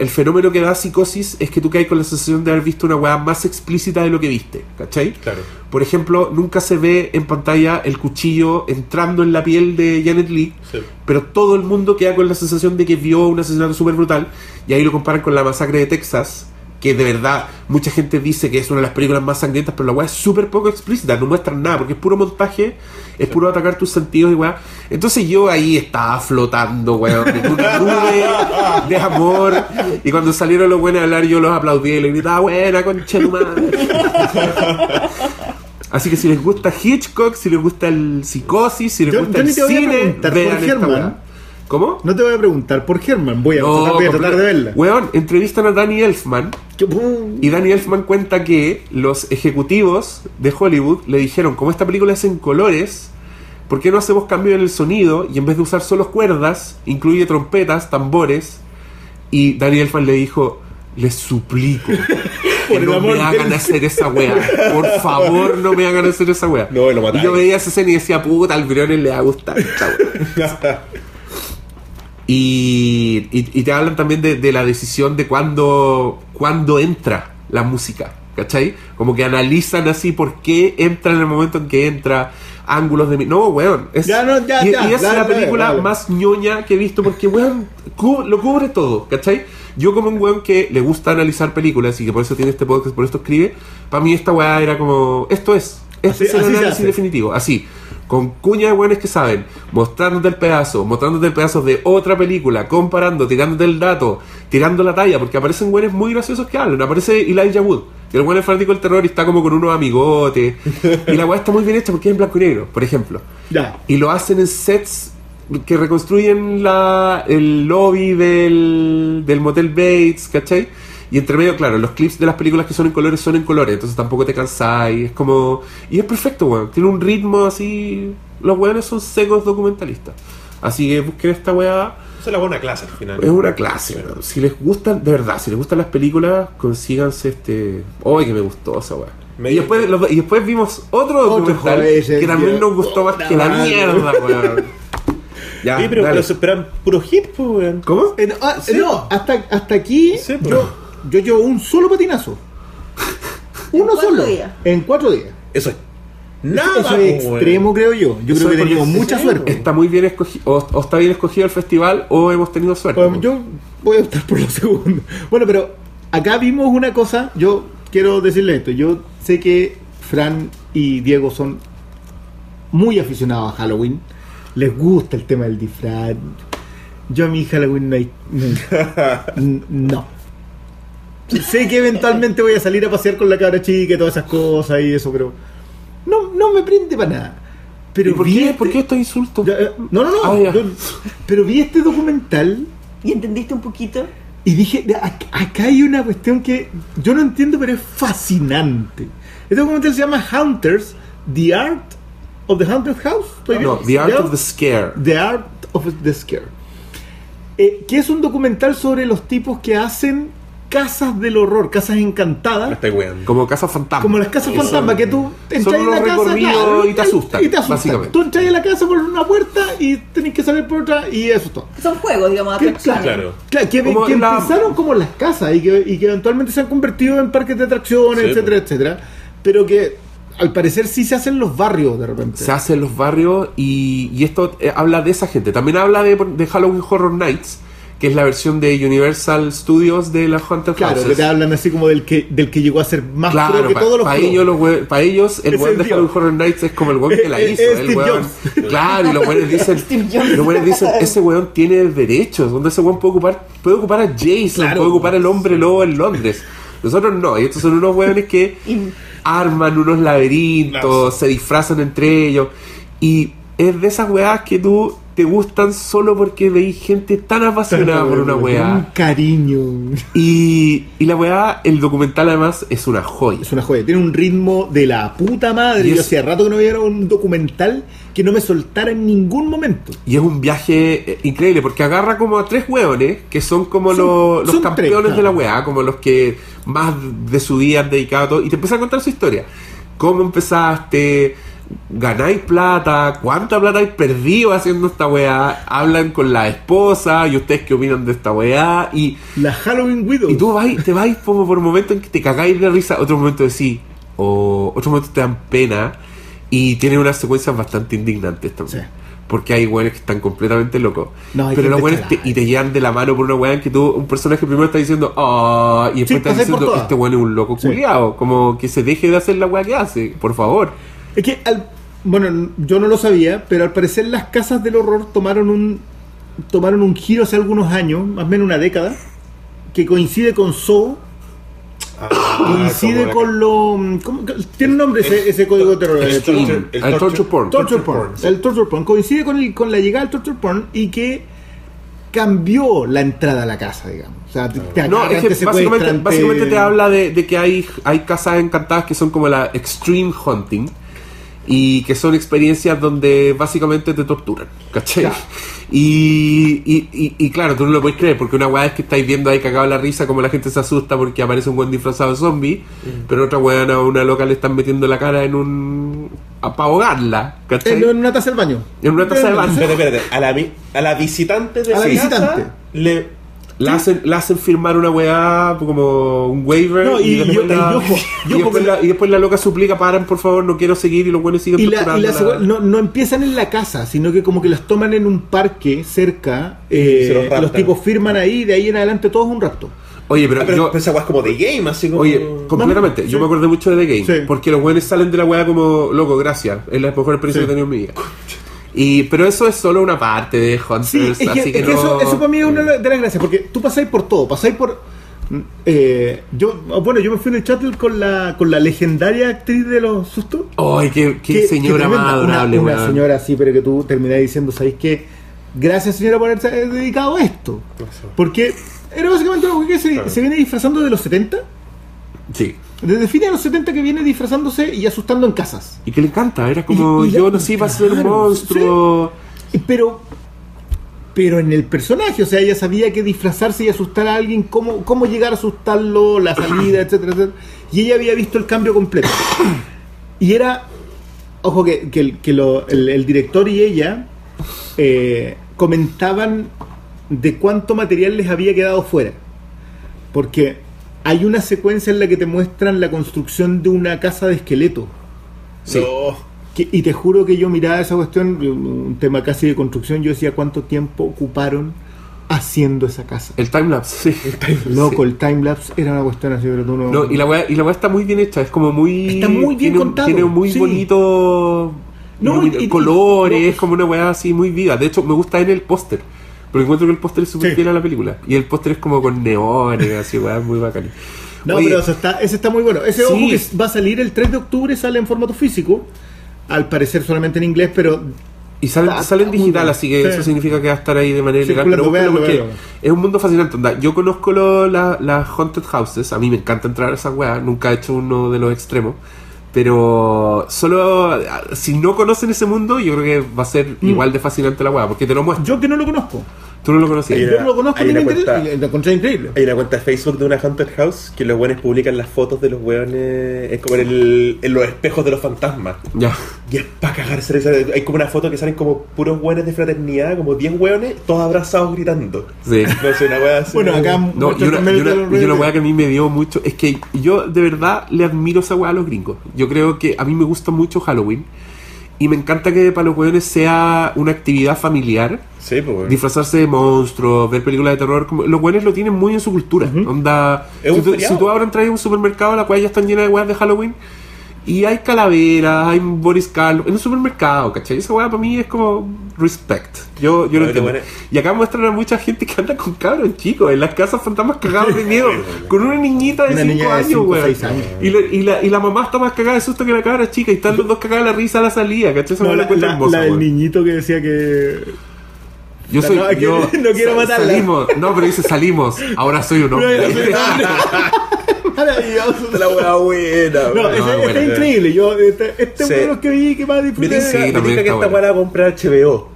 el fenómeno que da psicosis es que tú caes con la sensación de haber visto una weá más explícita de lo que viste, ¿cachai? Claro. Por ejemplo, nunca se ve en pantalla el cuchillo entrando en la piel de Janet Sí. pero todo el mundo queda con la sensación de que vio un asesinato súper brutal, y ahí lo comparan con la masacre de Texas, que de verdad mucha gente dice que es una de las películas más sangrientas, pero la weá es súper poco explícita, no muestran nada, porque es puro montaje, es puro atacar tus sentidos y weá. Entonces yo ahí estaba flotando, weón, en una nube de amor, y cuando salieron los buenos a hablar yo los aplaudí y les gritaba, buena concha tu madre. Así que si les gusta Hitchcock, si les gusta el psicosis, si les Yo- gusta yo el cine, vean esta weá. ¿Cómo? No te voy a preguntar por Herman, voy a, tratar, voy a tratar de verla. Weón, entrevistan a Danny Elfman y Danny Elfman cuenta que los ejecutivos de Hollywood le dijeron, como esta película es en colores, ¿por qué no hacemos cambio en el sonido y en vez de usar solo cuerdas, incluye trompetas, tambores? Y Danny Elfman le dijo, les suplico que no me hagan hacer esa wea. Por favor, no me hagan hacer esa wea. No, lo matáis. y yo veía esa escena y decía, puta, al Briones le va a gustar. Y, y- y te hablan también de, de la decisión de cuándo, cuándo entra la música, ¿cachai? Como que analizan así por qué entra en el momento en que entra, ángulos de... mi- No, weón. Es, Ya, no, ya, y, ya, y es dale, la película dale. más ñoña que he visto porque, weón, lo cubre todo, ¿cachai? Yo como un weón que le gusta analizar películas y que por eso tiene este podcast, por esto escribe, para mí esta weá era como, esto es, este Así- es el análisis definitivo, así, con cuña de weones que saben, mostrándote el pedazo, mostrándote el pedazo de otra película, comparando, tirándote el dato, tirando la talla, porque aparecen weones muy graciosos que hablan, aparece Elijah Wood, que el weón es fanático del terror y está como con unos amigotes, y la weá está muy bien hecha porque es en blanco y negro, por ejemplo. Ya. Y lo hacen en sets que reconstruyen la, el lobby del, del Motel Bates, ¿cachai? Y entre medio, claro, los clips de las películas que son en colores son en colores, entonces tampoco te cansáis, es como... Y es perfecto, weón, tiene un ritmo así... Los weones son secos documentalistas. Así que busquen esta weá, es la buena clase al final. es una clase, weón. Si les gustan, de verdad, si les gustan las películas, consíganse este... ¡Ay, que me gustó esa weá! Me Y después, lo- y después vimos otro Otro documental que también nos gustó más que la mierda, weón. Ya, Oye, pero, pero se esperan puro hit, pues, weón. ¿Cómo? Ah, Sí, no, hasta, hasta aquí Sí, pues. yo, yo llevo un solo patinazo. Uno solo. días. En cuatro días. Eso es nada, Eso pues, es extremo, creo yo. Yo Eso creo que tenemos mucha suerte. Está muy bien escogido, o, o está bien escogido el festival, o hemos tenido suerte. Bueno, yo voy a optar por lo segundo. Bueno, pero acá vimos una cosa. Yo quiero decirle esto. Yo sé que Fran y Diego son muy aficionados a Halloween. Les gusta el tema del disfraz. Yo a mi Halloween no hay. No. Sé que eventualmente voy a salir a pasear con la cabra chica y todas esas cosas y eso, pero. No, no me prende para nada. Pero ¿Y por, vi qué, este- ¿Por qué estos insultos? Eh, No, no, no. Ah, yo- pero vi este documental ¿Y entendiste un poquito? y dije, "De- ac- acá hay una cuestión que yo no entiendo, pero es fascinante. Este documental se llama Hunters, The Art of the Haunted House. ¿Estoy No? The Art of the Scare. The Art of the Scare. Eh, que es un documental sobre los tipos que hacen casas del horror, casas Me encantadas. estoy weando. Como casa fantasma. Como las casas fantasma que tú entras en la casa claro, y te asustan, y te asustan. básicamente. Tú entras en la casa por una puerta y tenés que salir por otra y eso es todo. Son juegos, digamos, Que- atracciones. Claro. Claro, que, Como que la- empezaron como las casas y que, y que eventualmente se han convertido en parques de atracciones, Sí, etcétera, pues. etcétera. Pero que al parecer sí se hacen los barrios de repente. se hace en los barrios y, y esto eh, habla de esa gente. También habla de, de Halloween Horror Nights, que es la versión de Universal Studios de las Haunted claro, Houses. que te hablan así como del que, del que llegó a ser más pro Claro, que para todos los pro. ellos, los we- pa' ellos el weón de. Halloween Horror Nights es como el weón que la hizo. es el weón-. Claro, y los weones dicen, los weones dicen, ese weón tiene derechos, donde ese weón puede ocupar, puede ocupar a Jason, Claro. puede ocupar el hombre lobo en Londres. Nosotros no, y estos son unos weones que arman unos laberintos, se disfrazan entre ellos. Y es de esas weas que tú te gustan solo porque veis gente tan apasionada por una Un wea. cariño. Y, y la wea, el documental además es una joya. Es una joya. Tiene un ritmo de la puta madre. Y Yo es- hacía rato que no veía un documental que no me soltara en ningún momento. Y es un viaje eh, increíble porque agarra como a tres hueones que son como Son- los, los son campeones tres, de la weá, como los que más de su vida han dedicado a todo. Y te empieza a contar su historia. ¿Cómo empezaste? ¿Ganáis plata? ¿Cuánta plata habéis perdido haciendo esta weá? Hablan con la esposa y ustedes qué opinan de esta weá. Y, La Halloween Widow. y tú vais, te vais como por momentos en que te cagáis de risa, otro momento decís, o otros momentos te dan pena. Y tiene unas secuencias bastante indignantes también. Sí. Porque hay weones que están completamente locos. No, hay Pero los weones te, y te llevan de la mano por una weá en que tú, un personaje primero está diciendo, oh, y después Sí, está diciendo, este weón es un loco Sí. culiado. Como que se deje de hacer la weá que hace, por favor. Es que, al- bueno, yo no lo sabía, pero al parecer las casas del horror tomaron un tomaron un giro hace algunos años, más o menos una década, que coincide con Saw, coincide como la- con lo... ¿cómo? Tiene un nombre ese, ese código de terror. el torture- El torture porn. Torture porn. El torture porn. Coincide con, el- con la llegada del torture porn y que cambió la entrada a la casa, digamos. O sea, te, te No, es que básicamente, te- básicamente te habla de, de que hay, hay casas encantadas que son como la extreme hunting y que son experiencias donde básicamente te torturan, ¿cachai? Claro. Y, y, y- y claro, tú no lo puedes creer porque una weá es que estáis viendo ahí cagado la risa como la gente se asusta porque aparece un buen disfrazado de zombie, pero otra weá a una loca le están metiendo la cara en un... para ahogarla, ¿cachai? en, en una taza del baño. En una taza de baño. Espérate, espérate. A la, a la visitante de A la visitante. casa le La hacen, la hacen firmar una weá como un waiver No, y- después, y- la, y ojo, y y ojo después que- la- y después la loca suplica, paran por favor, no quiero seguir y los buenos siguen Y, la, y la torturándola. segunda- no, no empiezan en la casa, sino que como que las toman en un parque cerca. eh, los tipos firman ahí y de ahí en adelante todo es un rapto. Oye, pero, Ah, pero, yo... esa weá es como de game, así como. Oye, completamente. Sí. Yo me acordé mucho de The Game. Sí. Porque los buenos salen de la weá como, loco, gracias. Es la mejor experiencia Sí. que he tenido en mi vida. Y, pero eso es solo una parte de Hunters, Sí, es que, así que, es que no... eso, eso para mí es una de las gracias, porque tú pasáis por todo, pasáis por... eh, yo bueno yo me fui en el shuttle con la con la legendaria actriz de los sustos. Ay, qué, qué que- señora que más adorable, una, señora así pero que tú terminás diciendo sabéis que gracias señora por haberse dedicado a esto porque era básicamente mujer que se, Claro. se viene disfrazando de los 70 Sí. Desde fines de los 70 que viene disfrazándose y asustando en casas Y que le encanta, era como, Y- y la- yo nací para ser un monstruo. pero pero en el personaje, o sea, ella sabía que disfrazarse y asustar a alguien, cómo, cómo llegar a asustarlo, la salida, etcétera, etcétera. Y ella había visto el cambio completo. Y era, ojo, que, que el- que lo- el, el director y ella eh, comentaban de cuánto material les había quedado fuera. Porque hay una secuencia en la que te muestran la construcción de una casa de esqueleto. Sí. No. Que- y te juro que yo miraba esa cuestión, un tema casi de construcción, yo decía cuánto tiempo ocuparon haciendo esa casa. El timelapse, sí. Loco, el timelapse era una cuestión así, pero tú no... No, y la weá, y la está muy bien hecha, es como muy. Está muy bien tiene, contado, Tiene muy sí. bonito. No, y- y- colores, no. es como una weá así muy viva. De hecho, me gusta en el póster. Porque encuentro que el póster es súper Sí. fiel a la película. Y el póster es como con neones, así, weá, muy bacán. No, Oye, pero eso está, ese está muy bueno. Ese Sí. ojo que va a salir el 3 de octubre, sale en formato físico. Al parecer solamente en inglés, pero Y sale, sale en digital, así que Sí. eso significa que va a estar ahí de manera ilegal. Pero Circulando, búscalo véanlo, porque es un mundo fascinante. onda. Yo conozco lo- la- las Haunted Houses, a mí me encanta entrar a esas weas, nunca he hecho uno de los extremos. Pero solo ah, si no conocen ese mundo, yo creo que va a ser Mm. igual de fascinante la wea, porque te lo muestro. yo que no lo conozco. Tú no lo conocías. Hay Yo una- no lo conozco interesa, cuenta- y lo encontré increíble. Hay una cuenta de Facebook de una Haunted House que los buenos publican las fotos de los weones. Es como en, el- en los espejos de los fantasmas. Ya. Y es para cagarse. Hay como una foto que salen como puros weones de fraternidad, como 10 weones, todos abrazados gritando. Sí. No sé, una wea así. Bueno, acá No, y muestran una, también y el de una- una que a mí me dio mucho es que yo de verdad le admiro esa weá a los gringos. Yo creo que a mí me gusta mucho Halloween y me encanta que para los weones sea una actividad familiar. Sí, pues. Disfrazarse de monstruos, ver películas de terror, como, los weones lo tienen muy en su cultura. Onda, Es si, tú, si tú ahora entras a un supermercado, las weas ya están llenas de weas de Halloween. Y hay calaveras, hay Boris Karloff en un supermercado, ¿cachai? Esa weá para mí es como respect. Yo, yo No, lo entiendo. bueno- Y acá muestran a mucha gente que anda con cabros chicos en las casas fantasmas cagados de miedo, con una niñita de Una 5 niña de años, cinco, weón. Y, la, y, la, y la mamá está más cagada de susto que la cabra chica y están los dos cagados de la risa a la salida, ¿cachai? Esa No, weá la la, hermosa, la del niñito que decía que. Yo soy. No, yo, no quiero sa- matarla. Salimos. No, pero dice salimos. Ahora soy un hombre. Maravilloso. La wea buena. No, weón. ese, No, es increíble. Yo, este, este Sí. que vi que más disfruté. Sí, me que está esta bueno. weá la va a comprar HBO.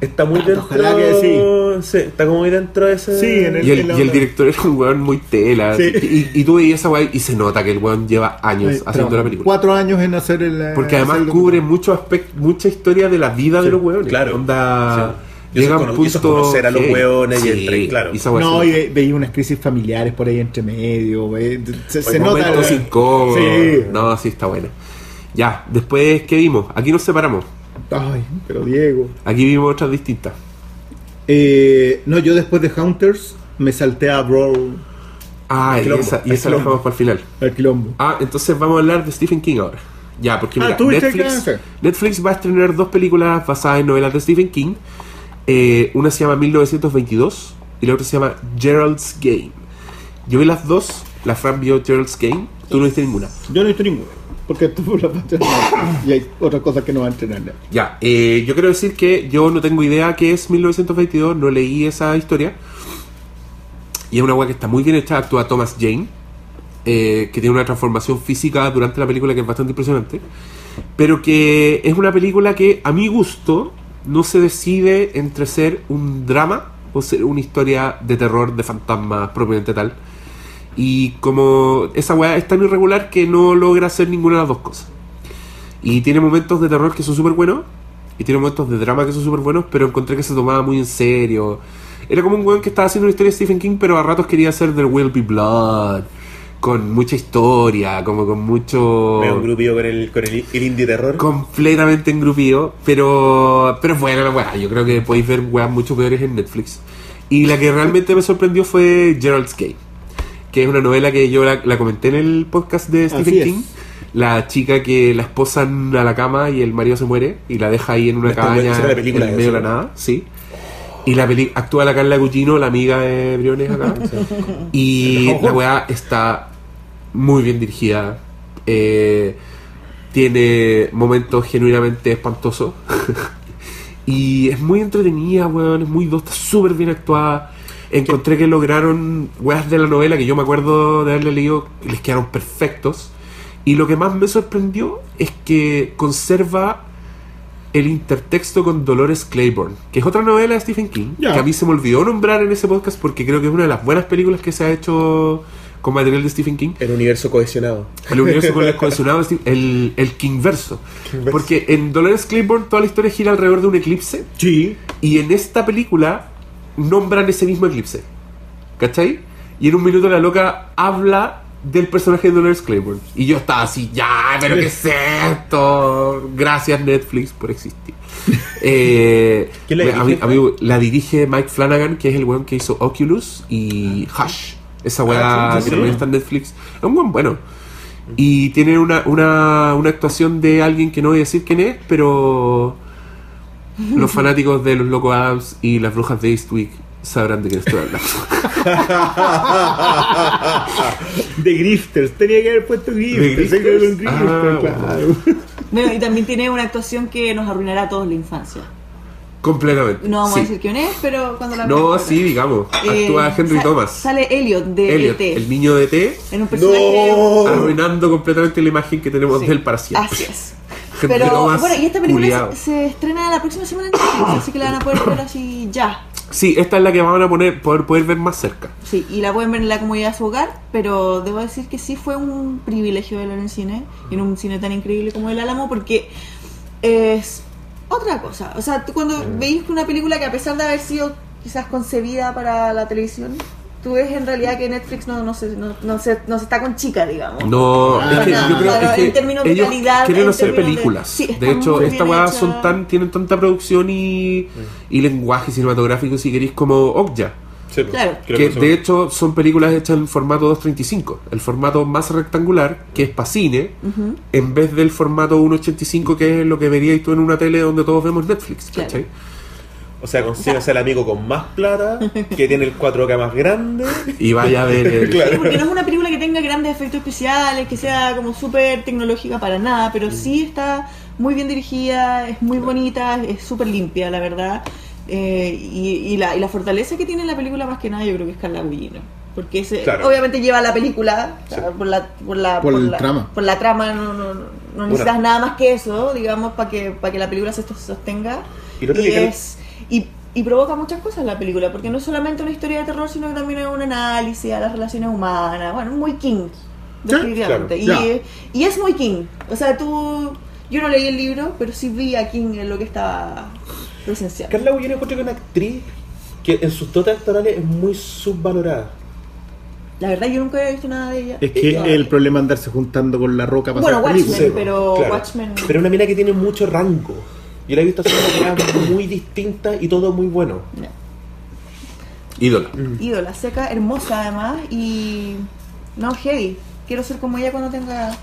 Está muy dentro. Ojalá que sí. Sí, está como muy dentro de ese. Sí, en el- Y el, en la y el onda. director es un weón muy tela. Sí. Y, y tú veías esa weá y se nota que el weón lleva años haciendo la película. Cuatro años en hacer el. Porque además hacer el cubre mucho aspecto, mucha historia de la vida de los weones. claro. Onda. Sí. Llega un punto. conocer a los weones y Sí, entra ahí, claro. y No, y veía unas crisis familiares por ahí entre medio. ve- Se, nota. eh. Sí. No, sí, está bueno. Ya, después, ¿qué vimos? Aquí nos separamos. Ay, pero Diego. Aquí vimos otras distintas. Eh, no, yo después de Hunters me salté a Brawl Ah, y esa, y el esa la dejamos para el final. al quilombo. Ah, entonces vamos a hablar de Stephen King ahora. Ya, porque Ah, mira, ¿tú viste Netflix, sí. Netflix va a estrenar dos películas basadas en novelas de Stephen King. Eh, una se llama 1922 y la otra se llama Gerald's Game. Yo vi las dos, la Fran vio Gerald's Game, tú no viste ninguna. Yo no he visto ninguna. Porque tú la vas a y hay otras cosas que no va a entrenar. Ya, eh, yo quiero decir que yo no tengo idea qué es 1922, no leí esa historia. Y es una weá que está muy bien hecha, actúa Thomas Jane, eh, que tiene una transformación física durante la película que es bastante impresionante. Pero que es una película que a mi gusto no se decide entre ser un drama o ser una historia de terror, de fantasmas propiamente tal. Y como esa weá es tan irregular que no logra hacer ninguna de las dos cosas. Y tiene momentos de terror que son súper buenos. Y tiene momentos de drama que son súper buenos. Pero encontré que se tomaba muy en serio. Era como un weón que estaba haciendo una historia de Stephen King. Pero a ratos quería hacer There Will Be Blood. Con mucha historia. Como con mucho. Grupillo con el, con el, el indie terror. Completamente engrupido. Pero. Pero es buena la weá. Yo creo que podéis ver weas mucho peores en Netflix. Y la que realmente me sorprendió fue Gerald's Game. Que es una novela que yo la, la comenté en el podcast de Stephen Así es. King. La chica que la esposan a la cama y el marido se muere y la deja ahí en una cabaña en medio de eso, la nada, sí. Y la peli actúa la Carla Gugino, la amiga de Briones acá. Y la weá está muy bien dirigida. Eh, tiene momentos genuinamente espantosos. y es muy entretenida, weón. Es muy está súper bien actuada. Encontré que lograron weas de la novela que yo me acuerdo de haberle leído, les quedaron perfectos. Y lo que más me sorprendió es que conserva el intertexto con Dolores Claiborne, que es otra novela de Stephen King, que a mí se me olvidó nombrar en ese podcast porque creo que es una de las buenas películas que se ha hecho con material de Stephen King. El universo cohesionado. El universo cohesionado, el, el Kingverso. Kingverso. Porque en Dolores Claiborne toda la historia gira alrededor de un eclipse Sí. y en esta película nombran ese mismo eclipse. ¿Cachai? Y en un minuto la loca habla del personaje de Dolores Claiborne. Y yo estaba así, ya, pero ¿qué es esto? Gracias Netflix por existir. Eh, ¿Quién la me- a mí- dirige? a mí la dirige Mike Flanagan, que es el weón que hizo Oculus y Hush. Esa weá Ah, sí, que sí. también está en Netflix. Es un buen bueno. Y tiene una, una, una actuación de alguien que no voy a decir quién es, pero los fanáticos de los Loco Adams y las brujas de Eastwick sabrán de quién estoy hablando. De Grifters. Tenía que haber puesto Grifters. ¿De Tenía que haber un Grifters? Grifters, Ah, claro. Bueno, y también tiene una actuación que nos arruinará a todos la infancia. Completamente. No vamos Sí. a decir quién es, pero cuando la No, sí, digamos. eh, Actúa Henry sa- Thomas. Sale Elliot de Elliot, ET. el niño de T, En un personaje. No. arruinando completamente la imagen que tenemos Sí, de él para siempre. Así es. Henry Pero Thomas, bueno, y esta película se estrena la próxima semana en Netflix, así que la van a poder ver así ya. Sí, esta es la que van a poner, poder, poder ver más cerca. Sí, y la pueden ver en la comodidad de su hogar, pero debo decir que sí fue un privilegio verla en el cine, y en un cine tan increíble como el Álamo, porque es otra cosa. O sea, tú cuando veis una película que a pesar de haber sido quizás concebida para la televisión, tú ves en realidad que Netflix no, no, se, no, no se, no se está con chica, digamos. No, Ah, es que no, yo creo claro, es que en términos de ellos calidad, quieren en hacer términos de- películas. sí, de hecho, muy esta bien weá hecha. son tan, tienen tanta producción y, y lenguaje cinematográfico, si queréis, como Okja. Sí, pues, Claro. Que de hecho son películas hechas en formato 235, el formato más rectangular, que es para cine, en vez del formato 185, que es lo que veríais tú en una tele donde todos vemos Netflix. Claro. ¿cachai? O sea, consíguese al amigo con más plata, que tiene el 4K más grande. Y vaya a ver. el- Claro. Sí, porque no es una película que tenga grandes efectos especiales, que sea como súper tecnológica para nada, pero sí está muy bien dirigida, es muy bonita, es súper limpia, la verdad. Eh, y, y la, y la fortaleza que tiene la película más que nada yo creo que es Carla Gugino. Porque ese, Claro. obviamente lleva la película sea, por la por la Por el la, trama. por la trama no, no, no- necesitas nada más que eso digamos para que para que la película se sostenga Y creo- es y, y provoca muchas cosas la película, porque no es solamente una historia de terror, sino que también es un análisis a las relaciones humanas. Bueno, muy King, definitivamente. claro, y, y es muy King. O sea, tú. Yo no leí el libro, pero sí vi a King en lo que estaba Carla Gugino encuentro que es una actriz que en sus dotes actorales es muy subvalorada. La verdad, yo nunca había visto nada de ella. Es que No. el problema es andarse juntando con la roca para Bueno, Watchmen, pero claro. Watchmen. Pero una mina que tiene mucho rango. Yo la he visto haciendo cosas muy distintas y todo muy bueno. No. Ídola. Ídola, seca, hermosa además y. No, heavy. Quiero ser como ella cuando tenga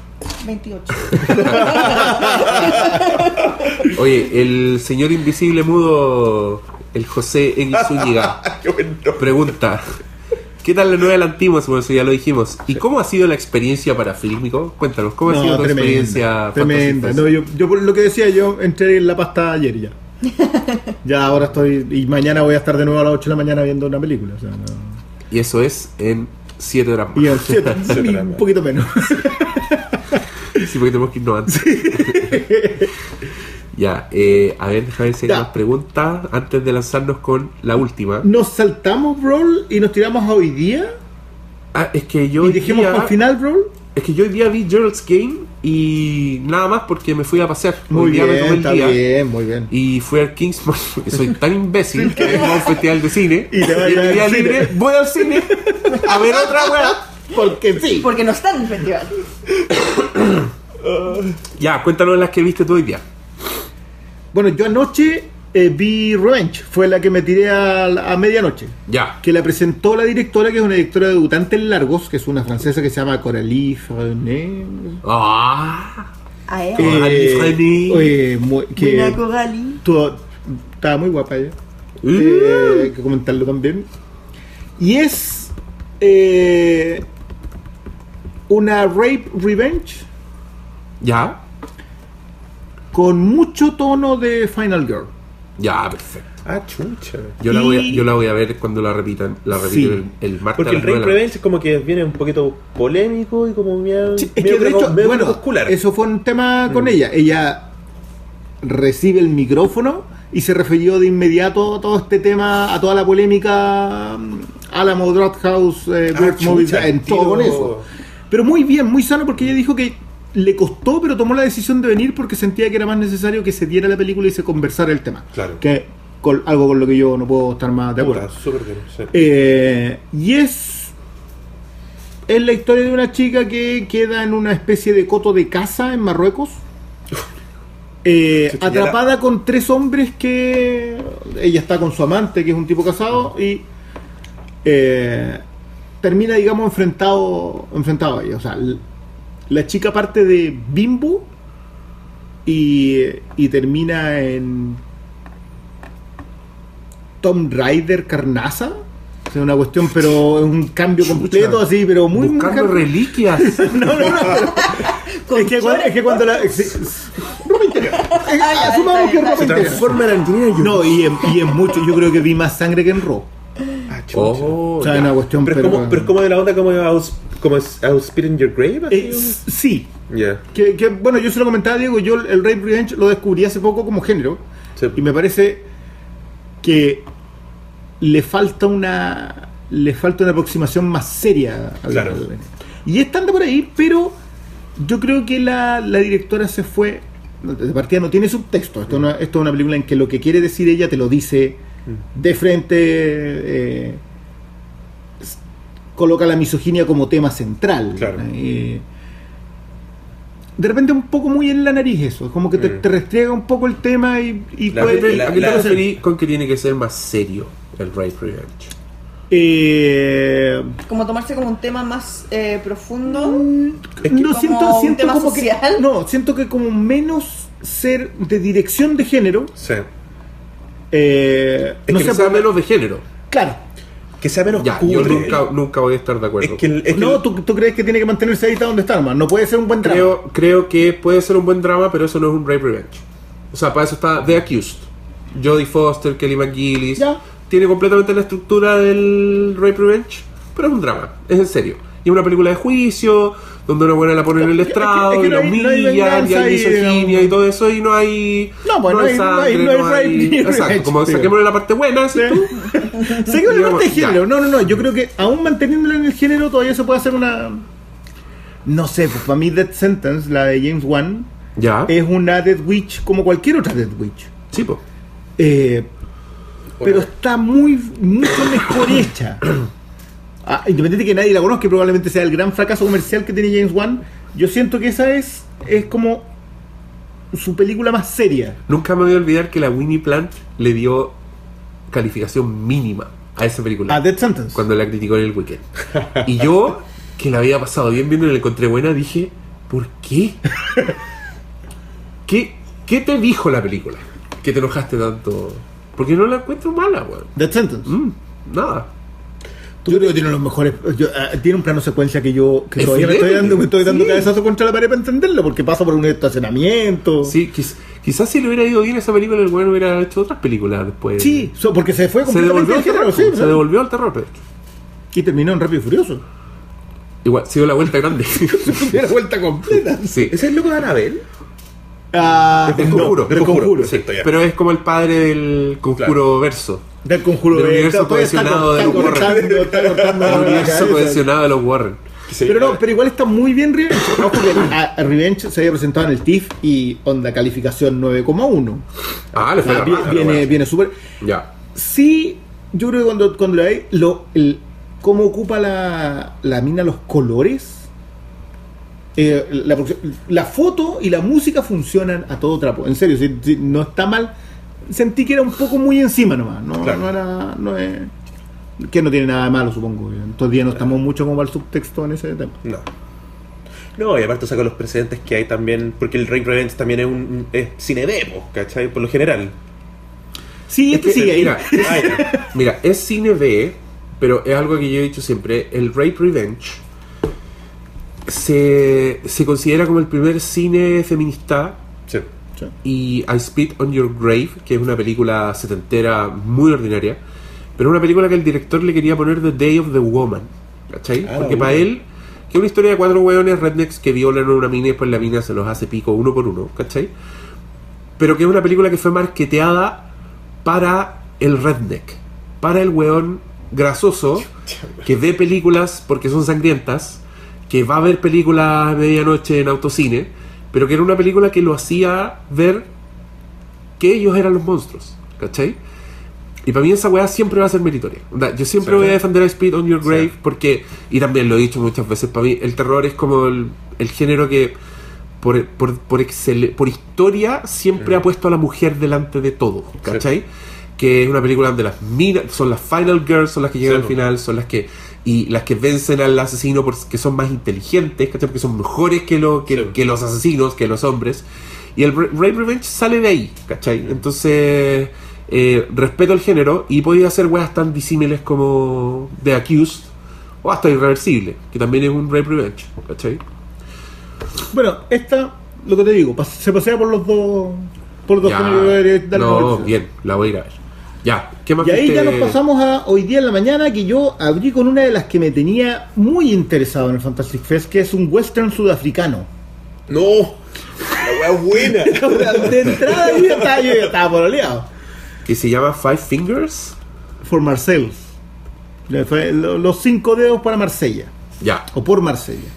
28. Oye, el señor invisible mudo, el José X Zúñiga, pregunta: ¿Qué tal la nueva Lantimos? Bueno, eso ya lo dijimos. ¿Y cómo ha sido la experiencia para Fílmico? Cuéntanos, ¿cómo ha No, sido tu tremenda, experiencia? Tremenda. No, yo, yo por lo que decía, yo entré en la pasta ayer ya. ya ahora estoy. Y mañana voy a estar de nuevo a las 8 de la mañana viendo una película. O sea, no. Y eso es en 7 horas más. Y y horas un más. poquito menos. Sí, porque tenemos que irnos antes. ya, eh, a ver, déjame ver si hay Ya. más preguntas antes de lanzarnos con la última. Nos saltamos, Brawl, y nos tiramos a hoy día. Ah, es que yo y dijimos día, el final, Brawl. es que yo hoy día vi Gerald's Game y nada más porque me fui a pasear. Muy hoy día me bien, tomé el está día bien, muy bien. y fui al Kingsman porque soy tan imbécil que vengo a un festival de cine Y te vas a y ir el al día cine. libre voy al cine a ver otra weá. Porque sí. Porque no está en el festival. Ya, cuéntanos las que viste tú hoy día. Bueno, yo anoche eh, vi Revenge. Fue la que me tiré a, a medianoche. Ya. Que la presentó la directora, que es una directora debutante en largos, que es una francesa que se llama Coralie Frenet. Ah. A él. Eh, Coralie Frenet. oye, muy- que tu- estaba muy guapa ella. Uh. Eh, hay que comentarlo también. Y es eh, una rape revenge Ya. con mucho tono de Final Girl. Ya, perfecto. Ah, chucha. Yo, la voy a, yo la voy a ver cuando la repitan. La repiten Sí. el, el martes. Porque el Rey Revenge es como que viene un poquito polémico y como medio, Sí, es medio que de hecho, medio bueno, crepuscular. eso fue un tema con ella. Ella recibe el micrófono y se refirió de inmediato a todo este tema, a toda la polémica mm, Alamo Drafthouse, eh, Ah, Movies, en todo con eso. Pero muy bien, muy sano porque ella dijo que le costó, pero tomó la decisión de venir porque sentía que era más necesario que se diera la película y se conversara el tema. Claro. Que con, algo con lo que yo no puedo estar más de acuerdo. Puta, súper bien, sí. Eh, y es. Es la historia de una chica que queda en una especie de coto de casa en Marruecos. Eh, atrapada con tres hombres que. Ella está con su amante, que es un tipo casado, y. eh, termina, digamos, enfrentado, enfrentado a ella. O sea, la chica parte de Bimbo y, y termina en Tom Rider Carnaza. O sea, una cuestión, pero es un cambio completo así, pero muy Buscando reliquias. No, no, no. Es, que cuando, es que cuando la. sí, ropa interior. Asumamos que es ropa interior. transforma. No, y en, y en mucho, yo creo que vi más sangre que en Raw. Chucha. Oh, O sea, ya. es una cuestión, pero, pero. es como, pero es como de la onda como Aus- como es I'll Spit in Your Grave. así, Eh, sí. Ya. Que, que, bueno, yo se lo comentaba, Diego, yo el Rape Revenge lo descubrí hace poco como género. Sí. Y me parece que le falta una le falta una aproximación más seria al- Claro. y está anda por ahí pero yo creo que la, la directora se fue de partida no tiene subtexto esto, esto es una película en que lo que quiere decir ella te lo dice de frente eh, coloca la misoginia como tema central Claro. Eh, de repente un poco muy en la nariz eso, como que te, Mm. te restriega un poco el tema y, y La- puede- ¿A la- qué la- referí con que tiene que ser más serio el Rape Revenge? Eh, Como tomarse como un tema más eh, profundo. Es que no como siento, un siento tema como social. que no siento que como menos ser de dirección de género Sí. Eh, Es no que sea por- menos de género. claro Que sea menos Ya, yo nunca, nunca voy a estar de acuerdo. Es que, el- es que no el- ¿tú, tú crees que tiene que mantenerse ahí está donde está hermano no puede ser un buen drama creo, creo que puede ser un buen drama, pero eso no es un Rape Revenge. O sea, para eso está The Accused. Jodie Foster, Kelly McGillis. Ya. Tiene completamente la estructura del Rape Revenge, pero es un drama, es en serio. Y es una película de juicio, donde una buena la pone en el Es que- estrado es que y la hay- no hay humillan, y hay y, misoginia y todo eso, y no hay. No, pues no hay- no hay- no hay rape ni Exacto, como saquémosle la parte buena, Sí. tú. Seguimos la parte de género. No, no, no. Yo creo que aún manteniéndolo en el género todavía se puede hacer una. No sé, pues para mí Death Sentence, la de James Wan, Ya. es una Dead Witch como cualquier otra Dead Witch. Sí, po. Eh, pero está muy mucho mejor hecha. Ah, independiente de que nadie la conozca, que probablemente sea el gran fracaso comercial que tiene James Wan, yo siento que esa es, es como su película más seria. Nunca me voy a olvidar que la Winnie Plant le dio calificación mínima a esa película. A Dead Sentence. cuando la criticó en el weekend. Y yo, que la había pasado bien viendo y la encontré buena, dije, ¿por qué? ¿Qué, qué te dijo la película? Que te enojaste tanto. Porque no la encuentro mala, weón. Dead Sentence. Mm, nada. Yo creo que tiene los mejores. yo, ah, tiene un plano secuencia que yo que Es todavía me estoy dando, me estoy dando sí. cabezazo contra la pared para entenderlo, porque pasa por un estacionamiento. Sí, quiz- quizás si le hubiera ido bien esa película, el weón hubiera hecho otras películas después. Sí, so- porque se fue Se completamente devolvió al terror. sí, se ¿no? devolvió al terror, pero Y terminó en Rápido y Furioso. Igual, se dio la vuelta grande. Era vuelta completa. sí. ¿Ese es el loco de Anabel? Ah, Del no, conjuro, del del conjuro. conjuro, sí. Pero es como el padre del conjuro Claro. verso. Del conjuro. Del universo cohesionado de los Warren. cortando, está cortando El universo cohesionado de los Warren. Pero no, pero igual está muy bien Revenge. Ojo que a, Revenge se había presentado en el TIFF y onda calificación 9,1. Ah, le fue la vi- raja, la viene, viene súper. Ya. Sí, yo creo que cuando, cuando veis, lo, el, cómo ocupa la, la mina los colores. eh, la, la foto y la música funcionan a todo trapo. En serio, si, si no está mal. Sentí que era un poco muy encima nomás. No, Claro. no era. No es, que no tiene nada de malo, supongo. Todavía no estamos mucho como al subtexto en ese tema. No. No, y aparte saca los precedentes que hay también, porque el Rape Revenge también es un es cine demo, ¿cachai? Por lo general. Sí, Es este que, sigue ahí. mira. Mira, es cine B, pero es algo que yo he dicho siempre. El Rape Revenge se, se considera como el primer cine feminista Sí. y I Spit on Your Grave, que es una película setentera muy ordinaria, pero una película que el director le quería poner The Day of the Woman, ¿cachai? Ah, Porque bueno. para él, que es una historia de cuatro hueones rednecks que violan a una mina y después la mina se los hace pico uno por uno, ¿cachai? pero que es una película que fue marketeada para el redneck, para el weón grasoso que ve películas porque son sangrientas, que va a ver películas a medianoche en autocine, pero que era una película que lo hacía ver que ellos eran los monstruos, ¿cachai? Y para mí esa weá siempre va a ser meritoria. Yo siempre Sí. voy a defender a Speed on Your Grave Sí. porque, y también lo he dicho muchas veces, para mí el terror es como el, el género que por, por, por, excel- por historia siempre Mm. ha puesto a la mujer delante de todo, ¿cachai? Que es una película donde las minas, son las final girls, son las que llegan al final, son las que y las que vencen al asesino porque son más inteligentes, ¿cachai? Porque son mejores que, lo, que, Sí. que los asesinos, que los hombres. Y el Ra- Rape Revenge sale de ahí, ¿cachai? Entonces, eh, respeto el género y podía hacer weas tan disímiles como The Accused o hasta Irreversible, que también es un Rape Revenge, ¿cachai? Bueno, esta, lo que te digo, se pasea por los dos. Por los dos géneros debería darle no, bien, la voy a ir a ver. Ya, ¿qué más Y ahí ya nos pasamos a hoy día en la mañana que yo abrí con una de las que me tenía muy interesado en el Fantastic Fest, que es un western sudafricano. No, la wea buena. De entrada yo ya estaba, yo ya estaba pololeado. Que se llama Five Fingers. For Marcel. Le fue lo- Los cinco dedos para Marsella. Ya. o por Marsella,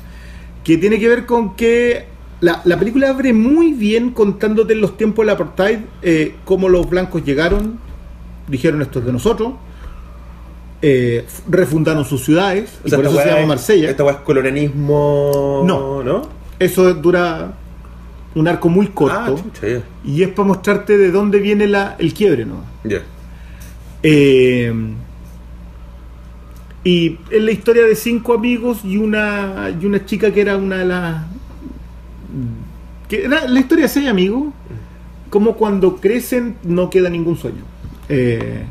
que tiene que ver con que la, la película abre muy bien contándote en los tiempos del apartheid eh, cómo los blancos llegaron, dijeron esto es de nosotros, eh, refundaron sus ciudades, O y sea, por esta eso se llama Marsella. Esta es colonialismo. No. ¿No? Eso dura un arco muy corto Ah, chucha, ya. y es para mostrarte de dónde viene la, el quiebre, ¿no? Ya. Eh, y es la historia de cinco amigos y una y una chica que era una de las que era la historia de seis amigos como cuando crecen no queda ningún sueño Eh,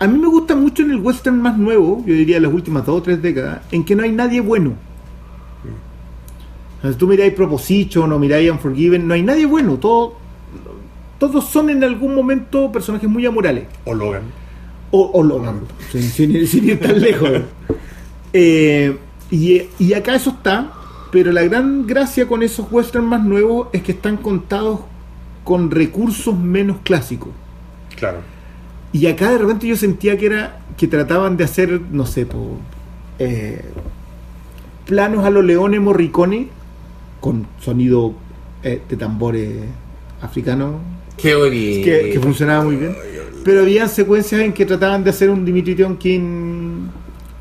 a mí me gusta mucho en el western más nuevo yo diría las últimas dos o tres décadas en que no hay nadie bueno O sea, si tú miráis Proposition o miráis Unforgiven no hay nadie bueno todo, todos son en algún momento personajes muy amorales O Logan. o, o Logan, sin, sin- sin ir tan lejos. Eh, y, y acá eso está, pero la gran gracia con esos westerns más nuevos es que están contados con recursos menos clásicos. Claro. Y acá de repente yo sentía que era que trataban de hacer, no sé, po, eh, planos a los leones morricone con sonido eh, de tambores africanos Qué que, que funcionaba muy bien. Pero había secuencias en que trataban de hacer un Dimitri Tionkin,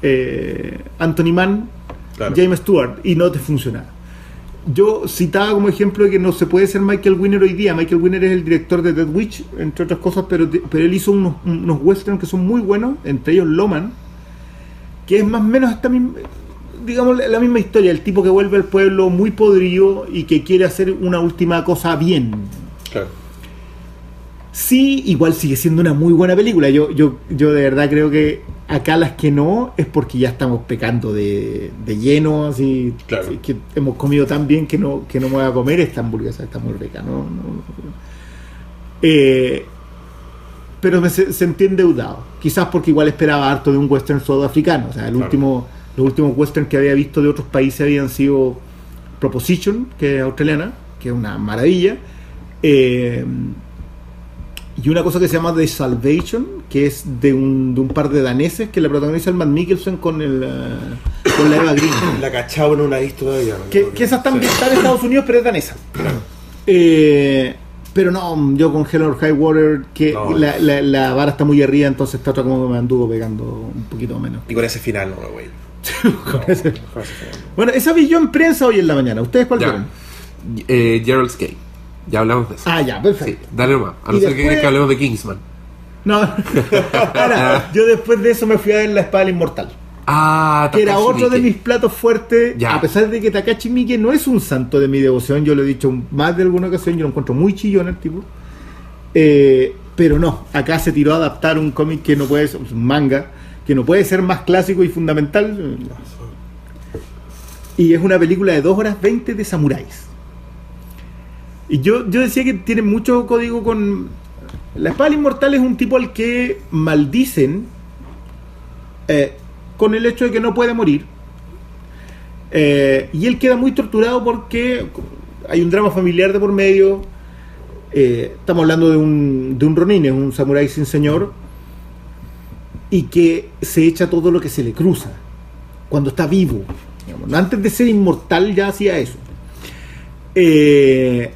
eh, Anthony Mann, Claro. James Stewart, y no te funcionaba. Yo citaba como ejemplo de que no se puede ser Michael Winner hoy día. Michael Winner es el director de Dead Witch, entre otras cosas, pero, pero él hizo unos, unos westerns que son muy buenos, entre ellos Loman, que es más o menos esta misma, digamos, la la misma historia. El tipo que vuelve al pueblo muy podrido y que quiere hacer una última cosa bien. Claro. Sí, igual sigue siendo una muy buena película. Yo, yo, yo de verdad creo que acá las que no es porque ya estamos pecando de, de lleno, así Claro. así que hemos comido tan bien que no, que no me voy a comer esta hamburguesa, esta muy rica, ¿no? no, no. Eh, pero me se- sentí endeudado. Quizás porque igual esperaba harto de un western sudafricano. O sea, el Claro. último, los últimos western que había visto de otros países habían sido Proposition, que es australiana, que es una maravilla. Eh, y una cosa que se llama The Salvation, que es de un, de un par de daneses que la protagoniza el Matt Mikkelsen con, el, eh, con la Eva Green. La cachao no la he visto todavía. Que, que esa está Sí. en Estados Unidos, pero es danesa. Eh, pero no, yo con Hell or High Water, que No. la, la- la vara está muy arriba, entonces esta otra como que me anduvo pegando un poquito menos. Y con ese final, no, güey. Con ese. Bueno, esa vi yo en prensa hoy en la mañana. ¿Ustedes cuál Ya. vieron? Eh, Gerald's Game. Ya hablamos de eso. Ah, ya, Sí, perfecto. dale nomás. A no ser que quieras que hablemos de Kingsman. No, ahora, yo después de eso me fui a ver La Espada del Inmortal. Ah, que era otro de mis platos fuertes, Ya. a pesar de que Takashi Miike no es un santo de mi devoción, yo lo he dicho más de alguna ocasión, yo lo encuentro muy chillón el tipo. Eh, pero no, acá se tiró a adaptar un cómic que no puede ser, un manga, que no puede ser más clásico y fundamental. Y es una película de 2 horas 20 de samuráis. Y yo, yo decía que tiene mucho código con... La espada inmortal es un tipo al que maldicen eh, con el hecho de que no puede morir. Eh, y él queda muy torturado porque hay un drama familiar de por medio. eh, estamos hablando de un, de un Ronin, es un samurái sin señor, y que se echa todo lo que se le cruza cuando está vivo. digamos. Antes de ser inmortal ya hacía eso. Eh,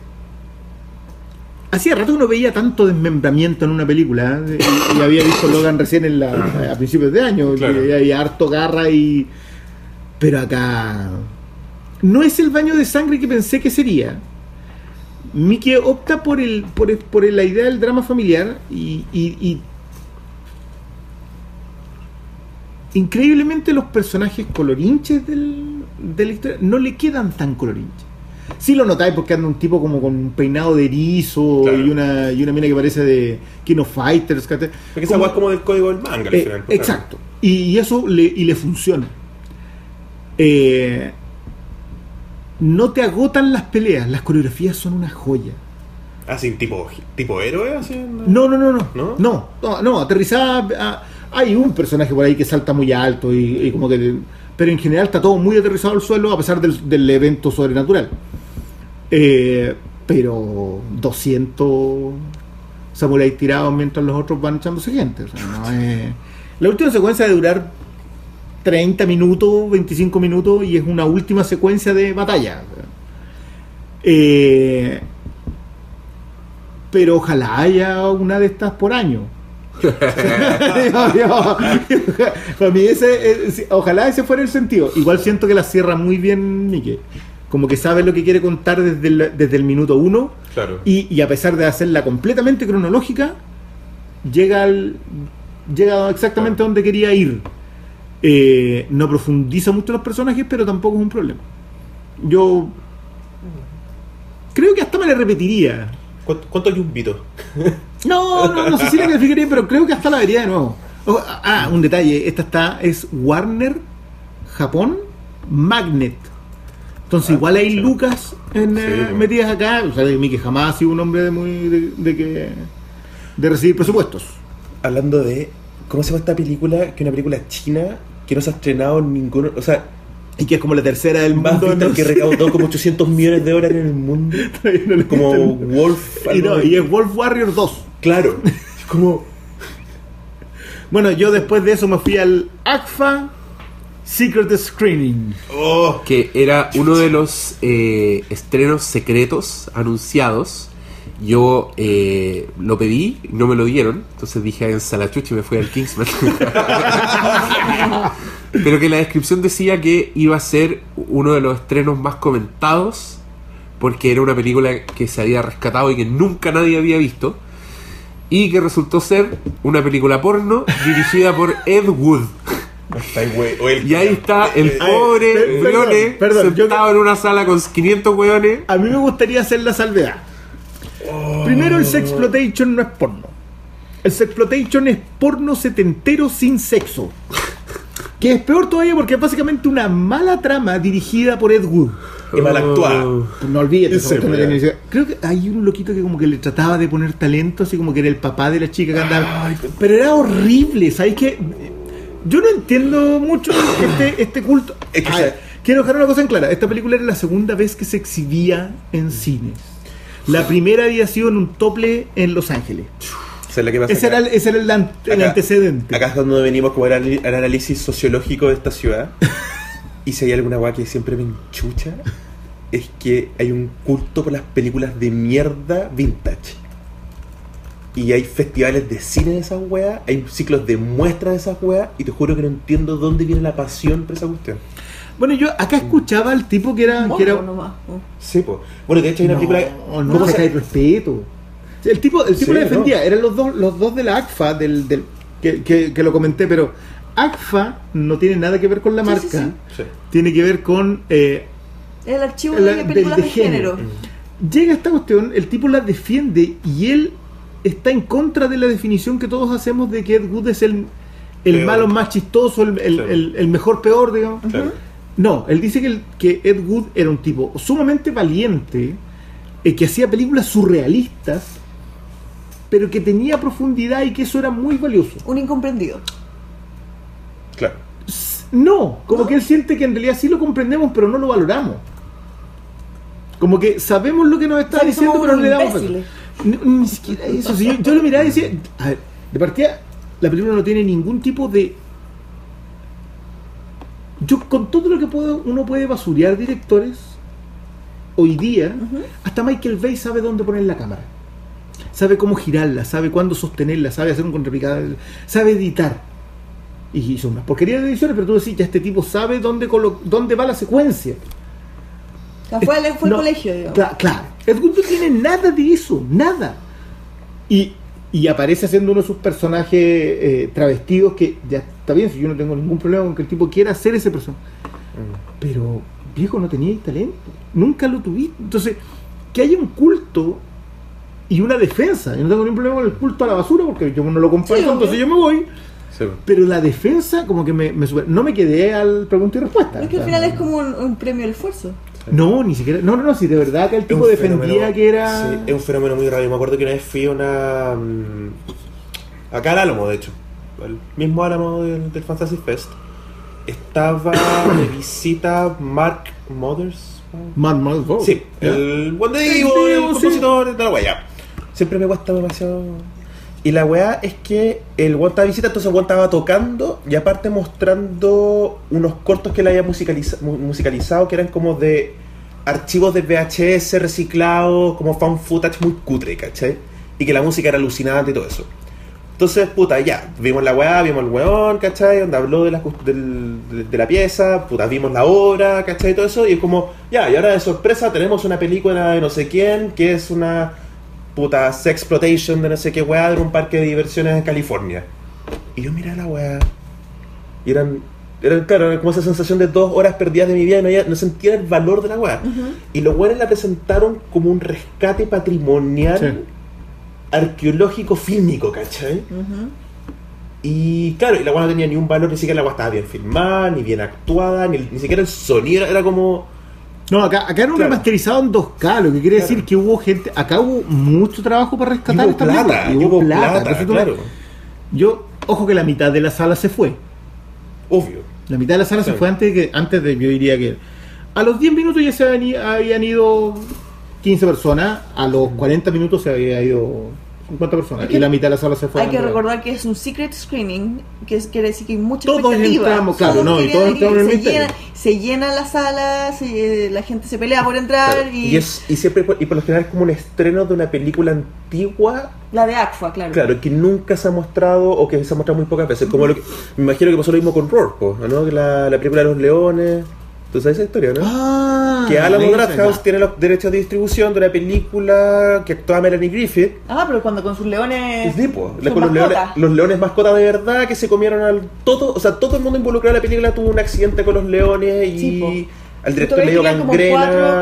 hacía rato que no veía tanto desmembramiento en una película. ¿eh? Y, y había visto Logan recién en la, a principios de año, Claro. que había harto garra y... Pero acá... No es el baño de sangre que pensé que sería. Mickey opta por el por, el- por la idea del drama familiar y, y- y increíblemente los personajes colorinches del, de la historia no le quedan tan colorinches. Sí lo notáis porque anda un tipo como con un peinado de erizo Claro. y una y una mina que parece de Kino Fighters. Porque esa Como- weá es como del código del manga al eh, final. pues, exacto. Y, y eso le, y le funciona. Eh, no te agotan las peleas, las coreografías son una joya. Así, tipo, tipo héroe, así. No, no, no, no. ¿No? No, no, no, aterrizada. ah, hay un personaje por ahí que salta muy alto y, y como que. Pero en general está todo muy aterrizado al suelo a pesar del, del evento sobrenatural. Eh, pero 200 samuráis tirados mientras los otros van echándose gente. o sea, no es- La última secuencia de durar 30 minutos, 25 minutos y es una última secuencia de batalla. Eh, pero ojalá haya una de estas por año. Para mí ese, eh, ojalá ese fuera el sentido. Igual siento que la cierra muy bien Mike. Como que sabe lo que quiere contar desde el, desde el minuto uno Claro. y, y a pesar de hacerla completamente cronológica, llega al, llega exactamente a donde quería ir. Eh, no profundiza mucho los personajes, pero tampoco es un problema. Yo creo que hasta me la repetiría. ¿Cuánto, cuánto vito? No, no, no sé si la calificaría, pero creo que hasta la vería de nuevo. Oh, ah, un detalle, esta está, es Warner Japón Magnet. Entonces Ah, igual hay lucas en, eh, Sí, metidas acá. O sea, Mickey jamás ha sido un hombre de muy de, de que de recibir presupuestos. Hablando de. ¿Cómo se llama esta película? Que es una película china que no se ha estrenado en ninguno. O sea, Y que es como la tercera del más mundo. no que sé. recaudó como 800 millones de dólares en el mundo. No Como. Wolf. Y, no, y es Wolf Warrior 2. Claro. Es como. Bueno, yo después de eso me fui al ACFA Secret Screening. Oh. que era uno de los eh, estrenos secretos anunciados. Yo eh, lo pedí, no me lo dieron, entonces dije en Salachuchi y me fui al Kingsman. Pero que la descripción decía que iba a ser uno de los estrenos más comentados, porque era una película que se había rescatado y que nunca nadie había visto, y que resultó ser una película porno dirigida por Ed Wood. Y ahí está el Eh, pobre Brione perdón, yo sentado en una sala con 500 hueones. A mí me gustaría hacer la salvedad. Primero, el sexploitation no es porno. El sexploitation es porno setentero sin sexo. Que es peor todavía porque es básicamente una mala trama dirigida por Ed Wood. Y mal. No olvides eso, pues, no tenía- Creo que hay un loquito que como que le trataba de poner talento, así como que era el papá de la chica que andaba. pero era horrible, ¿sabes qué? Yo no entiendo mucho este, este culto. Es que, ver, quiero dejar una cosa en clara. Esta película era la segunda vez que se exhibía en cines. La primera había sido en un tople en Los Ángeles. Que pasa Ese era el, ese era el, an- el acá- antecedente. Acá es donde venimos como al anali- al análisis sociológico de esta ciudad. y si hay alguna weá que siempre me enchucha, es que hay un culto por las películas de mierda vintage. Y hay festivales de cine de esas weas, hay ciclos de muestras de esas weas, y te juro que no entiendo dónde viene la pasión por esa cuestión. Bueno, yo acá escuchaba al tipo que era... que era nomás. Oh. Sí, pues. Bueno, de hecho hay una no, película. no ¿cómo te se- cae respeto. El tipo, el tipo Sí, le defendía, no. eran los dos, los dos de la ACFA, del, del, que, que- que lo comenté, pero ACFA no tiene nada que ver con la Sí, marca, sí, sí. Sí. tiene que ver con eh, El archivo La- de películas de, de género. género. llega esta cuestión, el tipo la defiende y él está en contra de la definición que todos hacemos de que Ed Wood es el, el malo más chistoso, el, el- Claro. el- el mejor peor, digamos. Claro. No, él dice que, el- que Ed Wood era un tipo sumamente valiente, eh, que hacía películas surrealistas, pero que tenía profundidad y que eso era muy valioso. Un incomprendido. Claro. No, como que él siente que en realidad sí lo comprendemos, pero no lo valoramos. Como que sabemos lo que nos está O sea, que diciendo, pero no le damos. imbéciles. No, ni siquiera eso. si yo, yo lo miraba y decía, a ver, de partida, la película no tiene ningún tipo de. Yo, con todo lo que puedo, uno puede basurear directores, hoy día, hasta Michael Bay sabe dónde poner la cámara. Sabe cómo girarla, sabe cuándo sostenerla, sabe hacer un contrapicado, sabe editar. Y hizo unas porquerías de ediciones, pero tú decís, ya este tipo sabe dónde, dónde va la secuencia. O sea, fue, al- fue No, colegio, digamos. cla- claro. Ed Wood no tiene nada de eso, nada. Y, y aparece haciendo uno de sus personajes eh, travestidos que ya está bien, si yo no tengo ningún problema con que el tipo quiera hacer ese personaje. Pero, viejo, no tenía talento. Nunca lo tuviste. Entonces, que haya un culto y una defensa. Yo no tengo ningún problema con el culto a la basura porque yo no lo comparto, Sí, entonces yo me voy. Sí. Pero la defensa, como que me, me super- No me quedé al pregunta y respuesta. Es que al final es como un, un premio al esfuerzo. No, ni siquiera. No, no, no, si de verdad que el tipo defendía fenómeno- que era. sí, es un fenómeno muy raro. Me acuerdo que una vez fui a una. mm, Acá al Álamo, de hecho. El mismo Álamo del, del Fantasy Fest. Estaba de visita Mark Mothers. Mad Mad Vogue. Sí, el buen de Divo, el compositor de la wea. Siempre me cuesta demasiado. Y la weá es que el weón estaba visita, entonces el estaba tocando y aparte mostrando unos cortos que él había musicaliza- mu- musicalizado que eran como de archivos de VHS reciclados, como found footage muy cutre, ¿cachai? Y que la música era alucinante y todo eso. Entonces, puta, ya, vimos la weá, vimos el weón, ¿cachai? Donde habló de la, de la pieza, puta, vimos la obra, ¿cachai? Y todo eso, y es como, ya, y ahora de sorpresa tenemos una película de no sé quién, que es una puta sexploitation de no sé qué weá de un parque de diversiones en California. Y yo miré la weá, y eran, eran, claro, era como esa sensación de dos horas perdidas de mi vida y no, había- no sentía el valor de la weá. Y los weones la presentaron como un rescate patrimonial Sí. arqueológico fílmico, ¿cachai? Y claro, y la weá no tenía ni un valor, ni siquiera la weá estaba bien filmada, ni bien actuada, ni, ni siquiera el sonido, era como... No, acá, acá era un Claro. remasterizado en 2K, lo que quiere decir que hubo gente. Acá hubo mucho trabajo para rescatar esta plata, hubo plata, claro. Yo, ojo que la mitad de la sala se fue. Obvio. La mitad de la sala se fue antes de que, antes de, yo diría que. A los 10 minutos ya se habían ido 15 personas, a los 40 minutos se había ido 50 personas. Que y la mitad de la sala se fue. Hay que recordar que es un secret screening, que es- quiere decir que hay mucha Todos entramos, claro, no, y todos entramos en el se misterio. llena, se llena la sala, se- la gente se pelea por entrar Claro. y, Y, es, y siempre y por lo general es como un estreno de una película antigua la de Aqua, claro. claro que nunca se ha mostrado o que se ha mostrado muy pocas veces como lo que, me imagino que pasó lo mismo con Rourke ¿no? La película de los leones tú sabes esa historia ¿no? Ah, que Alamo Drafthouse tiene los derechos de distribución de una película que actúa Melanie Griffith Ah, pero cuando con sus leones. Sí, sus con los leones, mascotas. los leones mascotas de verdad que se comieron al todo, o sea, todo el mundo involucrado en la película tuvo un accidente con los leones y Sí. Al director le dio como cuatro,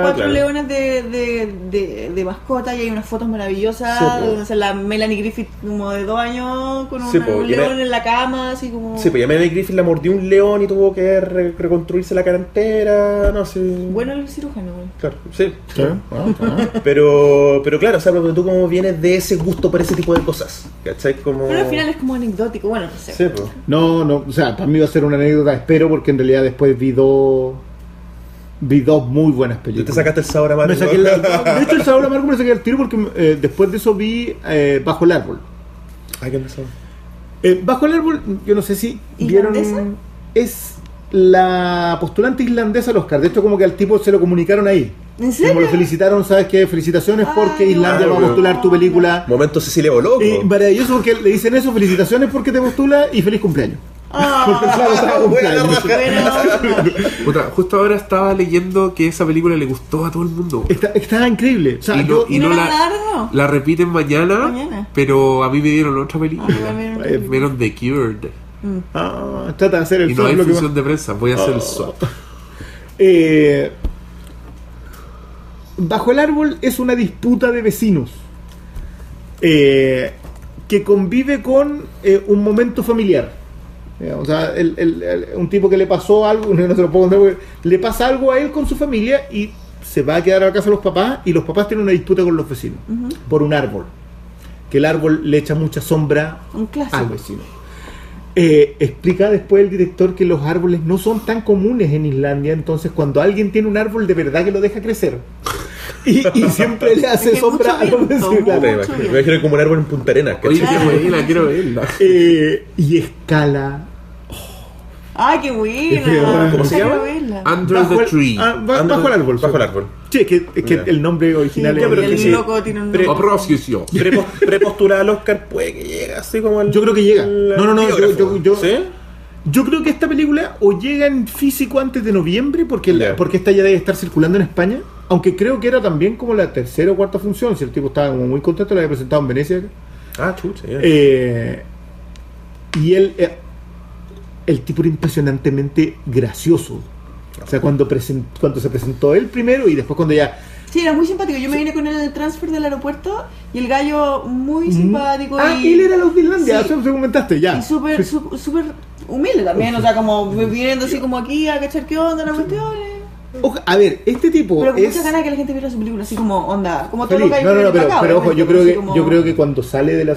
cuatro claro. leones de, de, de, de mascota y hay unas fotos maravillosas. Sí, la Melanie Griffith como de dos años con Sí, una- po, un y león me- en la cama, así como. Sí, pues ya Melanie Griffith la mordió un león y tuvo que re- reconstruirse la cara entera, no sé. Bueno el cirujano, güey. Claro, sí. Sí, ah, ah. Pero, pero claro, o sea, porque tú como vienes de ese gusto por ese tipo de cosas, ¿cachai? Como... Pero al final es como anecdótico, bueno, no sé. Sí, pues. No, no, o sea, para mí va a ser una anécdota, espero, porque en realidad después vi dos. Vi dos muy buenas Tú películas. te sacaste el sabor amargo. Me saqué el- de hecho, el sabor amargo me lo saqué al tiro porque eh, después de eso vi eh, Bajo el Árbol. Ay, ¿qué pasó? Eh, Bajo el Árbol, yo no sé si vieron. ¿Irlandesa? Es la postulante islandesa al Oscar. De hecho, como que al tipo se lo comunicaron ahí. ¿En serio? Como lo felicitaron, ¿sabes qué? Felicitaciones Ay, porque Islandia no. va a postular tu película. Momento Cecilia Boloco. Y maravilloso porque le dicen eso, felicitaciones porque te postula y feliz cumpleaños. Buena Puta, justo ahora estaba leyendo que esa película le gustó a todo el mundo. Está, estaba increíble. O sea, Y no, yo- y ¿Y no no la repiten mañana, Mañana. pero a mí me dieron otra Ah, película. Eh, Me dieron The Cured. ah, trata de hacer el Y no hay función de prensa, voy a hacer el swap. Eh, Bajo el árbol es una disputa de vecinos eh, que convive con eh, un momento familiar. Eh, o sea, el- el- el- un tipo que le pasó algo, no se lo puedo contar porque le pasa algo a él con su familia y se va a quedar a la casa de los papás y los papás tienen una disputa con los vecinos por un árbol. Que el árbol le echa mucha sombra al vecino. Eh, explica después el director que los árboles no son tan comunes en Islandia, entonces cuando alguien tiene un árbol de verdad que lo deja crecer y, y siempre le hace Es que sombra a los. Me imagino, como un árbol en Punta Arenas. Oye. Eh, y escala ¡Ay, qué buena! ¿cómo se llama? Under bajo the el, Tree. ah, ba- bajo el árbol Bajo el árbol. sí es que, es que el nombre original Sí, es pero y que el sí. loco tiene un Pre- nombre. Prepostulada al Oscar puede que llegue así como el. Yo creo que llega. el No, no, no, yo- biógrafo. yo- yo- ¿Sí? Yo creo que esta película o llega en físico antes de noviembre, porque, la- porque esta ya debe estar circulando en España, aunque creo que era también como la tercera o cuarta función, si el tipo estaba como muy contento, la había presentado en Venecia. Ah, chucha, ya. Eh, y él, eh, el tipo era impresionantemente gracioso. O sea, cuando, presen- cuando se presentó él primero y después cuando ya... Sí, era muy simpático. Yo me vine con él en el transfer del aeropuerto y el gallo muy simpático. Ah, y, él era los de Islandia, Sí. eso comentaste, ya. Y súper, sú- súper humilde también. O sea, como viniendo así como aquí a cachar qué onda la cuestión. eh. Oja- a ver, este tipo Pero con es... muchas ganas de que la gente viera su película, así como onda. Como todo lo que hay No, no, no, pero, acá, pero ojo, yo creo que como- yo creo que cuando sale de la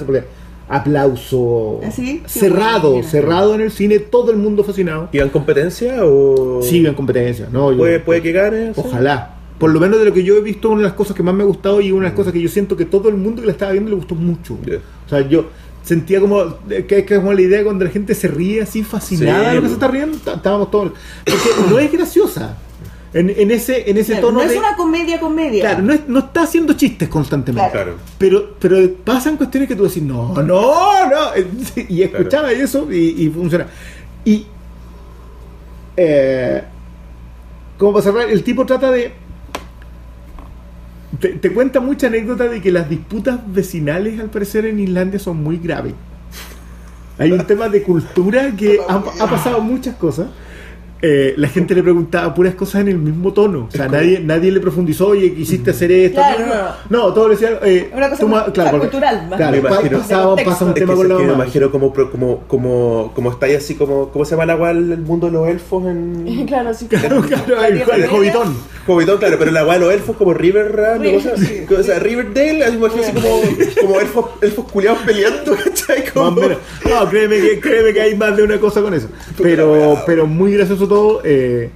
aplauso ¿Ah, sí? Cerrado, cerrado en el cine, todo el mundo fascinado. ¿Iban competencia o.? Sigue en competencia, no, yo- Puede, puede que gane. sí. Ojalá. Por lo menos de lo que yo he visto, una de las cosas que más me ha gustado y una de las cosas que yo siento que todo el mundo que la estaba viendo le gustó mucho. O sea, yo sentía como que, que es como la idea cuando la gente se ríe así fascinada Sí, de lo que se está riendo, estábamos todos. Porque no es graciosa. En, en ese, en ese Claro, tono no es de- una comedia comedia. Claro, no, es- no está haciendo chistes constantemente. Claro. Pero, pero pasan cuestiones que tú decís, no, no, no. Y escuchaba eso y, y funciona. Y. Eh, como para cerrar, el tipo trata de. Te, te cuenta mucha anécdota de que las disputas vecinales, al parecer, en Islandia son muy graves. Hay un tema de cultura que ha, ha pasado muchas cosas. Eh, la gente le preguntaba puras cosas en el mismo tono. O sea, nadie, nadie le profundizó, oye, quisiste hacer esto. Claro, no, no, todos le decían. Eh, Una cosa claro, porque- cultural, más Claro, que pa- de pasaba, contexto. pasa un tema con la que me imagino como, pro- como, como, como está ahí así como. ¿Cómo se llama la el mundo de los elfos en. Claro, sí. Claro, claro, el, el hobitón. Hobbiton, claro, pero la weá de los elfos como River Run, River, cosa, sí. o sea, Riverdale, así me imagino así como, como elfos, elfos culiados peleando, ¿cachai? Más Como. No, créeme que, créeme que hay más de una cosa con eso. Pero, pero muy gracioso todo. Eh,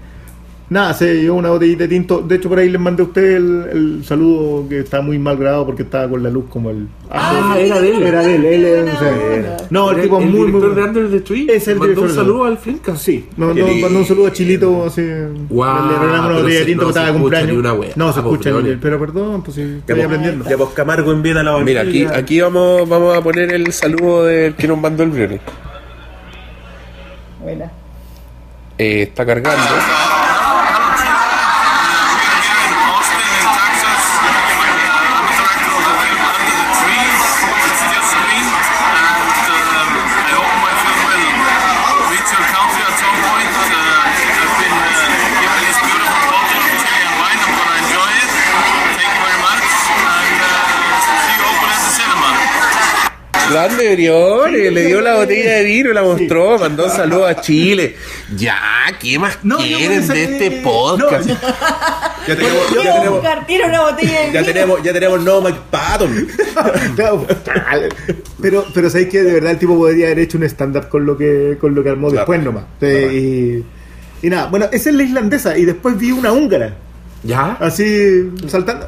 nada, se llevó una botellita de tinto. De hecho, por ahí les mandé a usted el, el saludo que está muy mal grabado porque estaba con la luz como el. Ah, sí, era de él. Era de él, él era- Buena o sea, onda. No, el Era tipo el muy, muy. director de Under the Tree. Es el mandó director un saludo al Flinka. Sí, no, no, mandó un saludo a Chilito así. Guau, le regalamos una botella de tinto no que se estaba de escucha cumpleaños. una wea. No se Ah, escucha ni perdón. Pero perdón, pues sí, ya, estoy pues, aprendiendo. ya pues Camargo envía a la Mira, aquí, aquí vamos, vamos a poner el saludo del que nos mandó el Briones. Buena. Eh, está cargando. Grande Briones, le dio la botella de vino, la mostró, mandó un saludo a Chile. Ya, ¿qué más No, quieren de que- este podcast? no, Ya tenemos, ya tenemos, buscar, tira una botella de ya vino. tenemos, ya tenemos no Mike Patton. Pero, pero sabéis que de verdad el tipo podría haber hecho un stand-up con lo que con lo que armó Claro. después nomás. Eh, y, y nada, bueno, esa es la islandesa. Y después vi una húngara. ¿Ya? Así saltando.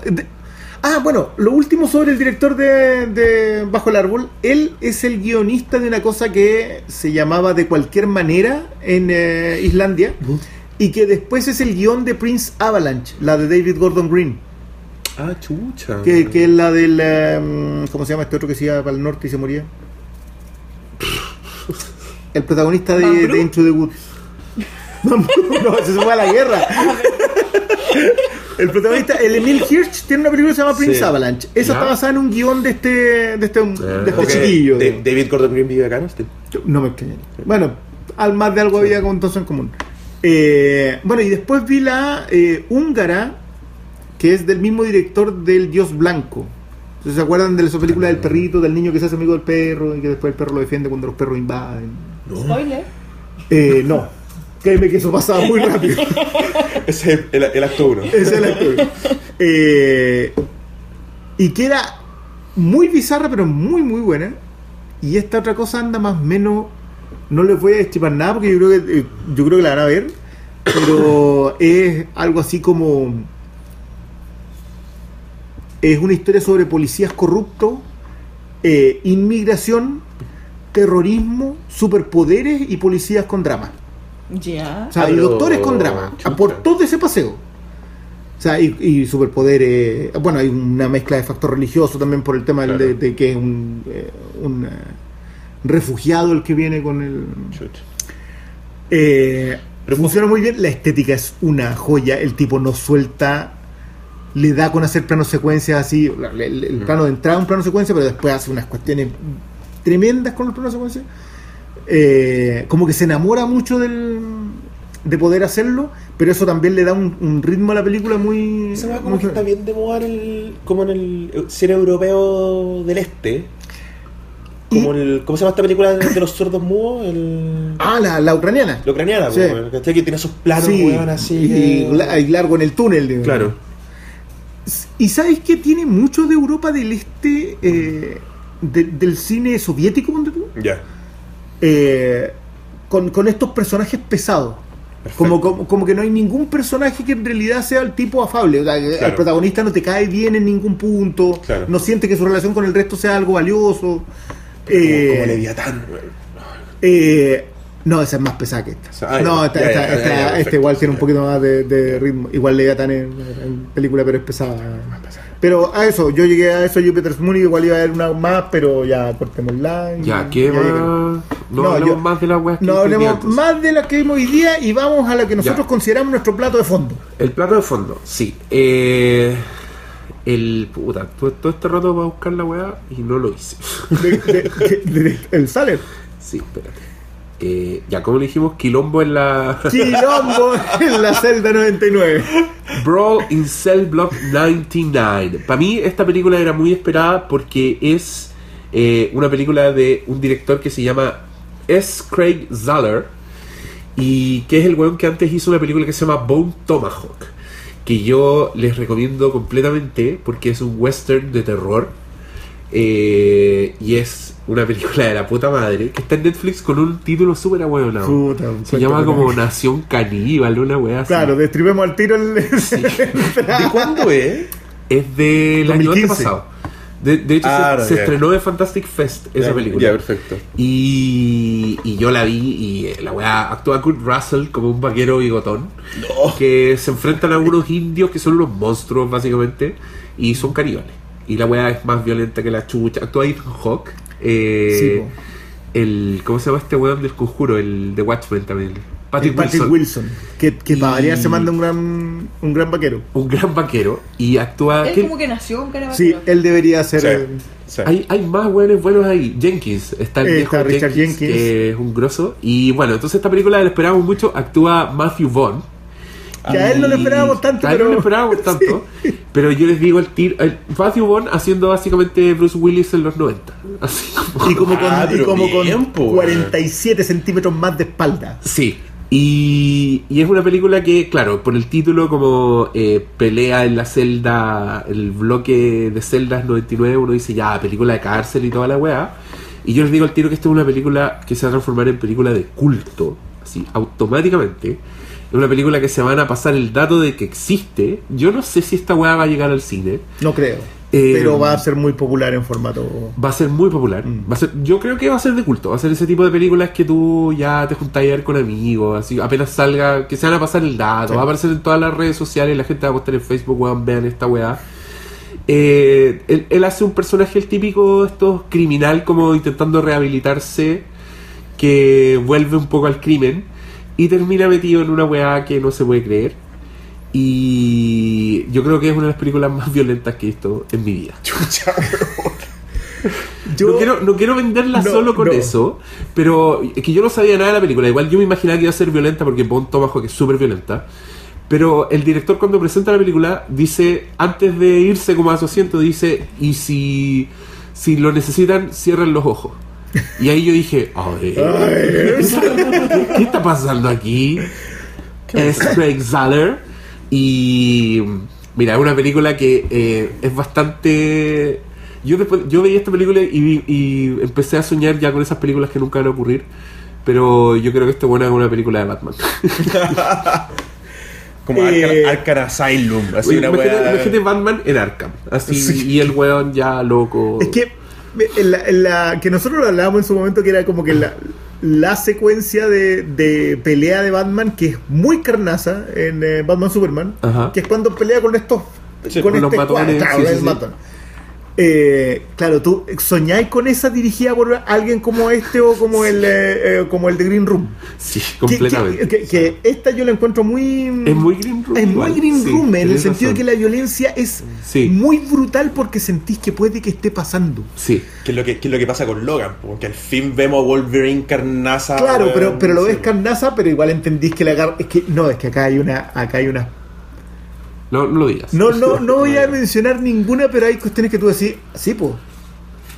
Ah, bueno, lo último sobre el director de, de Bajo el Árbol. Él es el guionista de una cosa que se llamaba De cualquier manera en eh, Islandia. Y que después es el guion de Prince Avalanche, la de David Gordon Green. Ah, chucha. Que, que es la del. em, ¿Cómo se llama este otro que se iba para el norte y se moría? El protagonista de, de Into the Woods. No, ese se fue a la guerra. El protagonista, el Emil Hirsch, tiene una película que se llama Prince Sí. Avalanche. Esa Ya. está basada en un guion de este, de este, de este chiquillo. de- David Gordon Green vive acá, ¿no? No me extrañaría. Bueno, al más de algo había entonces en común. Eh, bueno, y después vi la eh, húngara, que es del mismo director del Dios Blanco. Entonces, ¿Se acuerdan de esa película del perrito, del niño que se hace amigo del perro y que después el perro lo defiende cuando los perros invaden? Spoiler. Eh, no, créeme que eso pasaba muy rápido. Ese es el, el acto uno. Ese es el actor. Eh, y que era muy bizarra, pero muy, muy buena. Y esta otra cosa anda más o menos No les voy a estipar nada porque yo creo que, eh, yo creo que la van a ver. Pero es algo así como. Es una historia sobre policías corruptos, eh, inmigración, terrorismo, superpoderes y policías con drama. Ya. O sea, Ah, y pero- doctores con drama. chucha. Por todo ese paseo. O sea, y, y superpoderes. Bueno, hay una mezcla de factor religioso también por el tema Claro. de, de que es un, eh, un, eh, refugiado el que viene con el. Chucha. Eh, pero funciona muy bien. La estética es una joya. El tipo no suelta. Le da con hacer planos secuencias así. El, el- el plano de entrada es un plano secuencia, pero después hace unas cuestiones tremendas con los planos secuencia. Eh, como que se enamora mucho del, de poder hacerlo, pero eso también le da un, un ritmo a la película muy. Weá como muy que está bien de moda en el, como en el cine europeo del este. Como el, ¿Cómo se llama esta película de, los sordos mudos? El, Ah, la, la ucraniana. la ucraniana. Que tiene esos planos, Sí, weón, así. y, que- la- y largo en el túnel. digamos. Claro. Y sabes que tiene mucho de Europa del Este, eh, de- del cine soviético, Ya. Eh, con, con estos personajes pesados. Como, como, como que no hay ningún personaje que en realidad sea el tipo afable. O sea, que Claro. Al protagonista no te cae bien en ningún punto. Claro. No siente que su relación con el resto sea algo valioso. Como, Eh, como Leviatán, eh, no, esa es más pesada que esta. No, esta, ya, esta- ya, ya, esta- ya, esta perfecto. igual tiene un poquito más de, de ritmo. Igual Leviatán en, en película, pero es pesada. Pero a eso, yo llegué a eso, Jupiter's Moon, igual iba a haber una más, pero ya cortémosla. Ya, ¿qué más? No, yo- más de las weas que No hablemos más de la que vimos hoy día y vamos a la que nosotros Ya. consideramos nuestro plato de fondo. El plato de fondo, sí. Eh, el puta, todo, todo este rato para buscar la weá y no lo hice. De- de- de- de- el Saler. sí, espérate. Eh, ya, como le dijimos, Quilombo en la. Quilombo en la celda 99. Brawl in Cell Block 99. Para mí esta película era muy esperada porque es eh, una película de un director que se llama S. Craig Zahler y que es el weón que antes hizo una película que se llama Bone Tomahawk que yo les recomiendo completamente porque es un western de terror eh, y es una película de la puta madre que está en Netflix con un título súper abuelonado. Se llama como Nación Caníbal, una wea así. Claro, destripemos al tiro el. ¿De cuándo es? Es del año 2015. pasado. De, de hecho, Ah, se, no, se ya. estrenó en Fantastic Fest esa película. Ya, perfecto. Y, y yo la vi y eh, la weá actúa Kurt Russell como un vaquero bigotón. Que se enfrentan a unos indios que son unos monstruos, básicamente. Y son caníbales. Y la weá es más violenta que la chucha. Actúa Ethan Hawke. eh, Sí, el, ¿Cómo se llama este weón del conjuro? El de Watchmen también. Patrick, Patrick Wilson. Wilson. Que, que para variar se manda un gran, un gran vaquero. Un gran vaquero. Y actúa. Él ¿quién- como que nació con cara Sí, vaquero. él debería ser. Sí. Sí. Hay, hay más buenos buenos ahí. Jenkins, está el Eh, viejo está Richard Jenkins, Jenkins. que es un grosso. Y bueno, entonces esta película la esperábamos mucho. Actúa Matthew Vaughn. Que a él no le esperábamos tanto, A él pero. no le esperábamos tanto. Pero yo les digo el tiro. el Matthew Vaughn haciendo básicamente Bruce Willis en los 90. Así como. Y como con, Ah, y como bien, con po, 47 centímetros más de espalda. Sí. Y, es una película que, claro, por el título como eh, pelea en la celda, el bloque de celdas 99, uno dice ya, película de cárcel y toda la weá. Y yo les digo al tiro que esta es una película que se va a transformar en película de culto, así, automáticamente. Es una película que se van a pasar el dato de que existe. Yo no sé si esta weá va a llegar al cine. No creo. Eh, pero va a ser muy popular en formato. Va a ser muy popular. Va a ser, yo creo que va a ser de culto. Va a ser ese tipo de películas que tú ya te juntás a ver con amigos. Así apenas salga, que se van a pasar el dato. Sí. Va a aparecer en todas las redes sociales. La gente va a postar en Facebook, weón, vean esta weá. Eh, él, él hace un personaje, el típico, estos criminal, como intentando rehabilitarse, que vuelve un poco al crimen y termina metido en una weá que no se puede creer. Y yo creo que es una de las películas más violentas que he visto en mi vida. Chucha, Yo, no, quiero, no quiero venderla No, solo con no. eso, pero es que yo no sabía nada de la película. Igual yo me imaginaba que iba a ser violenta porque Bone Tomahawk es súper violenta. Pero el director cuando presenta la película dice, antes de irse como a su asiento, dice, y si, si lo necesitan, cierren los ojos. Y ahí yo dije, a ver, ¿qué, qué está pasando aquí? Es Craig Zahler y mira, es una película que eh, es bastante... Yo después yo veía esta película y, vi- y empecé a soñar ya con esas películas que nunca van a ocurrir. Pero yo creo que esto es buena en una película de Batman. Como Eh, Arkham, Asylum. Así Oye, una imagínate, weá- imagínate Batman en Arkham. Así, y el weón ya loco. Es que en la, en la- que nosotros lo hablábamos en su momento que era como que la, la secuencia de, de pelea de Batman que es muy carnaza en eh, Batman Superman, Ajá. que es cuando pelea con estos Sí, con con los este matones, sí, sí. matón. Eh, claro, tú soñáis con esa dirigida por alguien como este o como el eh, eh, como el de Green Room. Sí, Que- completamente. Que, que- que esta yo la encuentro muy. Es muy Green Room Es muy Green sí, Room en el sentido de que la violencia es Sí. muy brutal porque sentís que puede que esté pasando. Sí. ¿Qué es, lo que, qué es lo que pasa con Logan? Porque al fin vemos a Wolverine carnaza. Claro, pero, pero lo ves Sí. carnaza, pero igual entendís que la es que no, es que acá hay una, acá hay una. No, no lo digas. No, no, no voy a mencionar ninguna, pero hay cuestiones que tú decís, sí, pues.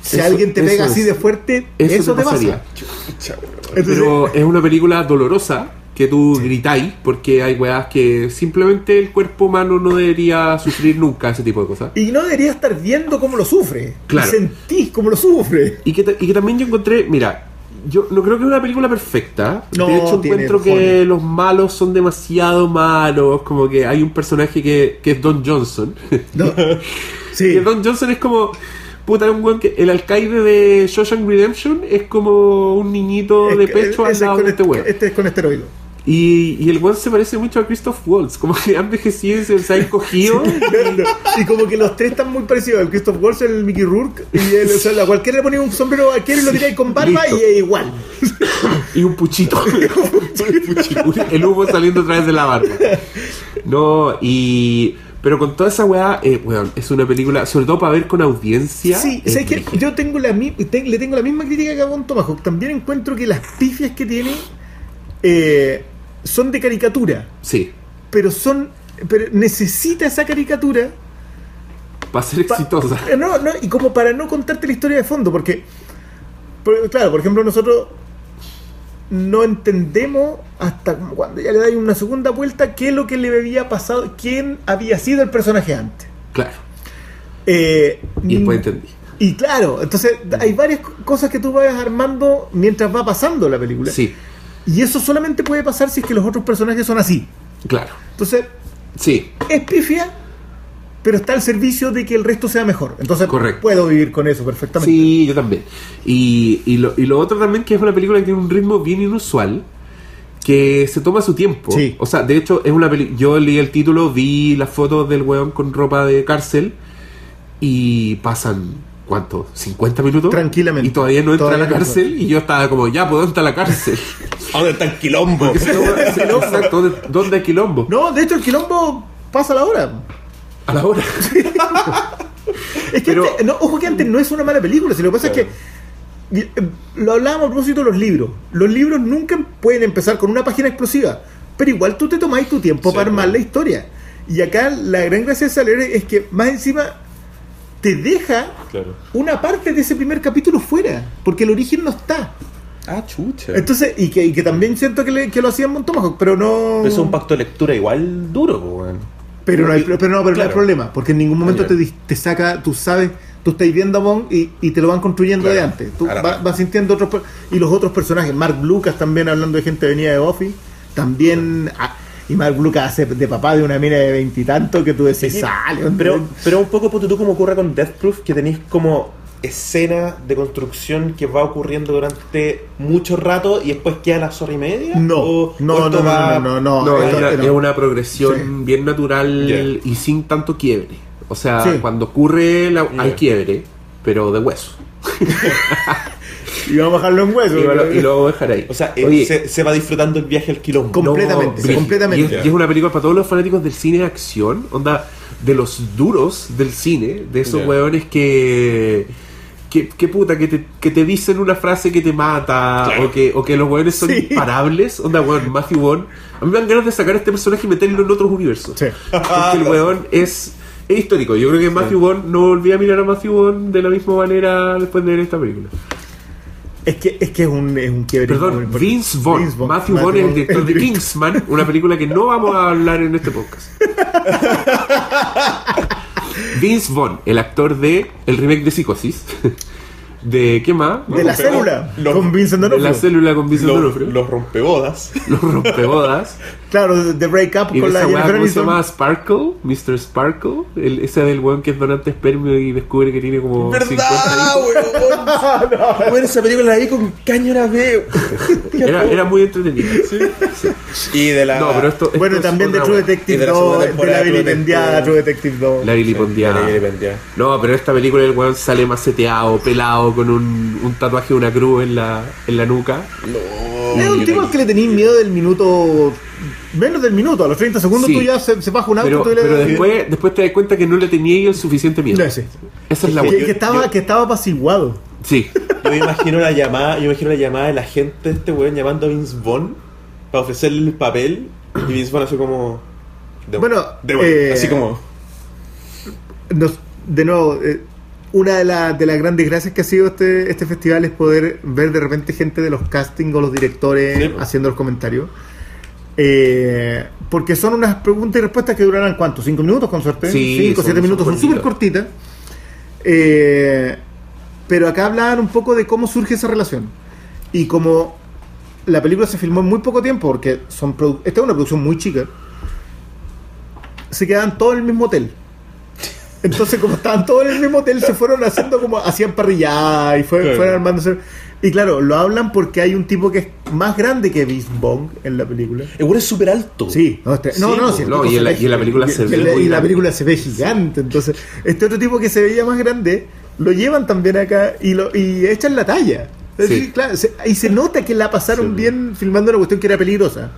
Si Eso- alguien te pega es. así de fuerte, Eso, eso, te te pasaría. pasa. Entonces, Pero es una película dolorosa que tú gritáis porque hay weas que simplemente el cuerpo humano no debería sufrir nunca ese tipo de cosas. y no deberías estar viendo cómo lo sufre. Claro. Y sentís cómo lo sufre. Y que, y que también yo encontré, mira, yo no creo que es una película perfecta. No, de hecho, encuentro que los malos son demasiado malos. Como que hay un personaje que, que es Don Johnson. No. Sí. que Don Johnson es como. Puta, es un weón que. El alcaide de Shawshank Redemption es como un niñito de pecho al es lado de este weón. Este es con esteroido. Y, y el weón se parece mucho a Christoph Waltz. Como que ha envejecido y se, se ha encogido. y como que los tres están muy parecidos. El Christoph Waltz, el Mickey Rourke y el, o sea, cualquiera le ponía un sombrero a y lo tiráis con barba Listo. y es igual. y un puchito. el humo saliendo a través de la barba. No, y. Pero con toda esa weá, eh, weón, es una película, sobre todo para ver con audiencia. Sí, es ¿sabes qué? brígida. yo tengo la, mi- te- le tengo la misma crítica que a Von Tomahawk. También encuentro que las pifias que tiene eh, son de caricatura, Sí, pero son pero necesita esa caricatura va a ser pa- exitosa. eh, no, no, y como para no contarte la historia de fondo, porque, por- claro, por ejemplo, nosotros no entendemos hasta cuando ya le dais una segunda vuelta qué es lo que le había pasado, quién había sido el personaje antes. Claro. Eh, Y después entendí. Y claro, entonces hay varias co- cosas que tú vas armando mientras va pasando la película. Sí, Y eso solamente puede pasar si es que los otros personajes son así. claro. Entonces, Sí, es pifia, pero está al servicio de que el resto sea mejor. Entonces, Correcto. puedo vivir con eso perfectamente. sí, yo también. Y, y, lo, y lo otro también que es una película que tiene un ritmo bien inusual. Que se toma su tiempo. Sí. O sea, de hecho, es una peli Yo leí el título, vi las fotos del weón con ropa de cárcel. Y pasan, ¿cuánto? ¿50 minutos? Tranquilamente. Y todavía no entra Todavía a la no cárcel. Y yo estaba como, ya, ¿puedo entrar a la cárcel? ¿A ¿Dónde está el quilombo? Exacto, ¿dónde, dónde hay quilombo? No, de hecho, el quilombo pasa la hora. A la hora. Es que Pero- antes- no, ojo que antes no es una mala película, si lo que pasa es que eh, lo hablábamos a propósito de los libros. Los libros nunca pueden empezar con una página explosiva, pero igual tú te tomáis tu tiempo Sí, para armar claro. la historia. Y acá la gran gracia de Saler es que más encima te deja Claro. una parte de ese primer capítulo fuera, porque el origen no está. Ah, chucha. Entonces, y que, y que también siento que, le- que lo hacían Mon Tomahawk, pero no. Pero eso es un pacto de lectura igual duro, weón. Pero no hay, pero no, pero no hay problema, porque en ningún momento te, te saca, tú sabes, tú estás viendo a Bond y, y te lo van construyendo Claro. de antes. Tú vas, vas sintiendo otros y los otros personajes. Mark Lucas también hablando de gente venía de Buffy, también ah, y Mark Lucas hace de papá de una mina de veintitantos que tú decís, Sí, sale, pero, hombre". pero un poco ponte tú como ocurre con Death Proof, que tenéis como escena de construcción que va ocurriendo durante mucho rato y después queda la zorra y media. no, ¿O- no, o no, no, no, no, no, No, es una, no. es una progresión Sí. bien natural y sin tanto quiebre. O sea, Sí. cuando ocurre la- hay quiebre, pero de hueso. Y vamos a dejarlo en hueso. Y, lo, y a dejar ahí. O sea, eh, Oye, se, se va disfrutando el viaje al quilombo. Com- completamente, completamente. Y es, y es una película para todos los fanáticos del cine de acción, onda, de los duros del cine, de esos Ya. hueones que. Que, que puta, que te, que te dicen una frase que te mata, Claro. o, que, o que los hueones son Sí. imparables. Onda, weón, Matthew Vaughn. A mí me dan ganas de sacar a este personaje y meterlo en otros universos. Sí. Porque el weón es, es histórico. Yo creo que Matthew Vaughn no volví a mirar a Matthew Vaughn de la misma manera después de ver esta película. Es que es que es un, es un quiebre. Perdón. Vince Vaughn. Vaughn. Matthew Vaughn es el director el de. Kingsman, una película que no vamos a hablar en este podcast. Vince Vaughn, el actor de el remake de Psicosis. de ¿qué más? De la célula, los- con Vincent De la D'Onofrio. célula con Vincent Los, D'Onofrio. los rompebodas. Los rompebodas. Claro, de, de Break Up Y con la esa weá, Jennifer ¿cómo se llama? Sparkle, Mr. Sparkle, el, ese del weón que es donante espermio y descubre que tiene como 50 ¿Verdad, hijos. weón? Bueno, esa película la vi con la veo. Era, era muy entretenida. Y de la. No, pero esto, esto Bueno, también de True Detective de la 2, segunda de la True vilipendiada Detective. True Detective 2. La vilipendiada. La. No, pero esta película el weón sale maceteado, pelado, con un, un tatuaje de una cruz en la, en la nuca. Es un tipo al que le tenéis miedo del minuto. Menos del minuto, a los 30 segundos Sí. tú ya se, se baja un auto Pero, tú le pero después, después te das cuenta que no le tenía el suficiente miedo. No, sí. Esa es la que, que estaba, que estaba apaciguado. Sí. Yo me imagino la llamada, yo me imagino la llamada de la gente de este weón llamando a Vince Vaughn para ofrecerle el papel y Vince Vaughn así como de- Bueno, de- eh, así como Nos- de nuevo, eh, una de, la- de las grandes gracias que ha sido este, este festival es poder ver de repente gente de los castings o los directores Sí, haciendo los comentarios. Eh, porque son unas preguntas y respuestas que durarán ¿cuánto? ¿Cinco minutos con suerte? Sí, Cinco, son- siete minutos, son súper cortitas. Eh, pero acá hablaban un poco de cómo surge esa relación. Y como la película se filmó en muy poco tiempo, porque son esta es una producción muy chica, se quedaban todos en el mismo hotel. Entonces, como estaban todos en el mismo hotel, se fueron haciendo como hacían parrilladas y fue- Claro. fueron armándose. Y claro, lo hablan porque hay un tipo que es más grande que Vince Bong en la película. el es súper alto. Sí, no, este- no, Sí, no, tipo y en la- ve y en la película se y ve la- Y la grande. película se ve gigante. Entonces, este otro tipo que se veía más grande, lo llevan también acá y, lo, y echan la talla. Es Sí. decir, claro, se- y se nota que la pasaron Sí. bien filmando una cuestión que era peligrosa.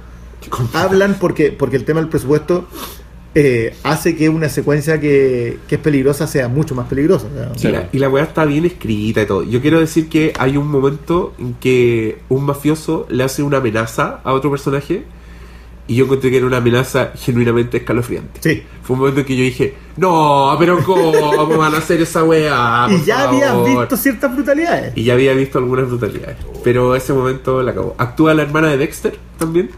Hablan porque, porque el tema del presupuesto eh, hace que una secuencia que, que es peligrosa sea mucho más peligrosa. Y la, y la weá está bien escrita y todo. Yo quiero decir que hay un momento en que un mafioso le hace una amenaza a otro personaje y yo encontré que era una amenaza genuinamente escalofriante. Sí. Fue un momento en que yo dije, no, pero ¿cómo van a hacer esa weá? Y ya habías favor?". visto ciertas brutalidades. Y ya había visto algunas brutalidades. Pero ese momento la acabó. Actúa la hermana de Dexter también.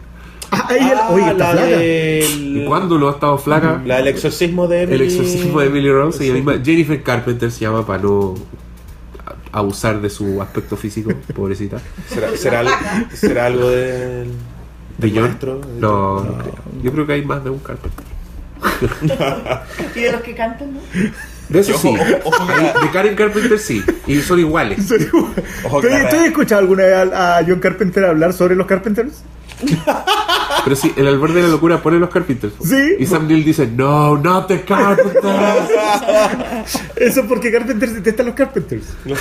Ah, ahí el- oye, está la flaca. del- ¿Y cuándo lo ha estado flaca? La del exorcismo de El Emily- exorcismo de Emily Rose, ella misma. Jennifer Carpenter se llama para no abusar de su aspecto físico, pobrecita. ¿Será, será, algo, será algo del, ¿De John? No, no creo. Yo creo que hay más de un Carpenter. Y de los que cantan, ¿no? De eso sí. Ojo, ojo de Karen Carpenter sí. Y son iguales. Ojo ¿Tú, que la- tú has escuchado alguna vez a, a John Carpenter hablar sobre los Carpenters? Pero sí, el borde de la locura pone los Carpenters. Sí. Y Sam Neill dice, no, not the Carpenters. Eso es porque Carpenter detesta a los Carpenters. Los.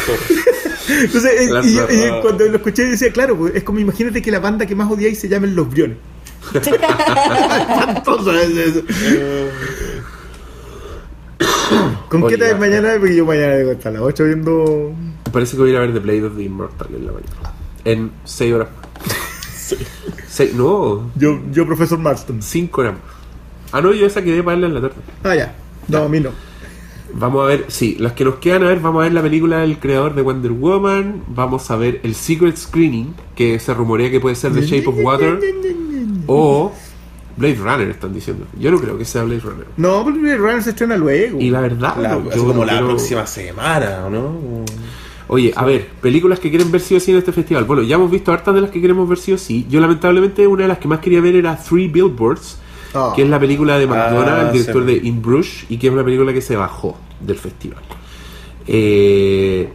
Entonces, eh, Las- y, y cuando lo escuché decía, claro, pues, es como imagínate que la banda que más odiáis se llamen Los Briones. Espantoso es eso. ¿Con qué ves ya. mañana? Porque yo mañana debo estar a las 8 viendo. Me parece que voy a ir a ver The Blade of the Immortal en la mañana. En 6 horas. No, Yo, yo profesor Marston. 5 horas. más. Ah, no, yo esa quedé para verla en la tarde. Ah, ya. No, a mí no. Vamos a ver, sí, las que nos quedan a ver, vamos a ver la película del creador de Wonder Woman, vamos a ver el Secret Screening, que se rumorea que puede ser The Shape of Water, o Blade Runner, están diciendo. Yo no creo que sea Blade Runner. No, porque Runner se estrena luego. Y la verdad, La- no, así yo como no la próxima semana, ¿o no? Oye, a ver, películas que quieren ver sí o sí en este festival. Bueno, ya hemos visto hartas de las que queremos ver sí o sí. Yo lamentablemente una de las que más quería ver era Three Billboards, Ah. que es la película de Ah, el director sí. de In Bruges, y que es una película que se bajó del festival. Eh,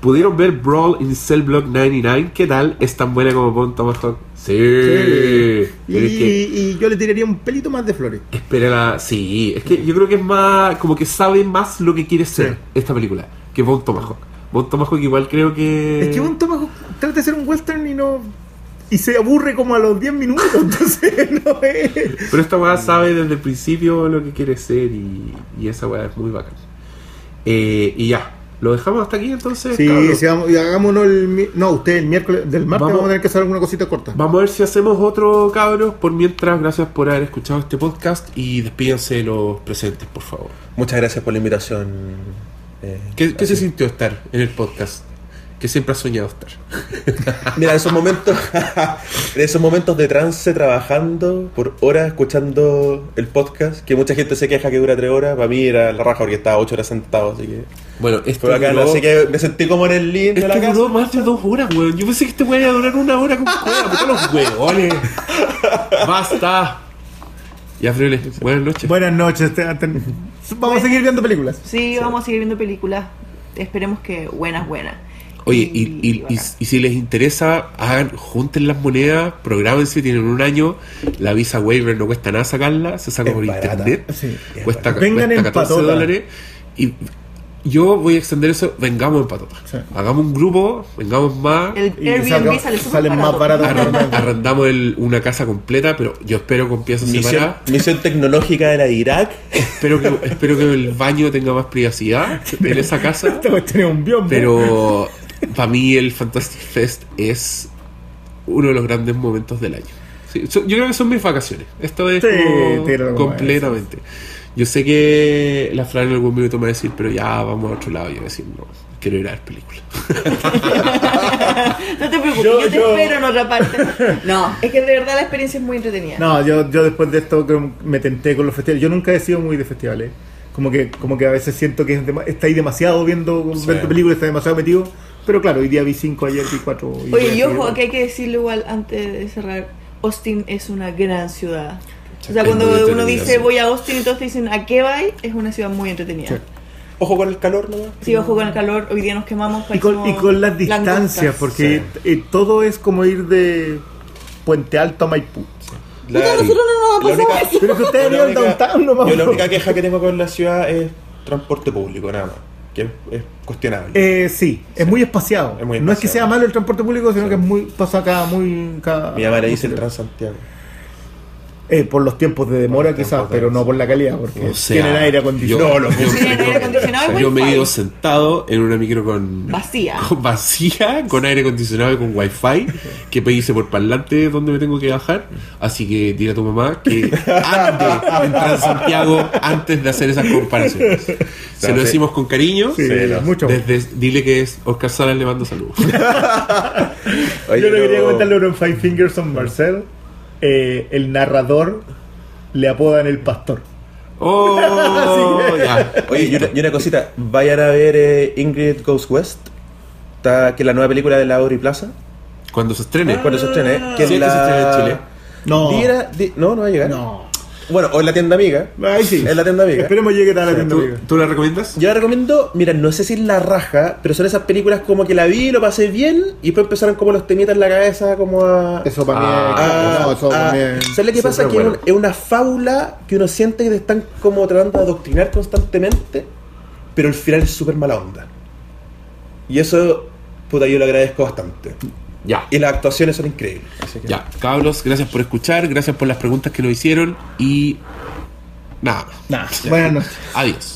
¿Pudieron ver Brawl in Cell Block 99? ¿Qué tal? ¿Es tan buena como Bone Tomahawk? Sí. Sí. Y, Pero es que y yo le tiraría un pelito más de flores. espera Sí, es que yo creo que es más. Como que sabe más lo que quiere ser Sí. esta película que Bone Tomahawk. Bone Tomahawk igual creo que. Es que un Tomahawk trata de ser un western y no. Y se aburre como a los 10 minutos. Entonces, no es. Pero esta weá sabe desde el principio lo que quiere ser y, y esa weá es muy bacán. Eh, y ya, lo dejamos hasta aquí entonces. Sí, sí, vamos, y hagámonos el. No, usted el miércoles. Del martes Vamos. vamos, a tener que hacer alguna cosita corta. Vamos a ver si hacemos otro cabros. Por mientras, gracias por haber escuchado este podcast y despídense de los presentes, por favor. Muchas gracias por la invitación. Eh, ¿Qué, qué se sintió estar en el podcast? Que siempre has soñado estar. Mira, esos momentos, en esos momentos de trance trabajando por horas escuchando el podcast, que mucha gente se queja que dura tres horas, para mí era la raja porque estaba ocho horas sentado, así que Bueno, esto Fue bacán, duró- así que me sentí como en el link de la casa. duró más de dos horas, weón. Yo pensé que este weón iba a durar una hora con. Puta los huevones. Basta. Ya, Frele, buenas noches. Buenas noches. te- te- Vamos a seguir viendo películas. Sí, vamos a seguir viendo películas. Esperemos que buenas, buenas. Oye, y, y- y- y si les interesa, hagan, junten las monedas, prográmense, tienen un año, la visa waiver no cuesta nada sacarla, se saca Es por barata. internet, Sí. cuesta, Vengan cuesta en 14 patota. dólares. Y yo voy a extender eso, vengamos en patota. Sí. Hagamos un grupo, vengamos más. El Y Airbnb sale salen más baratos. arren- Arrendamos el- una casa completa, pero yo espero con piezas Misión, separadas. misión tecnológica de la de Irak. Espero que, espero que el baño tenga más privacidad en esa casa. Un biombo. Pero para mí el Fantastic Fest es uno de los grandes momentos del año. Sí, yo creo que son mis vacaciones. Esto es Sí, como completamente. Yo sé que la Fran en algún minuto me va a decir, pero ya vamos a otro lado. Y yo voy a decir, no, quiero ir a ver películas. No te preocupes, Yo- yo, te yo- espero en otra parte. No, es que de verdad la experiencia es muy entretenida. No, yo, yo después de esto me tenté con los festivales. Yo nunca he sido muy de festivales. Como que, como que a veces siento que es dema- está ahí demasiado viendo, viendo películas, está demasiado metido. Pero claro, hoy día vi 5, ayer vi 4. Oye, y ojo, que hay que decirlo igual antes de cerrar. Austin es una gran ciudad. O sea, cuando uno dice sí. voy a Austin y todos te dicen ¿a qué vais? Es una ciudad muy entretenida. Sí. Ojo con el calor, ¿no? Sí, ojo con el calor, hoy día nos quemamos. Y con, y con las distancias, porque eh, todo es como ir de Puente Alto a Maipú. La, Puta, nosotros no nos la ha pasado única- eso. Pero es que ustedes downtown nomás. Yo la única queja que tengo con la ciudad es transporte público, nada más. Que es, es cuestionable. Eh, sí, es muy espaciado. Es muy no es que sea malo el transporte público, sino que es muy pasa cada muy cada, Mi mamá le dice el Transantiago. Eh, por los tiempos de demora quizás, pero no por la calidad, porque O sea, tienen aire acondicionado. yo- No, Tienen aire acondicionado Yo me he wifi. ido sentado en una micro con Vacía. con vacía, con aire acondicionado y con wifi, que pedíse por parlante donde me tengo que bajar. Así que dile a tu mamá que ande en Transantiago antes de hacer esas comparaciones. Se lo sí. decimos con cariño. Sí, mucho. Desde, dile que es Oscar Salas le mando saludos. Oye, Yo le quería no- comentarle a Five Fingers on Marcel. Eh, el narrador le apodan el pastor. Oh, ya. Oye, y una, y una cosita, vayan a ver eh, Ingrid Goes West, está, que es la nueva película de la Aubrey Plaza, Cuando se estrene. cuando se estrene, que Sí, es que la... se estrena en Chile. No. Diera- di- no, no va a llegar. No. Bueno, o en la tienda amiga. Ahí sí. En la tienda amiga. Esperemos llegue a la tienda ¿Tú, amiga. tú la recomiendas? Yo la recomiendo, mira, no sé si es la raja, pero son esas películas como que la vi, lo pasé bien, y después empezaron como los temitas en la cabeza, como a... Eso para Ah, mí es. no, eso a- para mí es- ¿Sabes lo que pasa? Que es bueno. un- es una fábula que uno siente que te están como tratando de adoctrinar constantemente, pero al final es súper mala onda. Y eso, puta, yo lo agradezco bastante. Ya. Y las actuaciones son increíbles. así que- Ya, cabros, gracias por escuchar, gracias por las preguntas que nos hicieron y nada. Nah, buenas noches. Adiós.